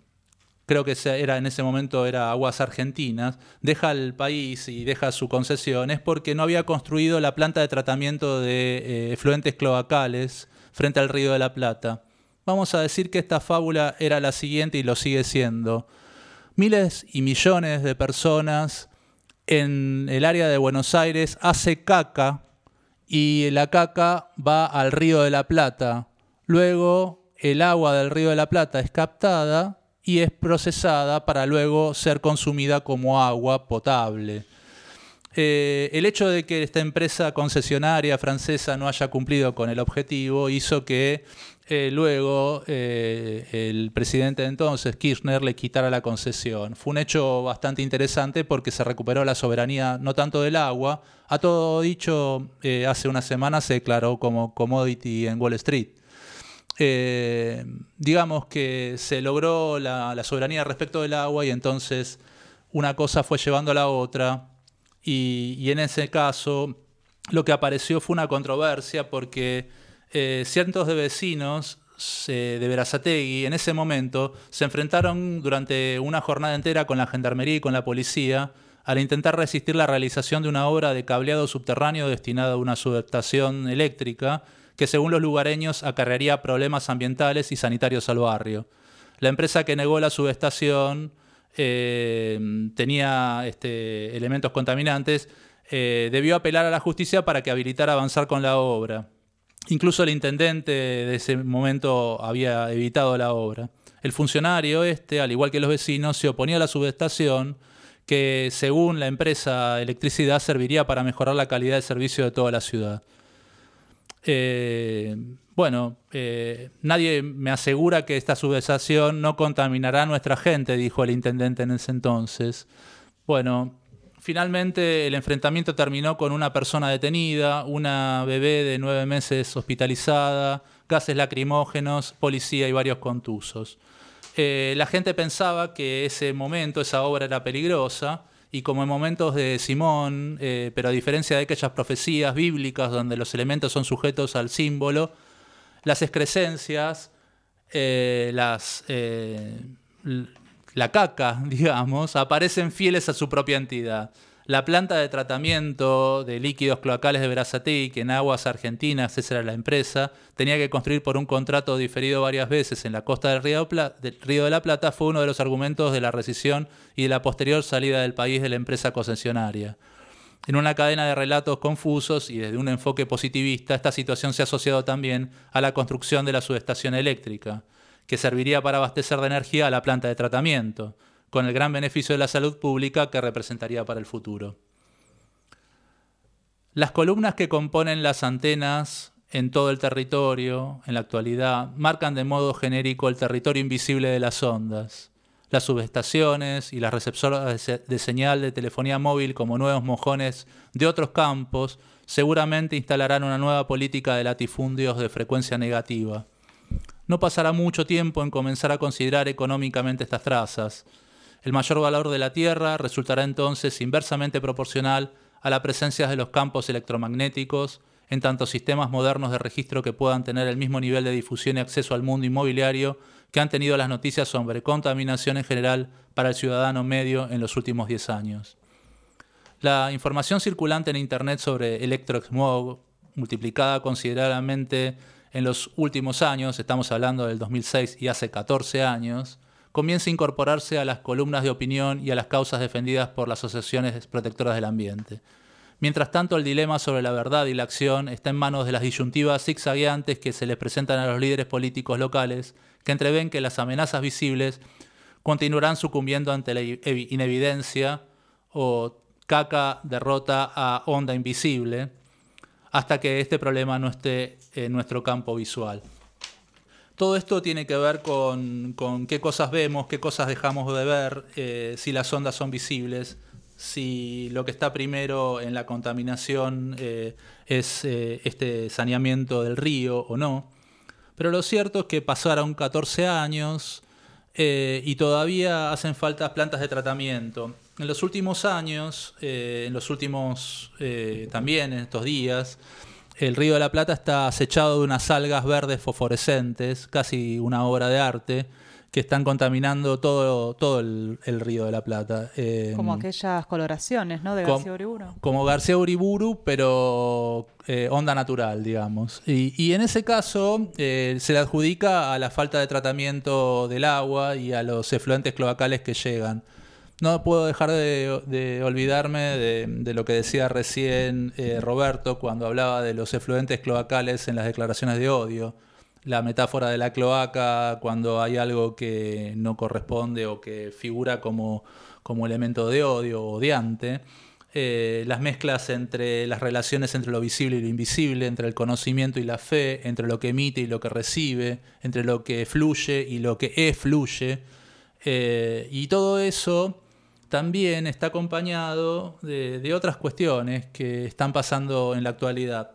creo que era en ese momento era Aguas Argentinas, deja el país y deja su concesión es porque no había construido la planta de tratamiento de eh, efluentes cloacales frente al río de la Plata. Vamos a decir que esta fábula era la siguiente y lo sigue siendo. Miles y millones de personas en el área de Buenos Aires hace caca y la caca va al río de la Plata. Luego el agua del río de la Plata es captada y es procesada para luego ser consumida como agua potable. Eh, el hecho de que esta empresa concesionaria francesa no haya cumplido con el objetivo hizo que eh, luego eh, el presidente de entonces, Kirchner, le quitara la concesión. Fue un hecho bastante interesante porque se recuperó la soberanía no tanto del agua, a todo dicho, hace una semana se declaró como commodity en Wall Street. digamos que se logró la, la soberanía respecto del agua y entonces una cosa fue llevando a la otra y, en ese caso lo que apareció fue una controversia porque eh, cientos de vecinos de Verazategui en ese momento se enfrentaron durante una jornada entera con la gendarmería y con la policía al intentar resistir la realización de una obra de cableado subterráneo destinada a una subestación eléctrica que según los lugareños acarrearía problemas ambientales y sanitarios al barrio. La empresa que negó la subestación eh, tenía este, elementos contaminantes, eh, debió apelar a la justicia para que habilitara avanzar con la obra. Incluso el intendente de ese momento había evitado la obra. El funcionario este, al igual que los vecinos, se oponía a la subestación que, según la empresa Electricidad, serviría para mejorar la calidad de servicio de toda la ciudad. Eh, bueno, eh, nadie me asegura que esta subestación no contaminará a nuestra gente, dijo el intendente en ese entonces. Bueno, finalmente el enfrentamiento terminó con una persona detenida, una bebé de nueve meses hospitalizada, gases lacrimógenos, policía y varios contusos. Eh, la gente pensaba que ese momento, esa obra era peligrosa, y como en momentos de Simón, eh, pero a diferencia de aquellas profecías bíblicas donde los elementos son sujetos al símbolo, las excrescencias, eh, las, la caca, digamos, aparecen fieles a su propia entidad. La planta de tratamiento de líquidos cloacales de Verazatei, que en aguas argentinas, esa era la empresa, tenía que construir por un contrato diferido varias veces en la costa del Río, del Río de la Plata, fue uno de los argumentos de la rescisión y de la posterior salida del país de la empresa concesionaria. En una cadena de relatos confusos y desde un enfoque positivista, esta situación se ha asociado también a la construcción de la subestación eléctrica, que serviría para abastecer de energía a la planta de tratamiento, con el gran beneficio de la salud pública que representaría para el futuro. Las columnas que componen las antenas en todo el territorio, en la actualidad, marcan de modo genérico el territorio invisible de las ondas las subestaciones y las receptoras de señal de telefonía móvil como nuevos mojones de otros campos seguramente instalarán una nueva política de latifundios de frecuencia negativa. No pasará mucho tiempo en comenzar a considerar económicamente estas trazas. El mayor valor de la Tierra resultará entonces inversamente proporcional a la presencia de los campos electromagnéticos en tantos sistemas modernos de registro que puedan tener el mismo nivel de difusión y acceso al mundo inmobiliario que han tenido las noticias sobre contaminación en general para el ciudadano medio en los últimos 10 años. La información circulante en Internet sobre electrosmog, multiplicada considerablemente en los últimos años, estamos hablando del 2006 y hace 14 años, comienza a incorporarse a las columnas de opinión y a las causas defendidas por las asociaciones protectoras del ambiente. Mientras tanto, el dilema sobre la verdad y la acción está en manos de las disyuntivas zigzagueantes que se les presentan a los líderes políticos locales que entreven que las amenazas visibles continuarán sucumbiendo ante la inevidencia o caca derrota a onda invisible hasta que este problema no esté nuestro campo visual. Todo esto tiene que ver con, qué cosas vemos, qué cosas dejamos de ver, eh, si las ondas son visibles, si lo que está primero en la contaminación eh, es eh, este saneamiento del río o no. Pero lo cierto es que pasaron 14 años y todavía hacen falta plantas de tratamiento. En los últimos años, en los últimos también en estos días, el río de la Plata está acechado de unas algas verdes fosforescentes, casi una obra de arte, que están contaminando todo, todo el, el río de la Plata. Eh, Como aquellas coloraciones, ¿no? De García Uriburu. como García Uriburu, pero eh, onda natural, digamos. Y, y en ese caso eh, se le adjudica a la falta de tratamiento del agua y a los efluentes cloacales que llegan. No puedo dejar de, olvidarme de, de lo que decía recién eh, Roberto cuando hablaba de los efluentes cloacales en las declaraciones de odio. La metáfora de la cloaca cuando hay algo que no corresponde o que figura como, como elemento de odio o odiante. Eh, las mezclas entre las relaciones entre lo visible y lo invisible, entre el conocimiento y la fe, entre lo que emite y lo que recibe, entre lo que fluye y lo que efluye. Eh, y todo eso también está acompañado de, otras cuestiones que están pasando en la actualidad.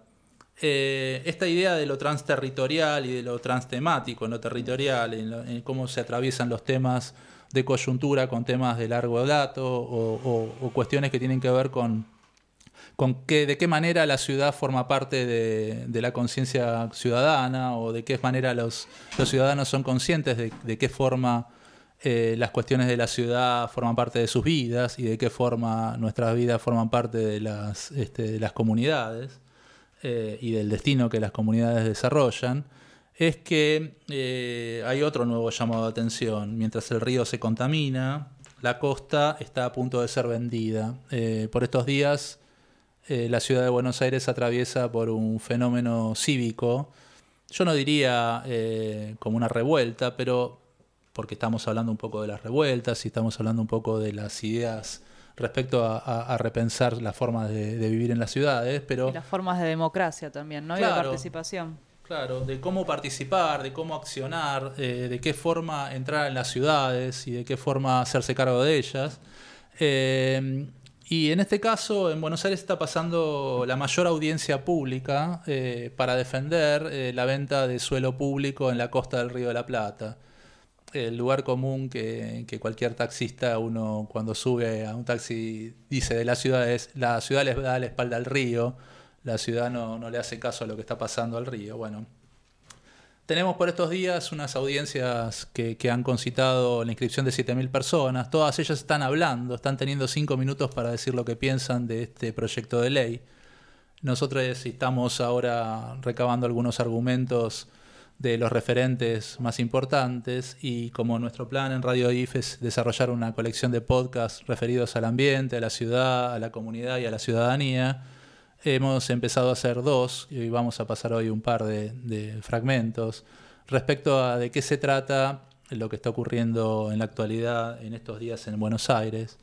Eh, esta idea de lo transterritorial y de lo transtemático en lo territorial, en, cómo se atraviesan los temas de coyuntura con temas de largo dato o, cuestiones que tienen que ver con, con qué, de qué manera la ciudad forma parte de, la conciencia ciudadana o de qué manera los, los ciudadanos son conscientes de qué forma eh, las cuestiones de la ciudad forman parte de sus vidas y de qué forma nuestras vidas forman parte de las, este, de las comunidades eh, y del destino que las comunidades desarrollan, es que eh, hay otro nuevo llamado de atención. Mientras el río se contamina, la costa está a punto de ser vendida. Por estos días, la ciudad de Buenos Aires atraviesa por un fenómeno cívico, yo no diría como una revuelta, pero porque estamos hablando un poco de las revueltas y estamos hablando un poco de las ideas respecto a, a- a repensar las formas de, de vivir en las ciudades, pero Y las formas de democracia también, ¿no? Y de Claro. participación. Claro, de cómo participar, de cómo accionar, eh, de qué forma entrar en las ciudades y de qué forma hacerse cargo de ellas. Eh, y en este caso, en Buenos Aires está pasando la mayor audiencia pública eh, para defender eh, la venta de suelo público en la costa del Río de la Plata. El lugar común que, cualquier taxista, uno cuando sube a un taxi dice de la ciudad es, la ciudad les da la espalda al río, la ciudad no, no le hace caso a lo que está pasando al río. Bueno, tenemos por estos días unas audiencias que, que han concitado la inscripción de 7.000 personas. Todas ellas están hablando, están teniendo cinco minutos para decir lo que piensan de este proyecto de ley. Nosotros estamos ahora recabando algunos argumentos de los referentes más importantes y como nuestro plan en Radio IF es desarrollar una colección de podcasts referidos al ambiente, a la ciudad, a la comunidad y a la ciudadanía, hemos empezado a hacer dos y vamos a pasar hoy un par de, de fragmentos respecto a de qué se trata lo que está ocurriendo en la actualidad en estos días en Buenos Aires.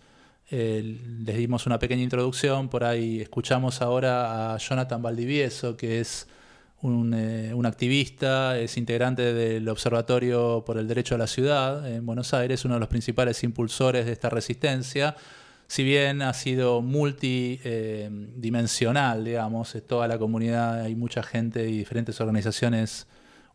Eh, les dimos una pequeña introducción, por ahí escuchamos ahora a Jonathan Valdivieso, que es un, eh, un activista, es integrante del Observatorio por el Derecho a la Ciudad en Buenos Aires, uno de los principales impulsores de esta resistencia. Si bien ha sido multidimensional, digamos, es toda la comunidad, hay mucha gente y diferentes organizaciones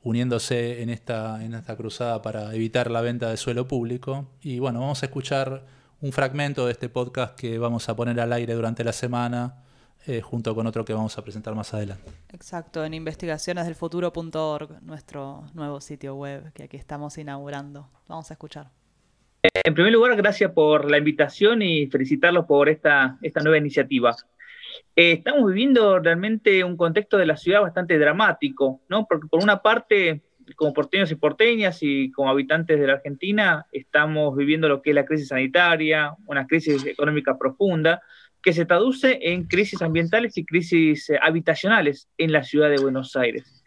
uniéndose en esta, en esta cruzada para evitar la venta de suelo público. Y bueno, vamos a escuchar un fragmento de este podcast que vamos a poner al aire durante la semana, eh, junto con otro que vamos a presentar más adelante. Exacto, en investigacionesdelfuturo.org, nuestro nuevo sitio web que aquí estamos inaugurando. Vamos a escuchar. En primer lugar, gracias por la invitación y felicitarlos por esta, esta nueva iniciativa. Eh, estamos viviendo realmente un contexto de la ciudad bastante dramático, ¿no? Porque por una parte, como porteños y porteñas y como habitantes de la Argentina, estamos viviendo lo que es la crisis sanitaria, una crisis económica profunda, que se traduce en crisis ambientales y crisis eh, habitacionales en la ciudad de Buenos Aires.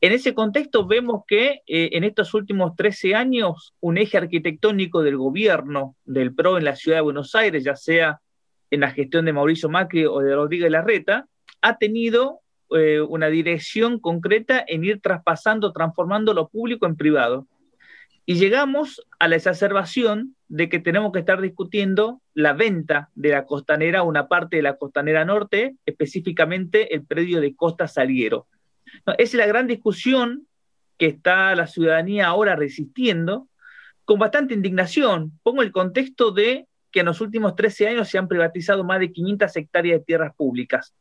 En ese contexto vemos que eh, en estos últimos 13 años un eje arquitectónico del gobierno del PRO en la ciudad de Buenos Aires, ya sea en la gestión de Mauricio Macri o de Rodríguez Larreta, ha tenido eh, una dirección concreta en ir traspasando, transformando lo público en privado. Y llegamos a la exacerbación de que tenemos que estar discutiendo la venta de la costanera, una parte de la costanera norte, específicamente el predio de Costa Saliero. Esa es la gran discusión que está la ciudadanía ahora resistiendo con bastante indignación. Pongo el contexto de que en los últimos 13 años se han privatizado más de 500 hectáreas de tierras públicas.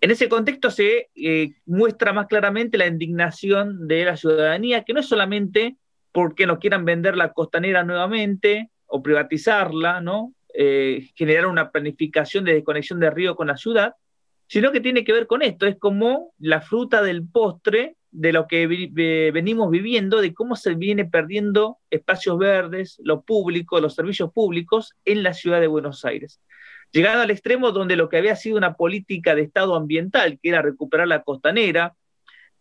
En ese contexto se eh, muestra más claramente la indignación de la ciudadanía, que no es solamente porque no quieran vender la costanera nuevamente o privatizarla, ¿no? Eh, generar una planificación de desconexión de río con la ciudad, sino que tiene que ver con esto, es como la fruta del postre de lo que venimos viviendo, de cómo se viene perdiendo espacios verdes, lo público, los servicios públicos en la ciudad de Buenos Aires. Llegado al extremo donde lo que había sido una política de Estado ambiental, que era recuperar la costanera,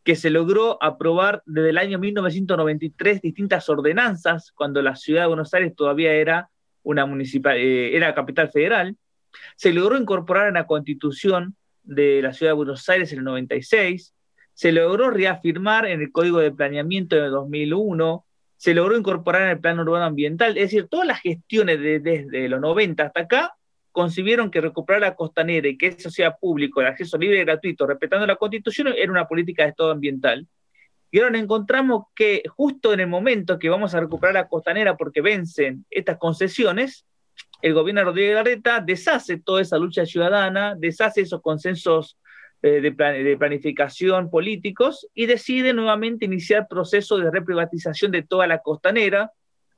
que se logró aprobar desde el año 1993 distintas ordenanzas, cuando la ciudad de Buenos Aires todavía era una municipal, eh, era capital federal, se logró incorporar en la constitución de la ciudad de Buenos Aires en el 96, se logró reafirmar en el Código de Planeamiento de 2001, se logró incorporar en el Plan Urbano Ambiental, es decir, todas las gestiones desde los 90 hasta acá concibieron que recuperar la costanera y que eso sea público, el acceso libre y gratuito, respetando la Constitución, era una política de Estado ambiental. Y ahora encontramos que justo en el momento que vamos a recuperar la costanera porque vencen estas concesiones, el gobierno de Rodríguez Larreta deshace toda esa lucha ciudadana, deshace esos consensos eh, de, de, planificación políticos y decide nuevamente iniciar proceso de reprivatización de toda la costanera,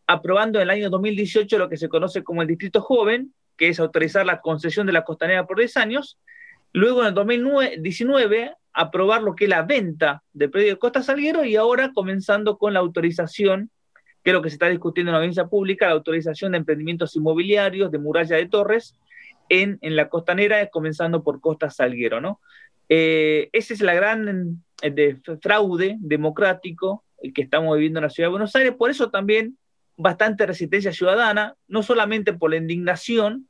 aprobando en el año 2018 lo que se conoce como el Distrito Joven, que es autorizar la concesión de la costanera por 10 años. Luego, en el 2019, aprobar lo que es la venta del predio de Costa Salguero y ahora comenzando con la autorización, que es lo que se está discutiendo en la audiencia pública, la autorización de emprendimientos inmobiliarios, de muralla de torres, en, en la costanera, comenzando por Costa Salguero, ¿no? Eh, ese es la gran eh, fraude democrático que estamos viviendo en la ciudad de Buenos Aires, por eso también bastante resistencia ciudadana, no solamente por la indignación,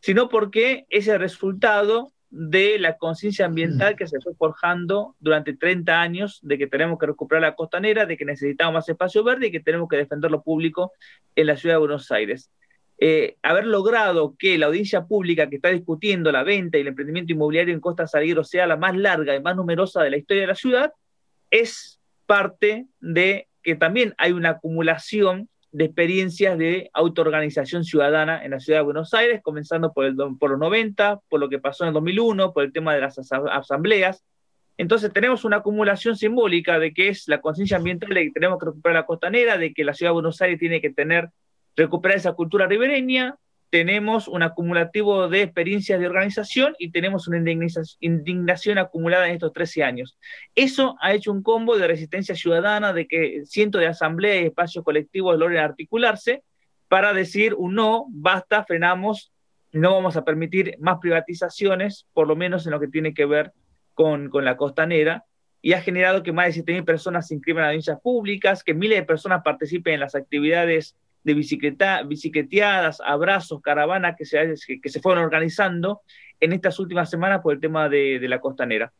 sino porque es el resultado de la conciencia ambiental que se fue forjando durante 30 años de que tenemos que recuperar la costanera, de que necesitamos más espacio verde y que tenemos que defender lo público en la ciudad de Buenos Aires. Eh, haber logrado que la audiencia pública que está discutiendo la venta y el emprendimiento inmobiliario en Costa Salguero sea la más larga y más numerosa de la historia de la ciudad es parte de que también hay una acumulación de experiencias de autoorganización ciudadana en la ciudad de Buenos Aires, comenzando por, el, los 90, por lo que pasó en el 2001, por el tema de las asambleas. Entonces tenemos una acumulación simbólica de que es la conciencia ambiental de que tenemos que recuperar la costanera, de que la ciudad de Buenos Aires tiene que tener, recuperar esa cultura ribereña, tenemos un acumulativo de experiencias de organización y tenemos una indignación acumulada en estos 13 años. Eso ha hecho un combo de resistencia ciudadana, de que cientos de asambleas y espacios colectivos logren articularse para decir un no, basta, frenamos, no vamos a permitir más privatizaciones, por lo menos en lo que tiene que ver con, con la costanera, y ha generado que más de 7.000 personas se inscriban a audiencias públicas, que miles de personas participen en las actividades de bicicleta, bicicleteadas, abrazos, caravanas que se, que se fueron organizando en estas últimas semanas por el tema de, la costanera.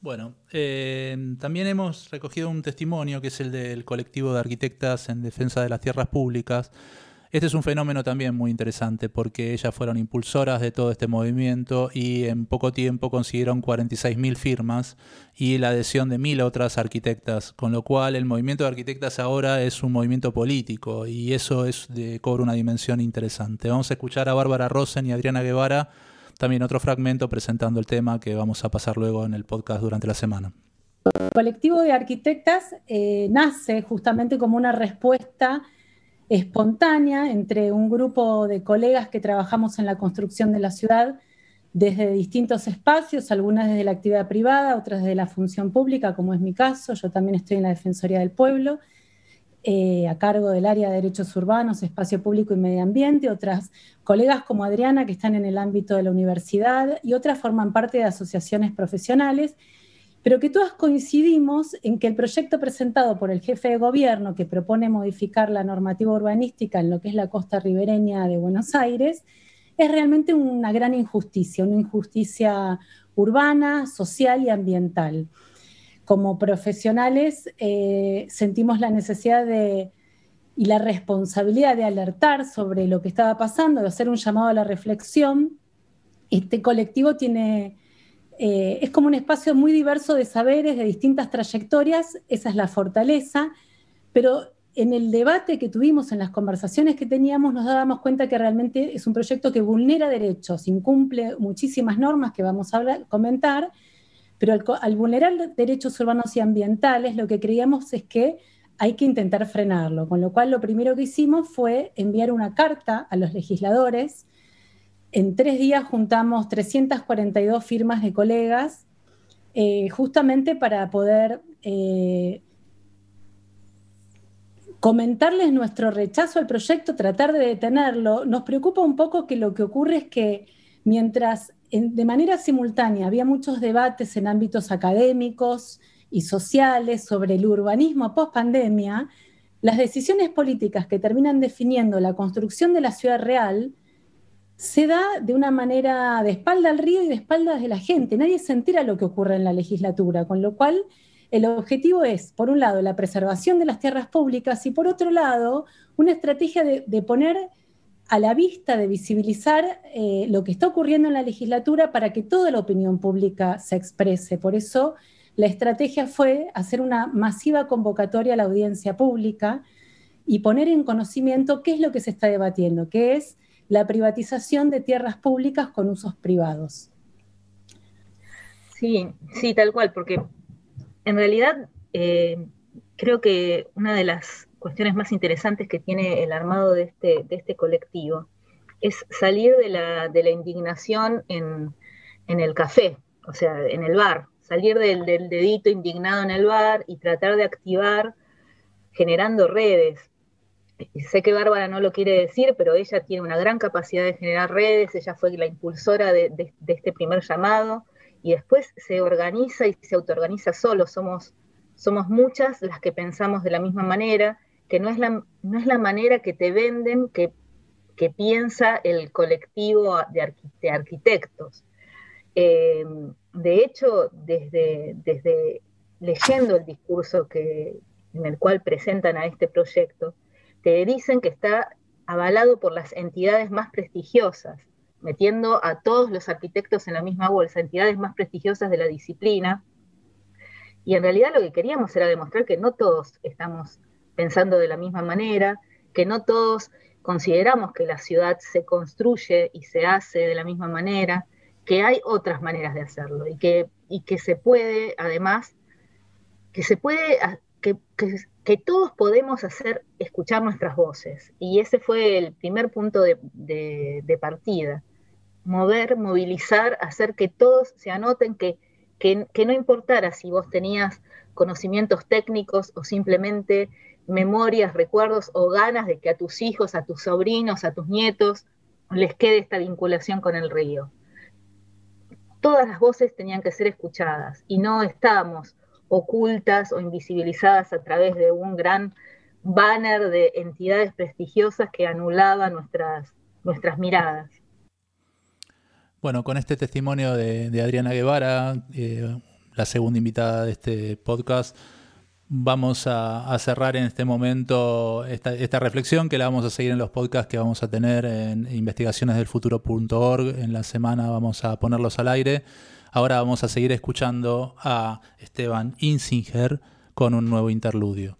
Bueno, eh, también hemos recogido un testimonio que es el del colectivo de arquitectas en defensa de las tierras públicas, este es un fenómeno también muy interesante porque ellas fueron impulsoras de todo este movimiento y en poco tiempo consiguieron 46.000 firmas y la adhesión de mil otras arquitectas, con lo cual el movimiento de arquitectas ahora es un movimiento político y eso es de, cobra una dimensión interesante. Vamos a escuchar a Bárbara Rosen y Adriana Guevara también otro fragmento presentando el tema que vamos a pasar luego en el podcast durante la semana. El colectivo de arquitectas eh, nace justamente como una respuesta espontánea entre un grupo de colegas que trabajamos en la construcción de la ciudad desde distintos espacios, algunas desde la actividad privada, otras desde la función pública, como es mi caso. Yo también estoy en la Defensoría del Pueblo, eh, a cargo del área de derechos urbanos, espacio público y medio ambiente. Otras colegas como Adriana, que están en el ámbito de la universidad, y otras forman parte de asociaciones profesionales pero que todas coincidimos en que el proyecto presentado por el jefe de gobierno que propone modificar la normativa urbanística en lo que es la costa ribereña de Buenos Aires es realmente una gran injusticia, una injusticia urbana, social y ambiental. Como profesionales eh, sentimos la necesidad de, y la responsabilidad de alertar sobre lo que estaba pasando, de hacer un llamado a la reflexión. Este colectivo tiene eh, es como un espacio muy diverso de saberes, de distintas trayectorias, esa es la fortaleza, pero en el debate que tuvimos, en las conversaciones que teníamos, nos dábamos cuenta que realmente es un proyecto que vulnera derechos, incumple muchísimas normas que vamos a comentar, pero al, al vulnerar derechos urbanos y ambientales, lo que creíamos es que hay que intentar frenarlo, con lo cual lo primero que hicimos fue enviar una carta a los legisladores. En tres días juntamos 342 firmas de colegas, eh, justamente para poder eh, comentarles nuestro rechazo al proyecto, tratar de detenerlo. Nos preocupa un poco que lo que ocurre es que mientras en- de manera simultánea había muchos debates en ámbitos académicos y sociales sobre el urbanismo post pandemia, las decisiones políticas que terminan definiendo la construcción de la ciudad real se da de una manera de espalda al río y de espaldas de la gente. Nadie se entera lo que ocurre en la legislatura, con lo cual el objetivo es, por un lado, la preservación de las tierras públicas y por otro lado, una estrategia de, poner a la vista, de visibilizar eh, lo que está ocurriendo en la legislatura para que toda la opinión pública se exprese. Por eso la estrategia fue hacer una masiva convocatoria a la audiencia pública y poner en conocimiento qué es lo que se está debatiendo, que es la privatización de tierras públicas con usos privados. Sí, sí, tal cual, porque en realidad eh, creo que una de las cuestiones más interesantes que tiene el armado de este, de este colectivo es salir de la, de la indignación en, en el café, o sea, en el bar, salir del, del dedito indignado en el bar y tratar de activar generando redes. Sé que Bárbara no lo quiere decir, pero ella tiene una gran capacidad de generar redes, ella fue la impulsora de, de- de este primer llamado y después se organiza y se autoorganiza solo. Somos, somos muchas las que pensamos de la misma manera, que no es la, no es la manera que te venden, que, que piensa el colectivo de, de arquitectos. Eh, de hecho, desde, desde leyendo el discurso que, en el cual presentan a este proyecto, te dicen que está avalado por las entidades más prestigiosas, metiendo a todos los arquitectos en la misma bolsa, entidades más prestigiosas de la disciplina. Y en realidad lo que queríamos era demostrar que no todos estamos pensando de la misma manera, que no todos consideramos que la ciudad se construye y se hace de la misma manera, que hay otras maneras de hacerlo y que, y que se puede, además, que se puede, que, todos podemos hacer escuchar nuestras voces. Y ese fue el primer punto de partida. Mover, movilizar, hacer que todos se anoten, que, que, que no importara si vos tenías conocimientos técnicos o simplemente memorias, recuerdos o ganas de que a tus hijos, a tus sobrinos, a tus nietos les quede esta vinculación con el río todas las voces tenían que ser escuchadas y no estábamos ocultas o invisibilizadas a través de un gran banner de entidades prestigiosas que anulaban nuestras, nuestras miradas. Bueno, con este testimonio de, Adriana Guevara, eh, la segunda invitada de este podcast, vamos a, a cerrar en este momento esta, esta reflexión que la vamos a seguir en los podcasts que vamos a tener en investigacionesdelfuturo.org. En la semana vamos a ponerlos al aire. Ahora vamos a seguir escuchando a Esteban Insinger con un nuevo interludio.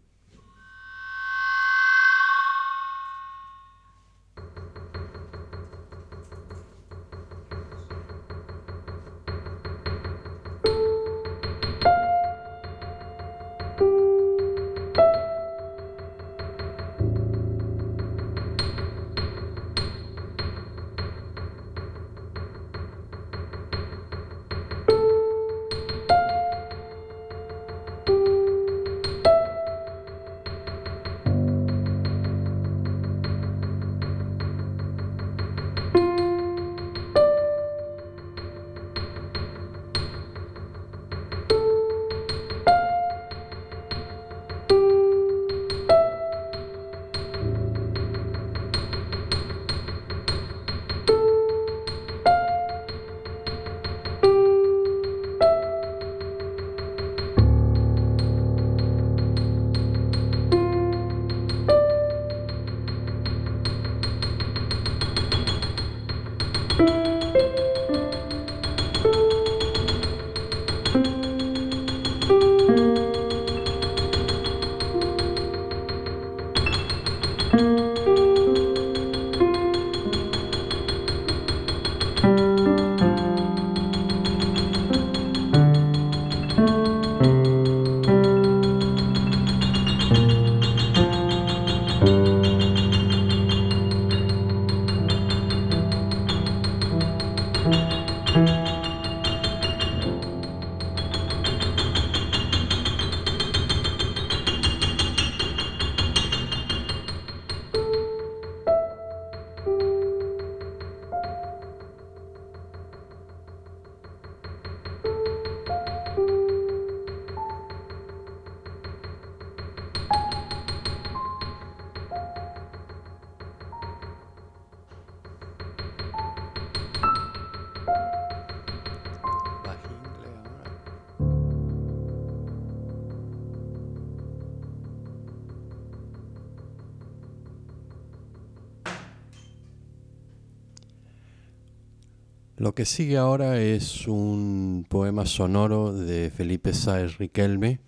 Sigue ahora es un poema sonoro de Felipe Sáez Riquelme,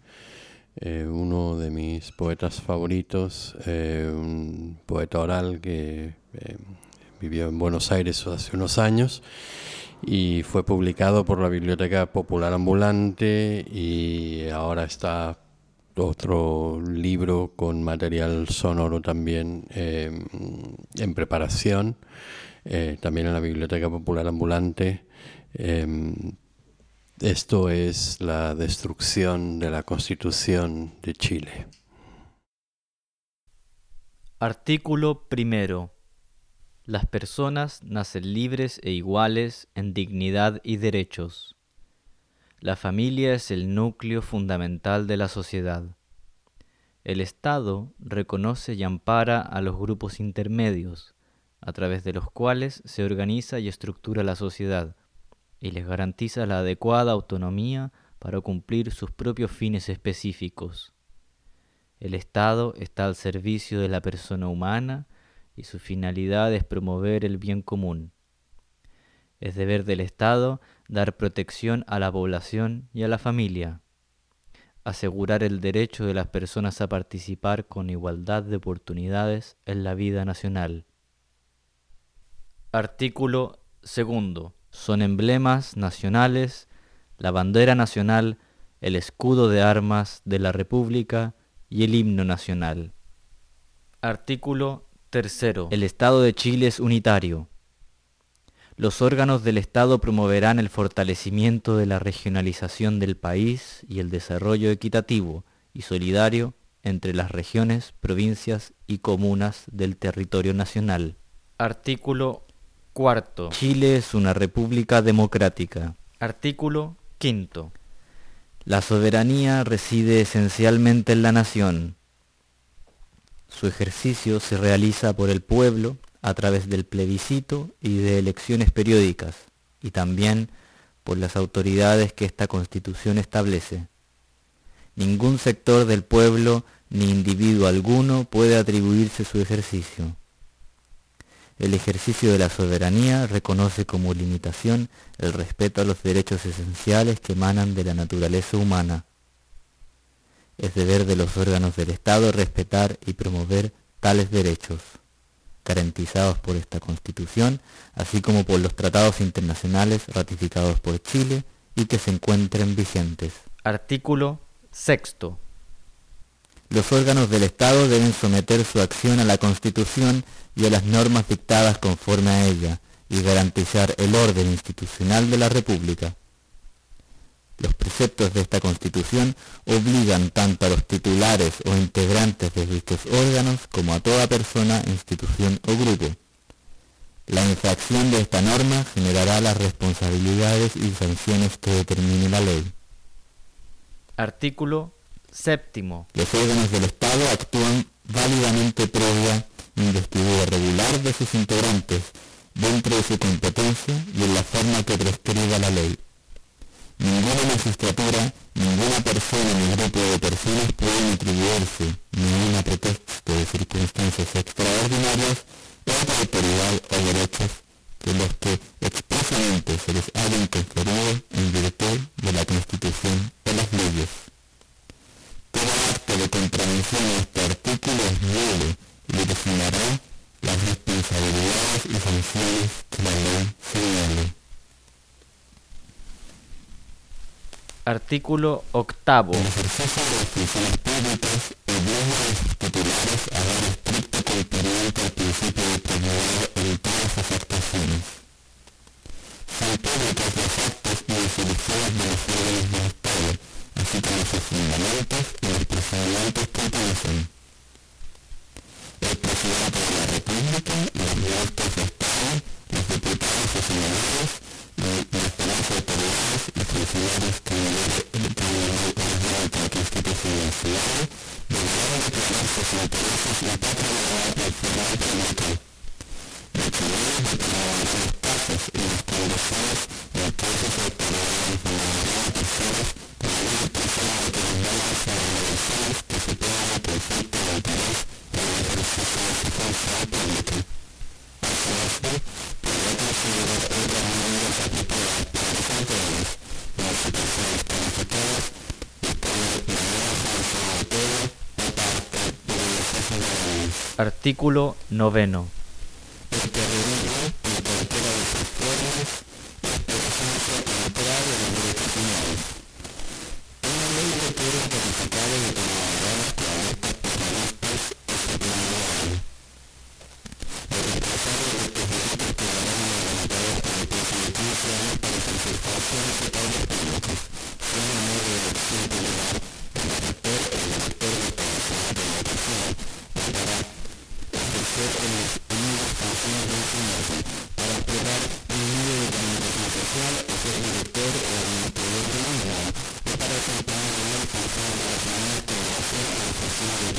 eh, uno de mis poetas favoritos, eh, un poeta oral que eh, vivió en Buenos Aires hace unos años y fue publicado por la Biblioteca Popular Ambulante y ahora está otro libro con material sonoro también en preparación eh, también en la Biblioteca Popular Ambulante. Em, esto es la destrucción de la Constitución de Chile. Artículo primero. Las personas nacen libres e iguales en dignidad y derechos. La familia es el núcleo fundamental de la sociedad. El Estado reconoce y ampara a los grupos intermedios, a través de los cuales se organiza y estructura la sociedad, y les garantiza la adecuada autonomía para cumplir sus propios fines específicos. El Estado está al servicio de la persona humana y su finalidad es promover el bien común. Es deber del Estado dar protección a la población y a la familia, asegurar el derecho de las personas a participar con igualdad de oportunidades en la vida nacional, Artículo segundo. Son emblemas nacionales la bandera nacional, el escudo de armas de la República y el himno nacional. Artículo tercero. El Estado de Chile es unitario. Los órganos del Estado promoverán el fortalecimiento de la regionalización del país y el desarrollo equitativo y solidario entre las regiones, provincias y comunas del territorio nacional. Artículo Cuarto. Chile es una república democrática. Artículo quinto. La soberanía reside esencialmente en la nación. Su ejercicio se realiza por el pueblo a través del plebiscito y de elecciones periódicas, y también por las autoridades que esta constitución establece. Ningún sector del pueblo ni individuo alguno puede atribuirse su ejercicio. El ejercicio de la soberanía reconoce como limitación el respeto a los derechos esenciales que emanan de la naturaleza humana. Es deber de los órganos del Estado respetar y promover tales derechos, garantizados por esta Constitución, así como por los tratados internacionales ratificados por Chile y que se encuentren vigentes. Artículo sexto. Los órganos del Estado deben someter su acción a la Constitución y a las normas dictadas conforme a ella y garantizar el orden institucional de la República. Los preceptos de esta Constitución obligan tanto a los titulares o integrantes de dichos órganos como a toda persona, institución o grupo. La infracción de esta norma generará las responsabilidades y sanciones que determine la ley. Artículo séptimo. Los órganos del Estado actúan válidamente previa investidura regular de sus integrantes dentro de su competencia y en la forma que prescriba la ley. Ninguna magistratura, ninguna persona ni grupo de personas pueden atribuirse, ninguna pretexto de circunstancias extraordinarias, otra autoridad o derechos que los que expresamente se les hayan conferido en virtud de la Constitución o las leyes. Todo acto de contravención a este artículo es nulo y designará las responsabilidades y sanciones que la ley señale. Artículo octavo. El ejercicio de las funciones públicas obliga a los titulares a dar estricto cumplimiento al principio de probidad en todas sus actuaciones. Son públicas los actos y resoluciones de los órganos del Estado, así como sus fundamentos y los procedimientos que utilizan el presidente de la República, los ministros de Estado, los diputados y senadores, las demás autoridades y funcionarios que ordenanza constitucional deberán declarar sus intereses y público. Determinar determinarán los Artículo noveno.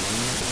políticas,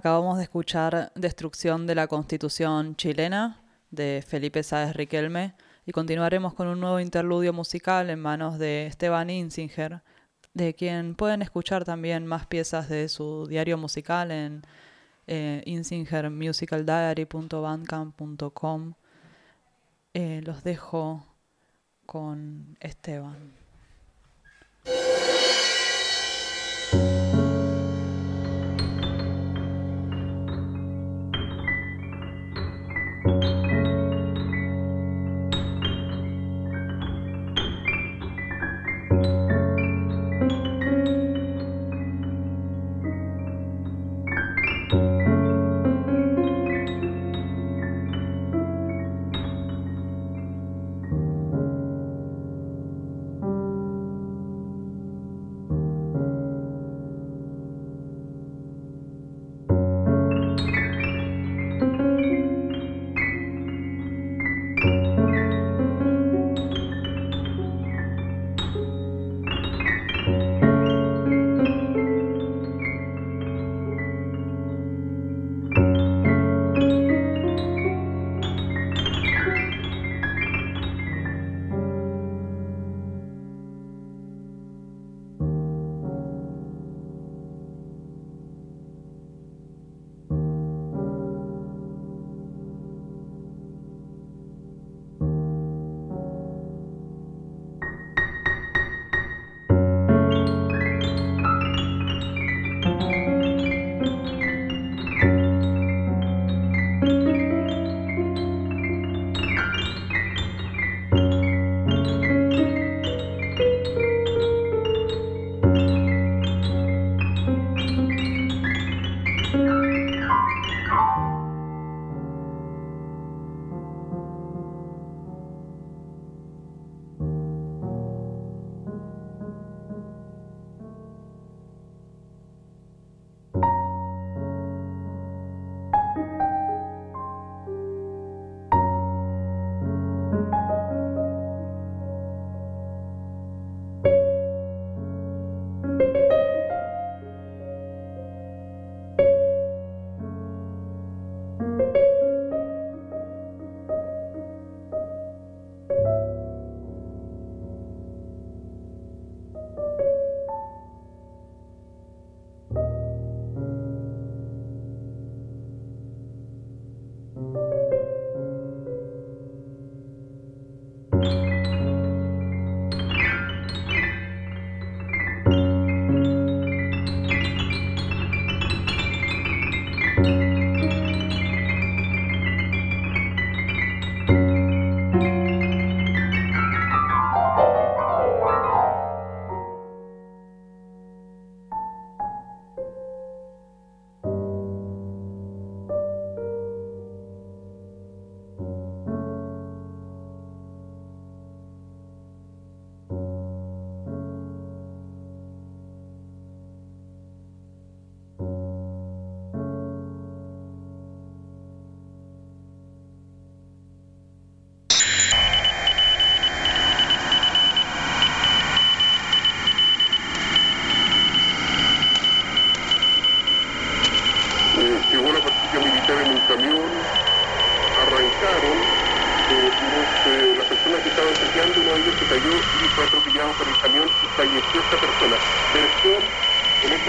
Acabamos de escuchar Destrucción de la Constitución chilena de Felipe Sáez Riquelme y continuaremos con un nuevo interludio musical en manos de Esteban Insinger, de quien pueden escuchar también más piezas de su diario musical en eh, insingermusicaldiary.bandcamp.com. Eh, los dejo con Esteban.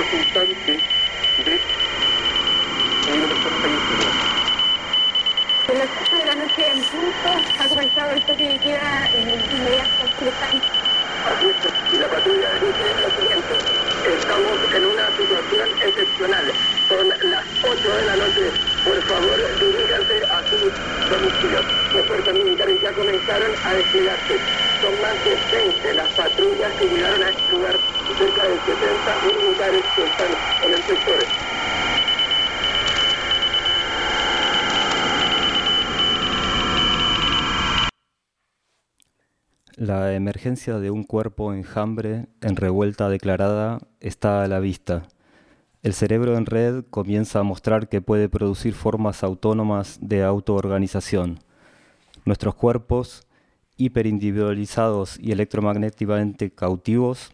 En instantes de una persona fallecida. De las 8 de la noche en punto ha comenzado el toque de queda en inmediato y la patrulla dice lo siguiente. Estamos en una situación excepcional. Son las 8 de la noche. Por favor, diríjanse a sus domicilios. Las fuerzas militares ya comenzaron a desplegarse. Son más de 20 las patrullas que llegaron a este lugar. Cerca de 70 militares que están en el sector. La emergencia de un cuerpo enjambre en revuelta declarada está a la vista. El cerebro en red comienza a mostrar que puede producir formas autónomas de autoorganización. Nuestros cuerpos, hiperindividualizados y electromagnéticamente cautivos,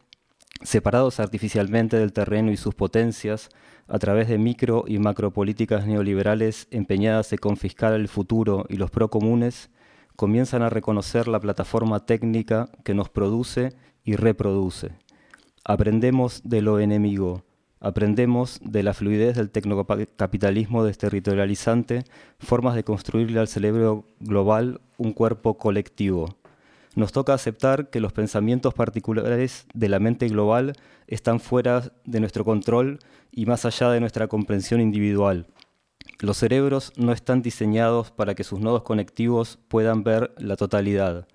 separados artificialmente del terreno y sus potencias, a través de micro y macropolíticas neoliberales empeñadas en confiscar el futuro y los procomunes, comienzan a reconocer la plataforma técnica que nos produce y reproduce. Aprendemos de lo enemigo, aprendemos de la fluidez del tecnocapitalismo desterritorializante, formas de construirle al cerebro global un cuerpo colectivo. Nos toca aceptar que los pensamientos particulares de la mente global están fuera de nuestro control y más allá de nuestra comprensión individual. Los cerebros no están diseñados para que sus nodos conectivos puedan ver la totalidad.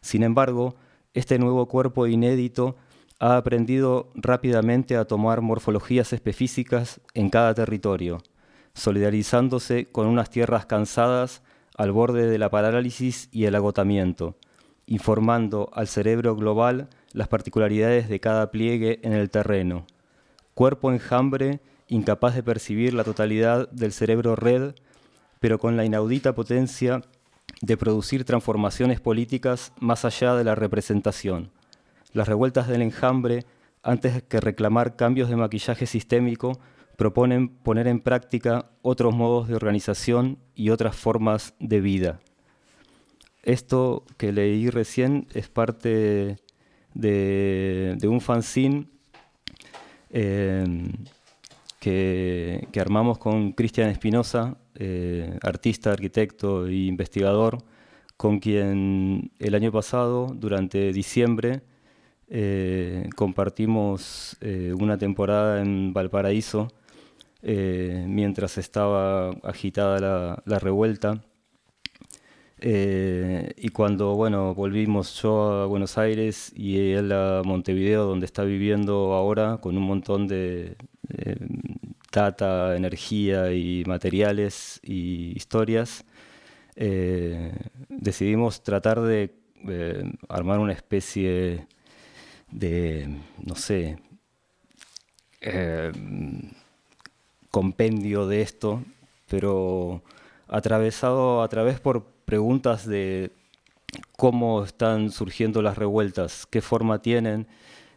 Sin embargo, este nuevo cuerpo inédito ha aprendido rápidamente a tomar morfologías específicas en cada territorio, solidarizándose con unas tierras cansadas al borde de la parálisis y el agotamiento, informando al cerebro global las particularidades de cada pliegue en el terreno. Cuerpo enjambre incapaz de percibir la totalidad del cerebro red, pero con la inaudita potencia de producir transformaciones políticas más allá de la representación. Las revueltas del enjambre, antes que reclamar cambios de maquillaje sistémico, proponen poner en práctica otros modos de organización y otras formas de vida. Esto que leí recién es parte de, un fanzine eh, que, armamos con Cristian Espinosa, eh, artista, arquitecto e investigador, con quien el año pasado, durante diciembre, eh, compartimos una temporada en Valparaíso mientras estaba agitada la, revuelta. Y cuando bueno, volvimos yo a Buenos Aires y él a Montevideo, donde está viviendo ahora, con un montón de, data, energía y materiales y historias, eh, decidimos tratar de eh, armar una especie de, no sé, eh, compendio de esto, pero atravesado a través por preguntas de cómo están surgiendo las revueltas, qué forma tienen,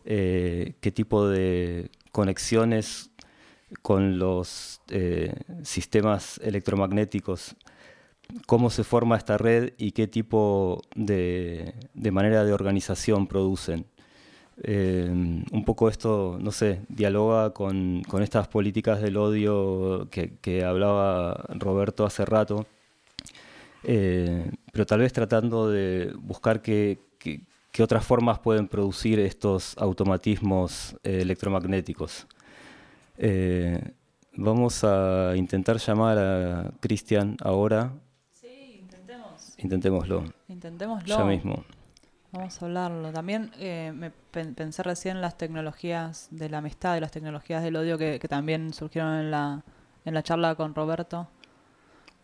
qué tipo de conexiones con los eh, sistemas electromagnéticos, cómo se forma esta red y qué tipo de, manera de organización producen. Eh, un poco esto, no sé, dialoga con, estas políticas del odio que, hablaba Roberto hace rato, eh, pero tal vez tratando de buscar qué, otras formas pueden producir estos automatismos electromagnéticos. Eh, vamos a intentar llamar a Cristian ahora. Sí, intentemos. Intentémoslo. Intentémoslo. Ya mismo. Vamos a hablarlo. También eh, me pensé recién en las tecnologías de la amistad y las tecnologías del odio que, también surgieron en la, en la charla con Roberto.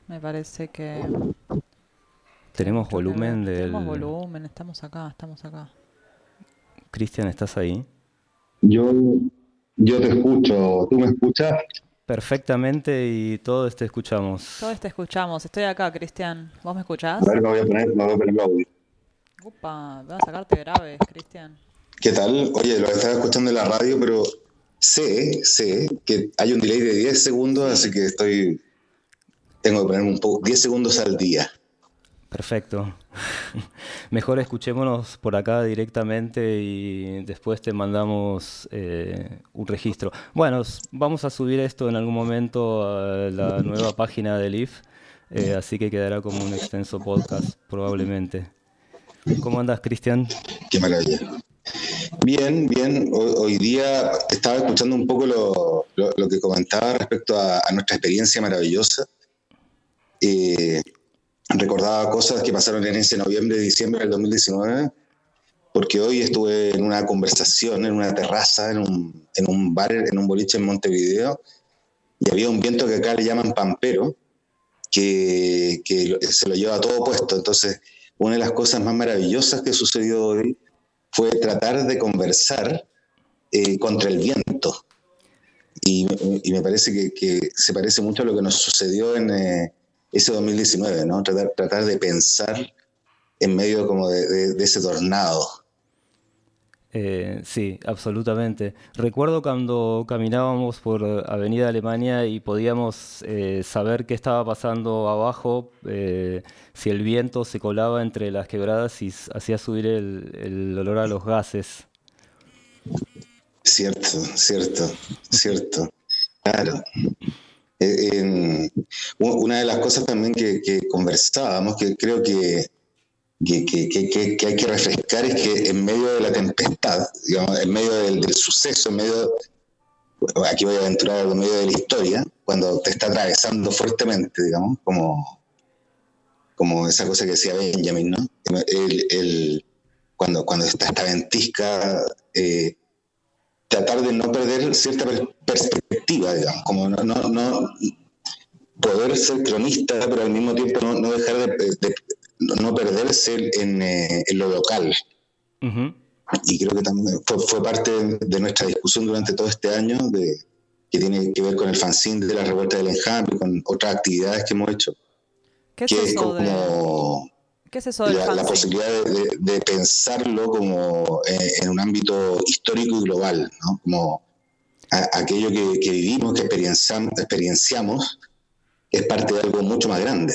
Me parece que... Tenemos volumen del... Tenemos volumen, estamos acá, estamos acá. Cristian, ¿estás ahí? Yo yo te escucho, ¿tú me escuchas? Perfectamente y todos te escuchamos. Todos te escuchamos. Estoy acá, Cristian. ¿Vos me escuchás? A ver, me voy a poner, me voy a poner el audio. Upa, voy a sacarte graves, Cristian. ¿Qué tal? Oye, lo estaba escuchando en la radio, pero sé, sé que hay un delay de 10 segundos, así que estoy. Tengo que poner un poco. 10 segundos al día. Perfecto. Mejor escuchémonos por acá directamente y después te mandamos eh, un registro. Bueno, vamos a subir esto en algún momento a la nueva página del IF, eh, así que quedará como un extenso podcast probablemente. ¿Cómo andas, Cristian? Qué maravilla. Bien, bien. Hoy, día estaba escuchando un poco lo, que comentaba respecto a, a nuestra experiencia maravillosa. Eh, recordaba cosas que pasaron en ese noviembre, diciembre del 2019, porque hoy estuve en una conversación, en una terraza, en un, en un bar, en un boliche en Montevideo, y había un viento que acá le llaman pampero, que, que se lo lleva todo puesto. Entonces, una de las cosas más maravillosas que sucedió hoy fue tratar de conversar eh, contra el viento. Y, y me parece que, que se parece mucho a lo que nos sucedió en eh, ese 2019, ¿no? Tratar, tratar de pensar en medio como de, de- de ese tornado. Eh, sí, absolutamente. Recuerdo cuando caminábamos por Avenida Alemania y podíamos eh, saber qué estaba pasando abajo, eh, si el viento se colaba entre las quebradas y hacía subir el, el olor a los gases. Cierto, cierto, cierto. Claro. Una de las cosas también que, conversábamos, que creo que, que, hay que refrescar, es que en medio de la tempestad, digamos, en medio del, suceso, en medio, aquí voy a aventurar en medio de la historia, cuando te está atravesando fuertemente, digamos, como, como esa cosa que decía Benjamin, ¿no? El- cuando, cuando está esta ventisca, eh, tratar de no perder cierta per- perspectiva, digamos, como no, no, no poder ser cronista, pero al mismo tiempo no, no dejar de, de- no perderse en, eh, en lo local. Y creo que también fue, fue parte de nuestra discusión durante todo este año, de, que tiene que ver con el fanzine de la revuelta del enjambre, con otras actividades que hemos hecho, ¿Qué es que es eso de, como qué es eso del la, la posibilidad de, de- de pensarlo como eh, en un ámbito histórico y global, ¿no? Como a- aquello que, que vivimos, que experienciam- experienciamos, es parte de algo mucho más grande,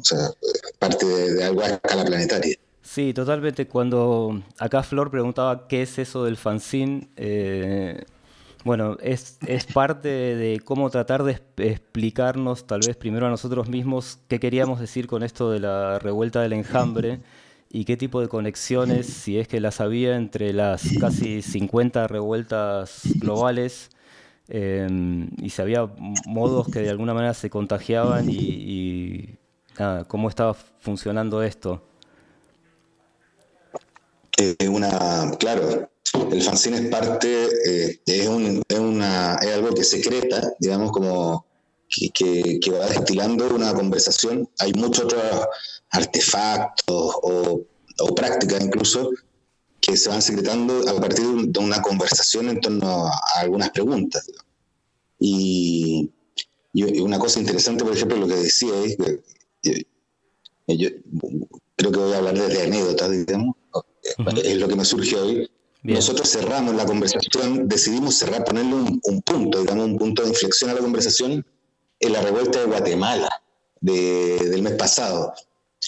o sea, es parte de, de algo a escala planetaria. Sí, totalmente. Cuando acá Flor preguntaba qué es eso del fanzine, eh, bueno, es, es parte de cómo tratar de explicarnos, tal vez primero a nosotros mismos, qué queríamos decir con esto de la revuelta del enjambre y qué tipo de conexiones, si es que las había entre las casi 50 revueltas globales eh, y si había modos que de alguna manera se contagiaban y, y nada, cómo estaba funcionando esto. Eh, una, claro, el fanzine es parte, eh, es, un- es una, es algo que secreta, digamos, como que, que- que va destilando una conversación. Hay muchos otros artefactos o, o prácticas incluso que se van secretando a partir de, un- de una conversación en torno a, algunas preguntas. Y, una cosa interesante, por ejemplo, lo que decía es que eh, yo creo que voy a hablar desde anécdotas, digamos, es lo que me surge hoy. Nosotros cerramos la conversación, decidimos cerrar, ponerle un, un punto, digamos, un punto de inflexión a la conversación en la revuelta de Guatemala de- del mes pasado.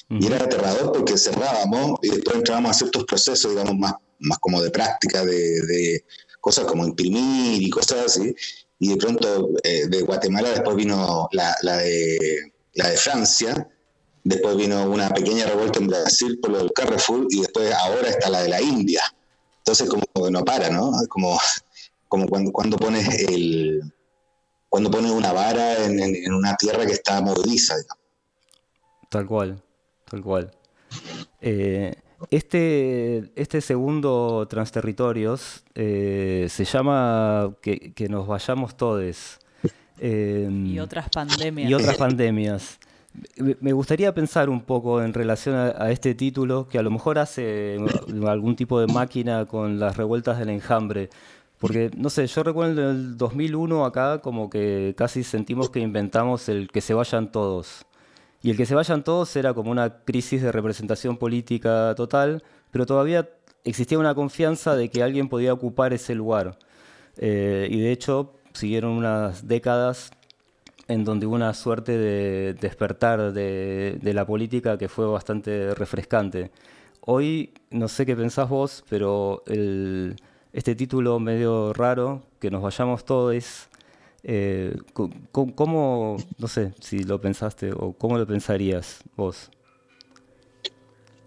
Y era aterrador porque cerrábamos y después entrábamos a ciertos procesos, digamos, más, más como de práctica, de, de cosas como imprimir y cosas así. Y de pronto eh, de Guatemala después vino la, la de, la de Francia, después vino una pequeña revuelta en Brasil por lo del Carrefour y después ahora está la de la India. Entonces como que no para, ¿no? Como, como cuando, cuando pones el cuando pones una vara en, en- en una tierra que está movediza. digamos. Tal cual, tal cual. Eh, este, este segundo Transterritorios eh, se llama que, que nos vayamos todes. Eh, Y otras pandemias. Y otras pandemias. Me- gustaría pensar un poco en relación a, este título, que a lo mejor hace algún tipo de máquina con las revueltas del enjambre. Porque, no sé, yo recuerdo en el 2001 acá como que casi sentimos que inventamos el que se vayan todos. Y el que se vayan todos era como una crisis de representación política total, pero todavía existía una confianza de que alguien podía ocupar ese lugar. Eh, y de hecho, siguieron unas décadas en donde hubo una suerte de despertar de, la política que fue bastante refrescante. Hoy, no sé qué pensás vos, pero este título medio raro, que nos vayamos todos, eh, ¿cómo, no sé si lo pensaste o cómo lo pensarías vos?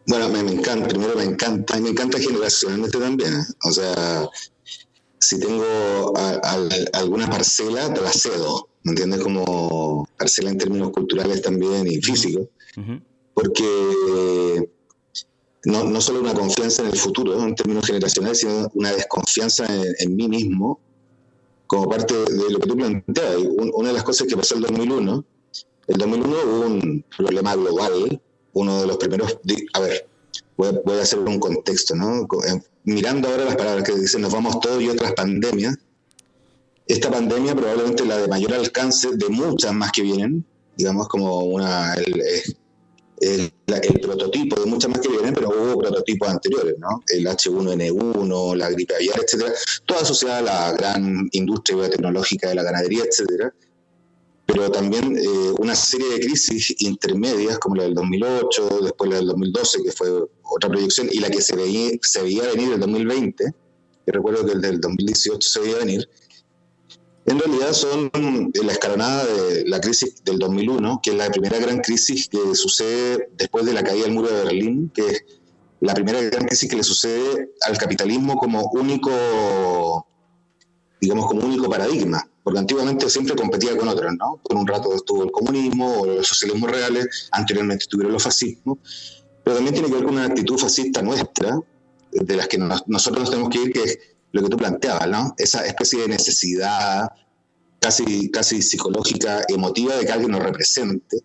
Bueno, me, me encanta, primero me encanta, y me encanta generacionalmente también. ¿eh? O sea, si tengo alguna parcela, te la cedo, ¿me entiendes? Como parcela en términos culturales también y físicos, porque no, no solo una confianza en el futuro, en términos generacionales, sino una desconfianza en, en mí mismo, como parte de lo que tú planteabas. Y un- una de las cosas que pasó el 2001, el 2001 hubo un problema global, uno de los primeros, a ver, voy a, voy a hacer un contexto, ¿no? Eh, Mirando ahora las palabras que dicen nos vamos todos y otras pandemias, esta pandemia probablemente la de mayor alcance de muchas más que vienen, digamos como una el, el- el prototipo de muchas más que vienen, pero hubo prototipos anteriores, ¿no? El H1N1, la gripe aviar, etcétera, toda asociada a la gran industria biotecnológica de la ganadería, etcétera, pero también eh, una serie de crisis intermedias como la del 2008, después la del 2012, que fue otra proyección, y la que se veía, se veía venir el 2020, que recuerdo que el del 2018 se veía venir, en realidad son la escalonada de la crisis del 2001, que es la primera gran crisis que sucede después de la caída del muro de Berlín, que es la primera gran crisis que le sucede al capitalismo como único, digamos, como único paradigma, porque antiguamente siempre competía con otros, ¿no? Por un rato estuvo el comunismo o los socialismos reales, anteriormente estuvieron los fascismos, pero también tiene que ver con una actitud fascista nuestra, de las que nos- nosotros nos tenemos que ir, que es lo que tú planteabas, ¿no? Esa especie de necesidad casi, casi psicológica, emotiva de que alguien nos represente.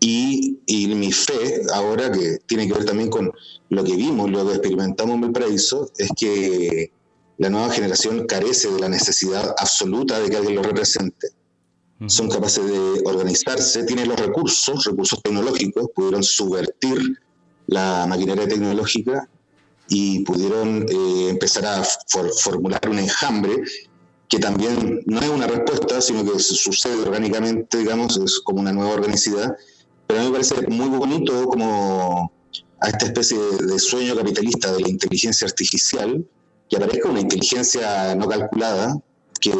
Y, y mi fe, ahora que tiene que ver también con lo que vimos, lo que experimentamos en Valparaíso, es que la nueva generación carece de la necesidad absoluta de que alguien lo represente. Son capaces de organizarse, tienen los recursos, recursos tecnológicos, pudieron subvertir la maquinaria tecnológica y pudieron eh, empezar a for- formular un enjambre que también no es una respuesta, sino que su- sucede orgánicamente, digamos, es como una nueva organicidad. Pero a mí me parece muy bonito como a esta especie de, de sueño capitalista de la inteligencia artificial, que aparezca una inteligencia no calculada, que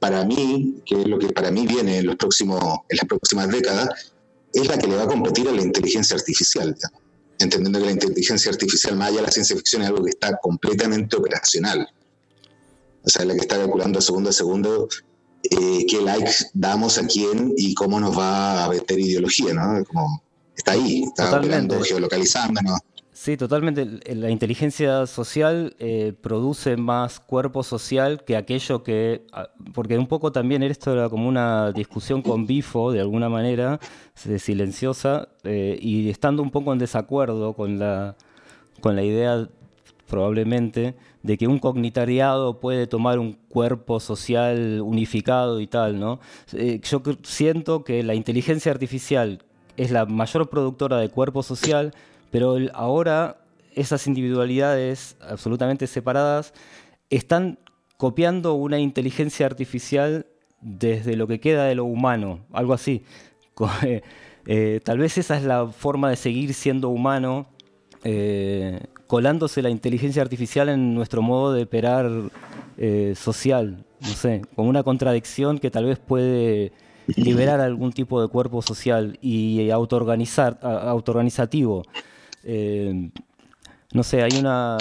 para mí, que es lo que para mí viene en, los próximos, en las próximas décadas, es la que le va a competir a la inteligencia artificial. digamos. Entendiendo que la inteligencia artificial, más allá de la ciencia ficción, es algo que está completamente operacional. O sea, la que está calculando segundo a segundo eh, qué likes damos a quién y cómo nos va a meter ideología, ¿no? Como está ahí, está operando, geolocalizándonos. Sí, totalmente. La inteligencia social eh, produce más cuerpo social que aquello que... ah, Porque un poco también esto era como una discusión con Bifo, de alguna manera, silenciosa, eh, y estando un poco en desacuerdo con la, con la idea, probablemente, de que un cognitariado puede tomar un cuerpo social unificado y tal, ¿no? Eh, yo siento que la inteligencia artificial es la mayor productora de cuerpo social, pero ahora esas individualidades absolutamente separadas están copiando una inteligencia artificial desde lo que queda de lo humano, algo así. Eh, eh, tal vez esa es la forma de seguir siendo humano, eh, colándose la inteligencia artificial en nuestro modo de operar social, no sé, con una contradicción que tal vez puede liberar algún tipo de cuerpo social y autoorganizar, autoorganizativo. Eh, no sé, hay una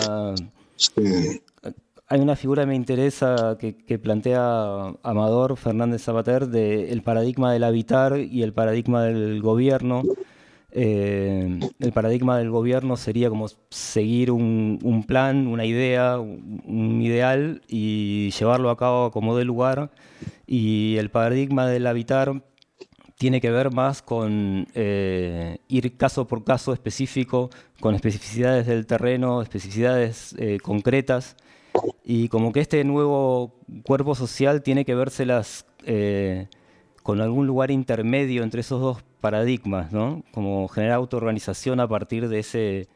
hay una figura que me interesa que, que plantea Amador Fernández Zapater de el paradigma del habitar y el paradigma del gobierno. Eh, el paradigma del gobierno sería como seguir un, un plan, una idea, un, un ideal y llevarlo a cabo como de lugar. Y el paradigma del habitar tiene que ver más con eh, ir caso por caso específico, con especificidades del terreno, especificidades eh, concretas, y como que este nuevo cuerpo social tiene que vérselas eh, con algún lugar intermedio entre esos dos paradigmas, ¿no? Como generar autoorganización a partir de ese,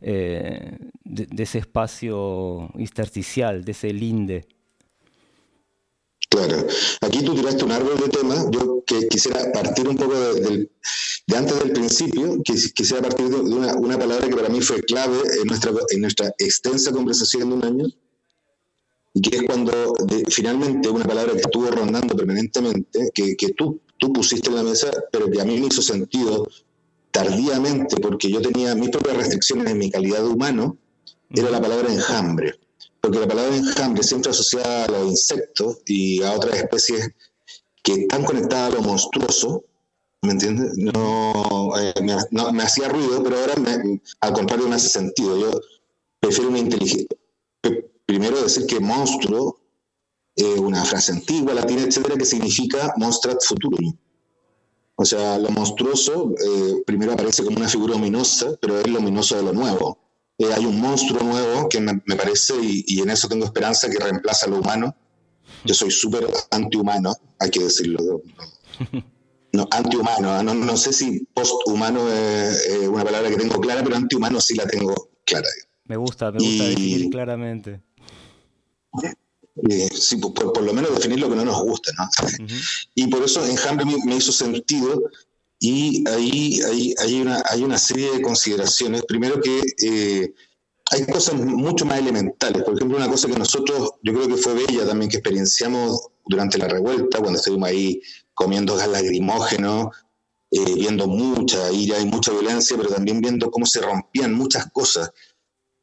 eh, de, de ese espacio intersticial, de ese linde. Claro. Aquí tú tiraste un árbol de temas. Yo que quisiera partir un poco de, antes del principio, quisiera partir de una, palabra que para mí fue clave en nuestra, en nuestra extensa conversación de un año, y que es cuando finalmente una palabra que estuvo rondando permanentemente, que, que tú, tú pusiste en la mesa, pero que a mí me hizo sentido tardíamente, porque yo tenía mis propias restricciones en mi calidad de humano, era la palabra enjambre. Porque la palabra enjambre siempre asociada a los insectos y a otras especies que están conectadas a lo monstruoso, ¿me entiendes? No, eh, me, no- me hacía ruido, pero ahora me- al contrario me hace sentido. Yo prefiero una inteligencia. Primero decir que monstruo es una frase antigua, latina, etcétera, que significa monstrat futurum. O sea, lo monstruoso eh, primero aparece como una figura ominosa, pero es lo ominoso de lo nuevo. Eh, hay un monstruo nuevo que me, me parece, y, y en eso tengo esperanza, que reemplaza lo humano. Yo soy súper antihumano, hay que decirlo. No, antihumano, no, no sé si posthumano es, es una palabra que tengo clara, pero antihumano sí la tengo clara. Me gusta, me gusta Y- definir claramente. Eh, sí, por, por- lo menos definir lo que no nos gusta, ¿no? Y por eso Enjambre me, me hizo sentido y ahí, ahí hay, una, hay una serie de consideraciones. Primero que eh, hay cosas mucho más elementales. Por ejemplo, una cosa que nosotros, yo creo que fue bella también, que experienciamos durante la revuelta, cuando estuvimos ahí comiendo gas lacrimógeno, eh, viendo mucha ira y mucha violencia, pero también viendo cómo se rompían muchas cosas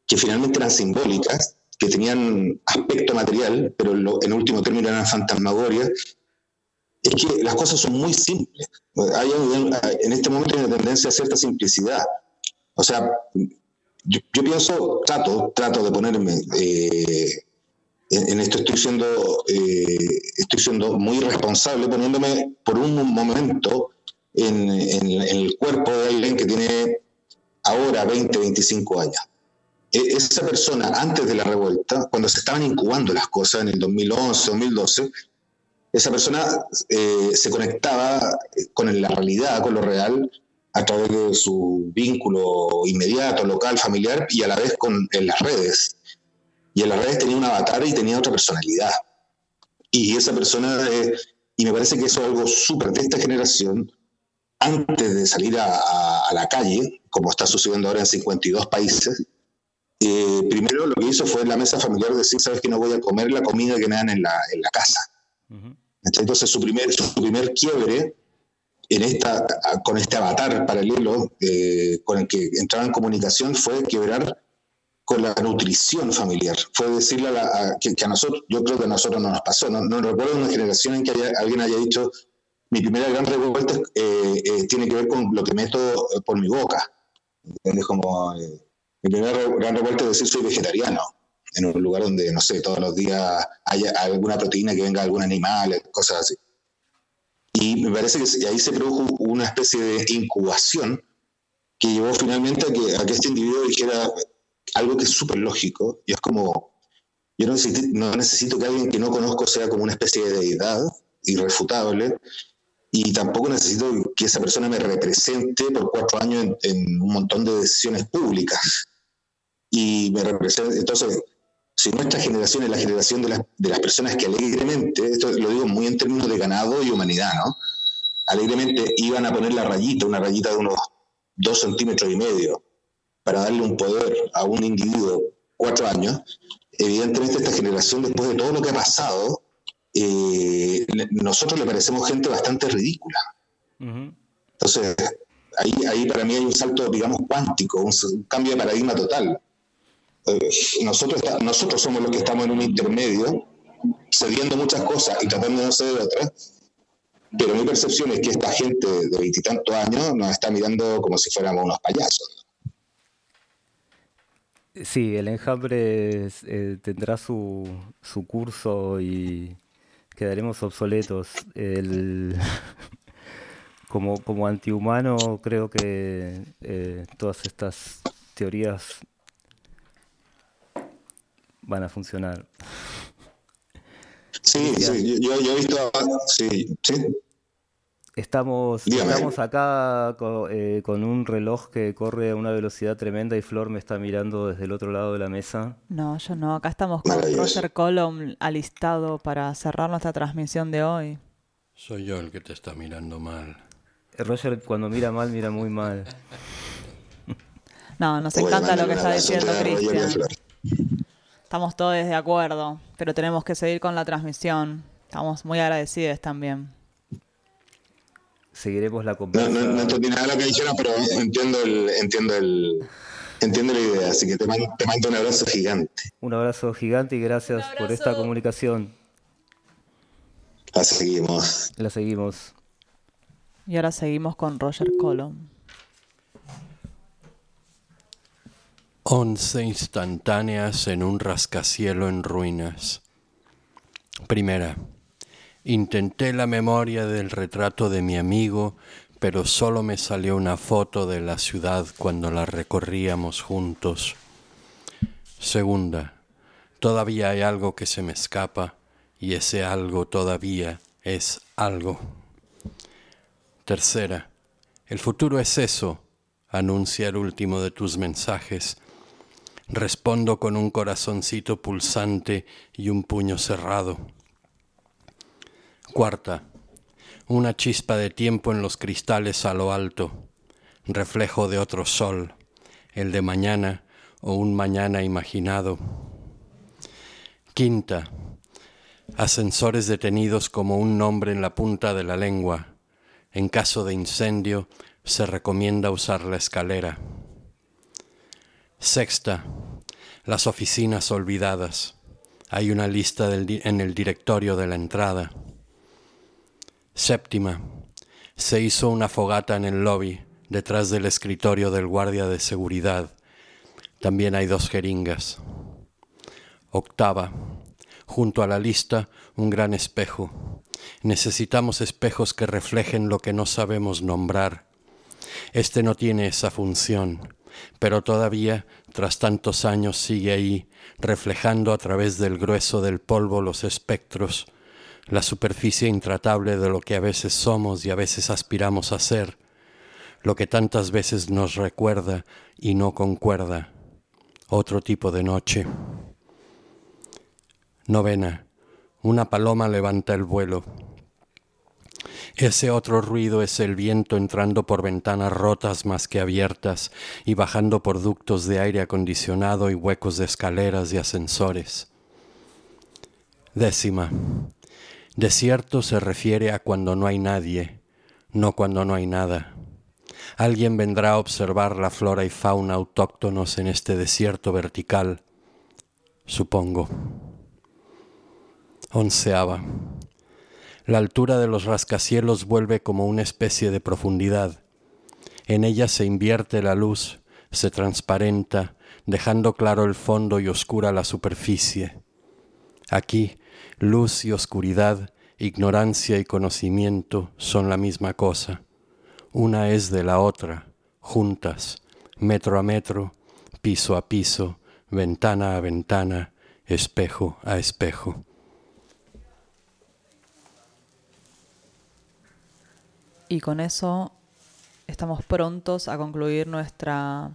que finalmente eran simbólicas, que tenían aspecto material, pero en último término eran fantasmagorias, es que las cosas son muy simples. Hay, en este momento hay una tendencia a cierta simplicidad. O sea, yo, pienso, trato, trato de ponerme, eh, en, en esto estoy siendo, eh, estoy siendo muy responsable, poniéndome por un momento en, en- en el cuerpo de alguien que tiene ahora 20, 25 años. E- Esa persona, antes de la revuelta, cuando se estaban incubando las cosas en el 2011, 2012, esa persona eh, se conectaba con la realidad, con lo real, a través de su vínculo inmediato, local, familiar y a la vez con, en las redes. Y en las redes tenía un avatar y tenía otra personalidad. Y esa persona, eh, y me parece que eso es algo súper de esta generación, antes de salir a, a- a la calle, como está sucediendo ahora en 52 países, eh, primero lo que hizo fue en la mesa familiar decir, sabes que no voy a comer la comida que me dan en la, en la casa. Entonces su primer, su primer quiebre en esta, con este avatar paralelo eh, con el que entraba en comunicación fue quebrar con la nutrición familiar. Fue decirle a la- a- que, que a nosotros, yo creo que a nosotros no nos pasó. No, no recuerdo una generación en que haya- alguien haya dicho, mi primera gran revuelta eh, eh, tiene que ver con lo que meto eh, por mi boca. ¿Entiendes? Como, eh, mi primera gran revuelta es decir soy vegetariano, en un lugar donde, no sé, todos los días haya alguna proteína que venga de algún animal, cosas así. Y me parece que ahí se produjo una especie de incubación que llevó finalmente a que, a que este individuo dijera algo que es súper lógico, y es como, yo no necesito, no necesito que alguien que no conozco sea como una especie de deidad irrefutable, y tampoco necesito que esa persona me represente por cuatro años en, en un montón de decisiones públicas. Y me representa, entonces, si nuestra generación es la generación de las, de las personas que alegremente, esto lo digo muy en términos de ganado y humanidad, ¿no? Alegremente iban a poner la rayita, una rayita de unos dos centímetros y medio, para darle un poder a un individuo cuatro años, evidentemente esta generación, después de todo lo que ha pasado, eh, nosotros le parecemos gente bastante ridícula. Entonces, ahí, ahí para mí hay un salto, digamos, cuántico, un, un cambio de paradigma total. Eh, nosotros, nosotros somos los que estamos en un intermedio, cediendo muchas cosas y tratando de no otras, pero mi percepción es que esta gente de veintitantos años nos está mirando como si fuéramos unos payasos. Sí, el enjambre eh, tendrá su, su curso y quedaremos obsoletos. El, como, como antihumano creo que eh, todas estas teorías van a funcionar. Sí, sí, yo, yo he visto, sí, sí. Estamos, Dígame. estamos acá eh, con, un reloj que corre a una velocidad tremenda y Flor me está mirando desde el otro lado de la mesa. No, yo no. Acá estamos con Roger Colom alistado para cerrar nuestra transmisión de hoy. Soy yo el que te está mirando mal. Eh, Roger cuando mira mal, mira muy mal. No, nos encanta lo que está diciendo Cristian. Estamos todos de acuerdo, pero tenemos que seguir con la transmisión. Estamos muy agradecidos también. Seguiremos la No, conversa. no, no entendí nada de lo que dijeron, pero entiendo el, entiendo el, entiendo la idea, así que te mando, te mando un abrazo gigante. Un abrazo gigante y gracias por esta comunicación. La seguimos. La seguimos. Y ahora seguimos con Roger Colom. Once instantáneas en un rascacielo en ruinas. Primera. Intenté la memoria del retrato de mi amigo, pero solo me salió una foto de la ciudad cuando la recorríamos juntos. Segunda. Todavía hay algo que se me escapa y ese algo todavía es algo. Tercera. El futuro es eso, anuncia el último de tus mensajes. Respondo con un corazoncito pulsante y un puño cerrado. Cuarta, una chispa de tiempo en los cristales a lo alto, reflejo de otro sol, el de mañana o un mañana imaginado. Quinta, ascensores detenidos como un nombre en la punta de la lengua. En caso de incendio, se recomienda usar la escalera. Sexta, las oficinas olvidadas. Hay una lista en el directorio de la entrada. Séptima, se hizo una fogata en el lobby, detrás del escritorio del guardia de seguridad. También hay dos jeringas. Octava, junto a la lista, un gran espejo. Necesitamos espejos que reflejen lo que no sabemos nombrar. Este no tiene esa función, pero todavía, tras tantos años, sigue ahí, reflejando a través del grueso del polvo los espectros, la superficie intratable de lo que a veces somos y a veces aspiramos a ser, lo que tantas veces nos recuerda y no concuerda, otro tipo de noche. Novena. Una paloma levanta el vuelo. Ese otro ruido es el viento entrando por ventanas rotas más que abiertas y bajando por ductos de aire acondicionado y huecos de escaleras y ascensores. Décima. Desierto se refiere a cuando no hay nadie, no cuando no hay nada. Alguien vendrá a observar la flora y fauna autóctonos en este desierto vertical, supongo. Onceava. La altura de los rascacielos vuelve como una especie de profundidad. En ella se invierte la luz, se transparenta, dejando claro el fondo y oscura la superficie. Aquí, luz y oscuridad, ignorancia y conocimiento son la misma cosa. Una es de la otra, juntas, metro a metro, piso a piso, ventana a ventana, espejo a espejo. Y con eso estamos prontos a concluir nuestra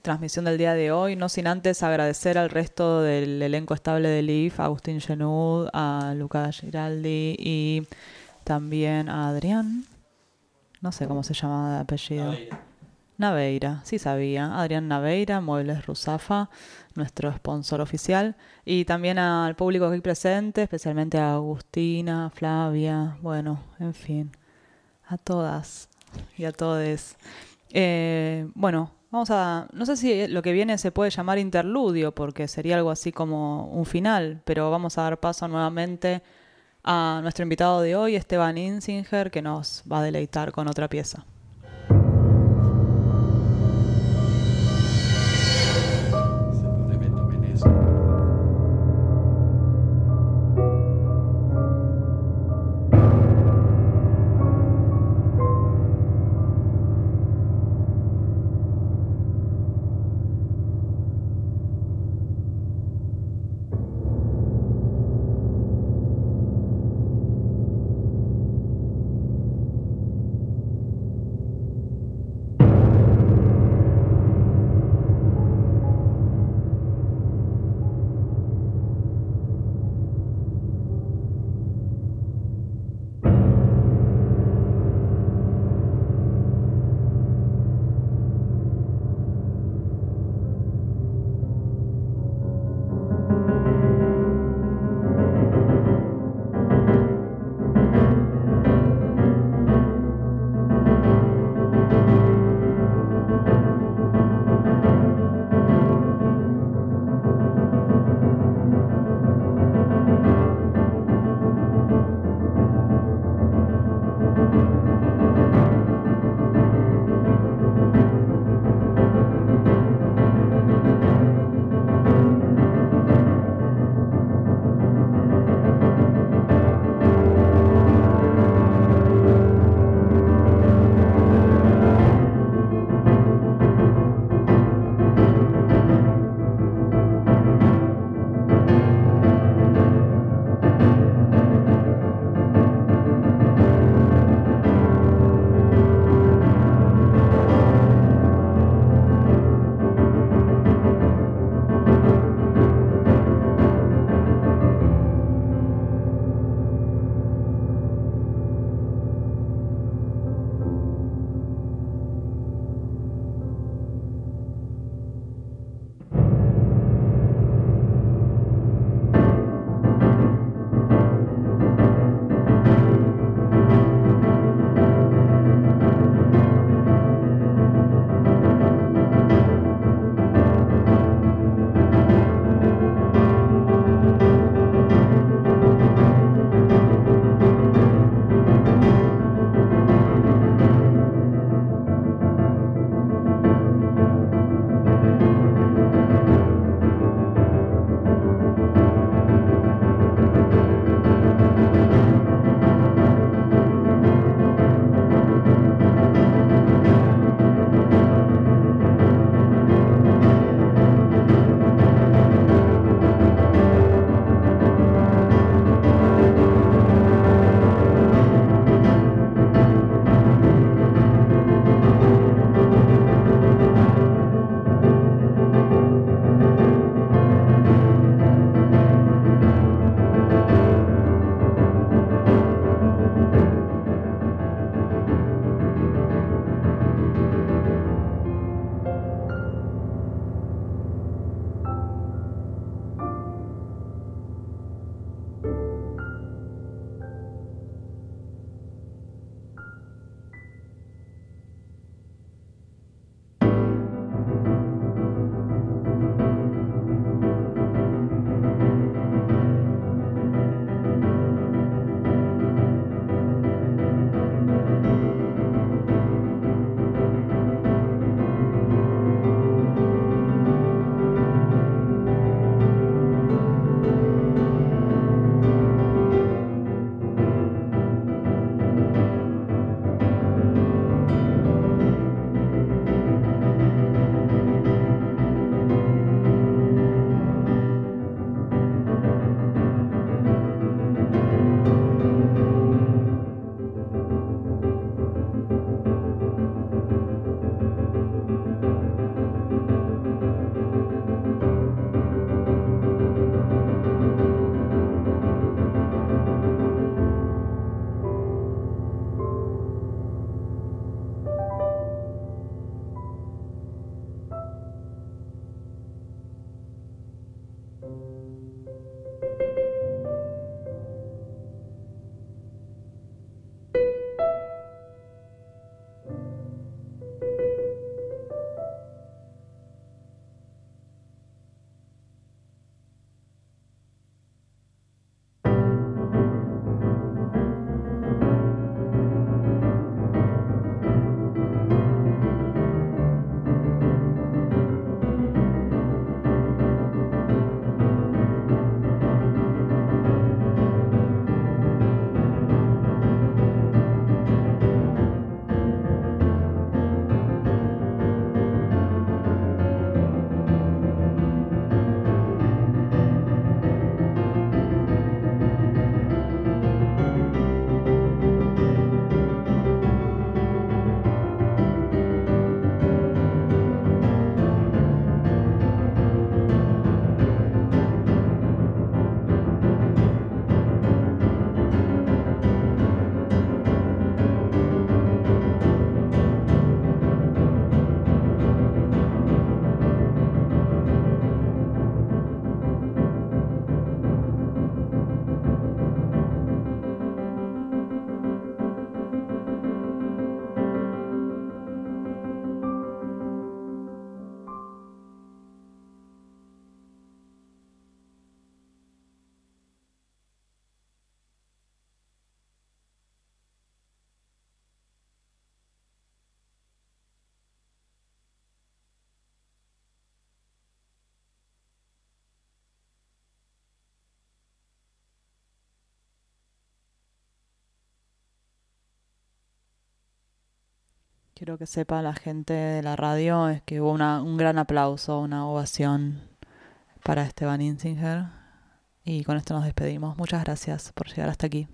transmisión del día de hoy, no sin antes agradecer al resto del elenco estable de LIF, a Agustín Genud, a Lucas Giraldi y también a Adrián, no sé cómo se llama de apellido. Naveira, sí sabía. Adrián Naveira, Muebles Rusafa, nuestro sponsor oficial. Y también al público aquí presente, especialmente a Agustina, Flavia, bueno, en fin, a todas y a todes. Eh, bueno, vamos a. No sé si lo que viene se puede llamar interludio, porque sería algo así como un final, pero vamos a dar paso nuevamente a nuestro invitado de hoy, Esteban Insinger, que nos va a deleitar con otra pieza. Quiero que sepa la gente de la radio es que hubo una- un gran aplauso, una ovación para Esteban Insinger. Y con esto nos despedimos. Muchas gracias por llegar hasta aquí.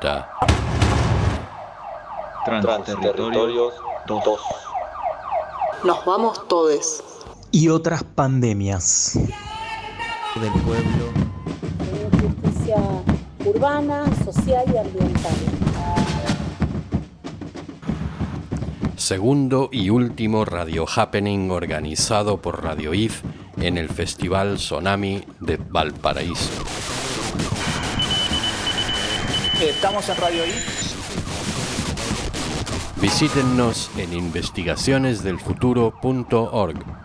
Presenta Transterritorios 2. Nos vamos todes. y otras pandemias. Del pueblo. Justicia urbana, social y ambiental. segundo y último Radio Happening organizado por Radio IF en el Festival Sonami de Valparaíso. Estamos en Radio I. Visítennos en investigacionesdelfuturo.org.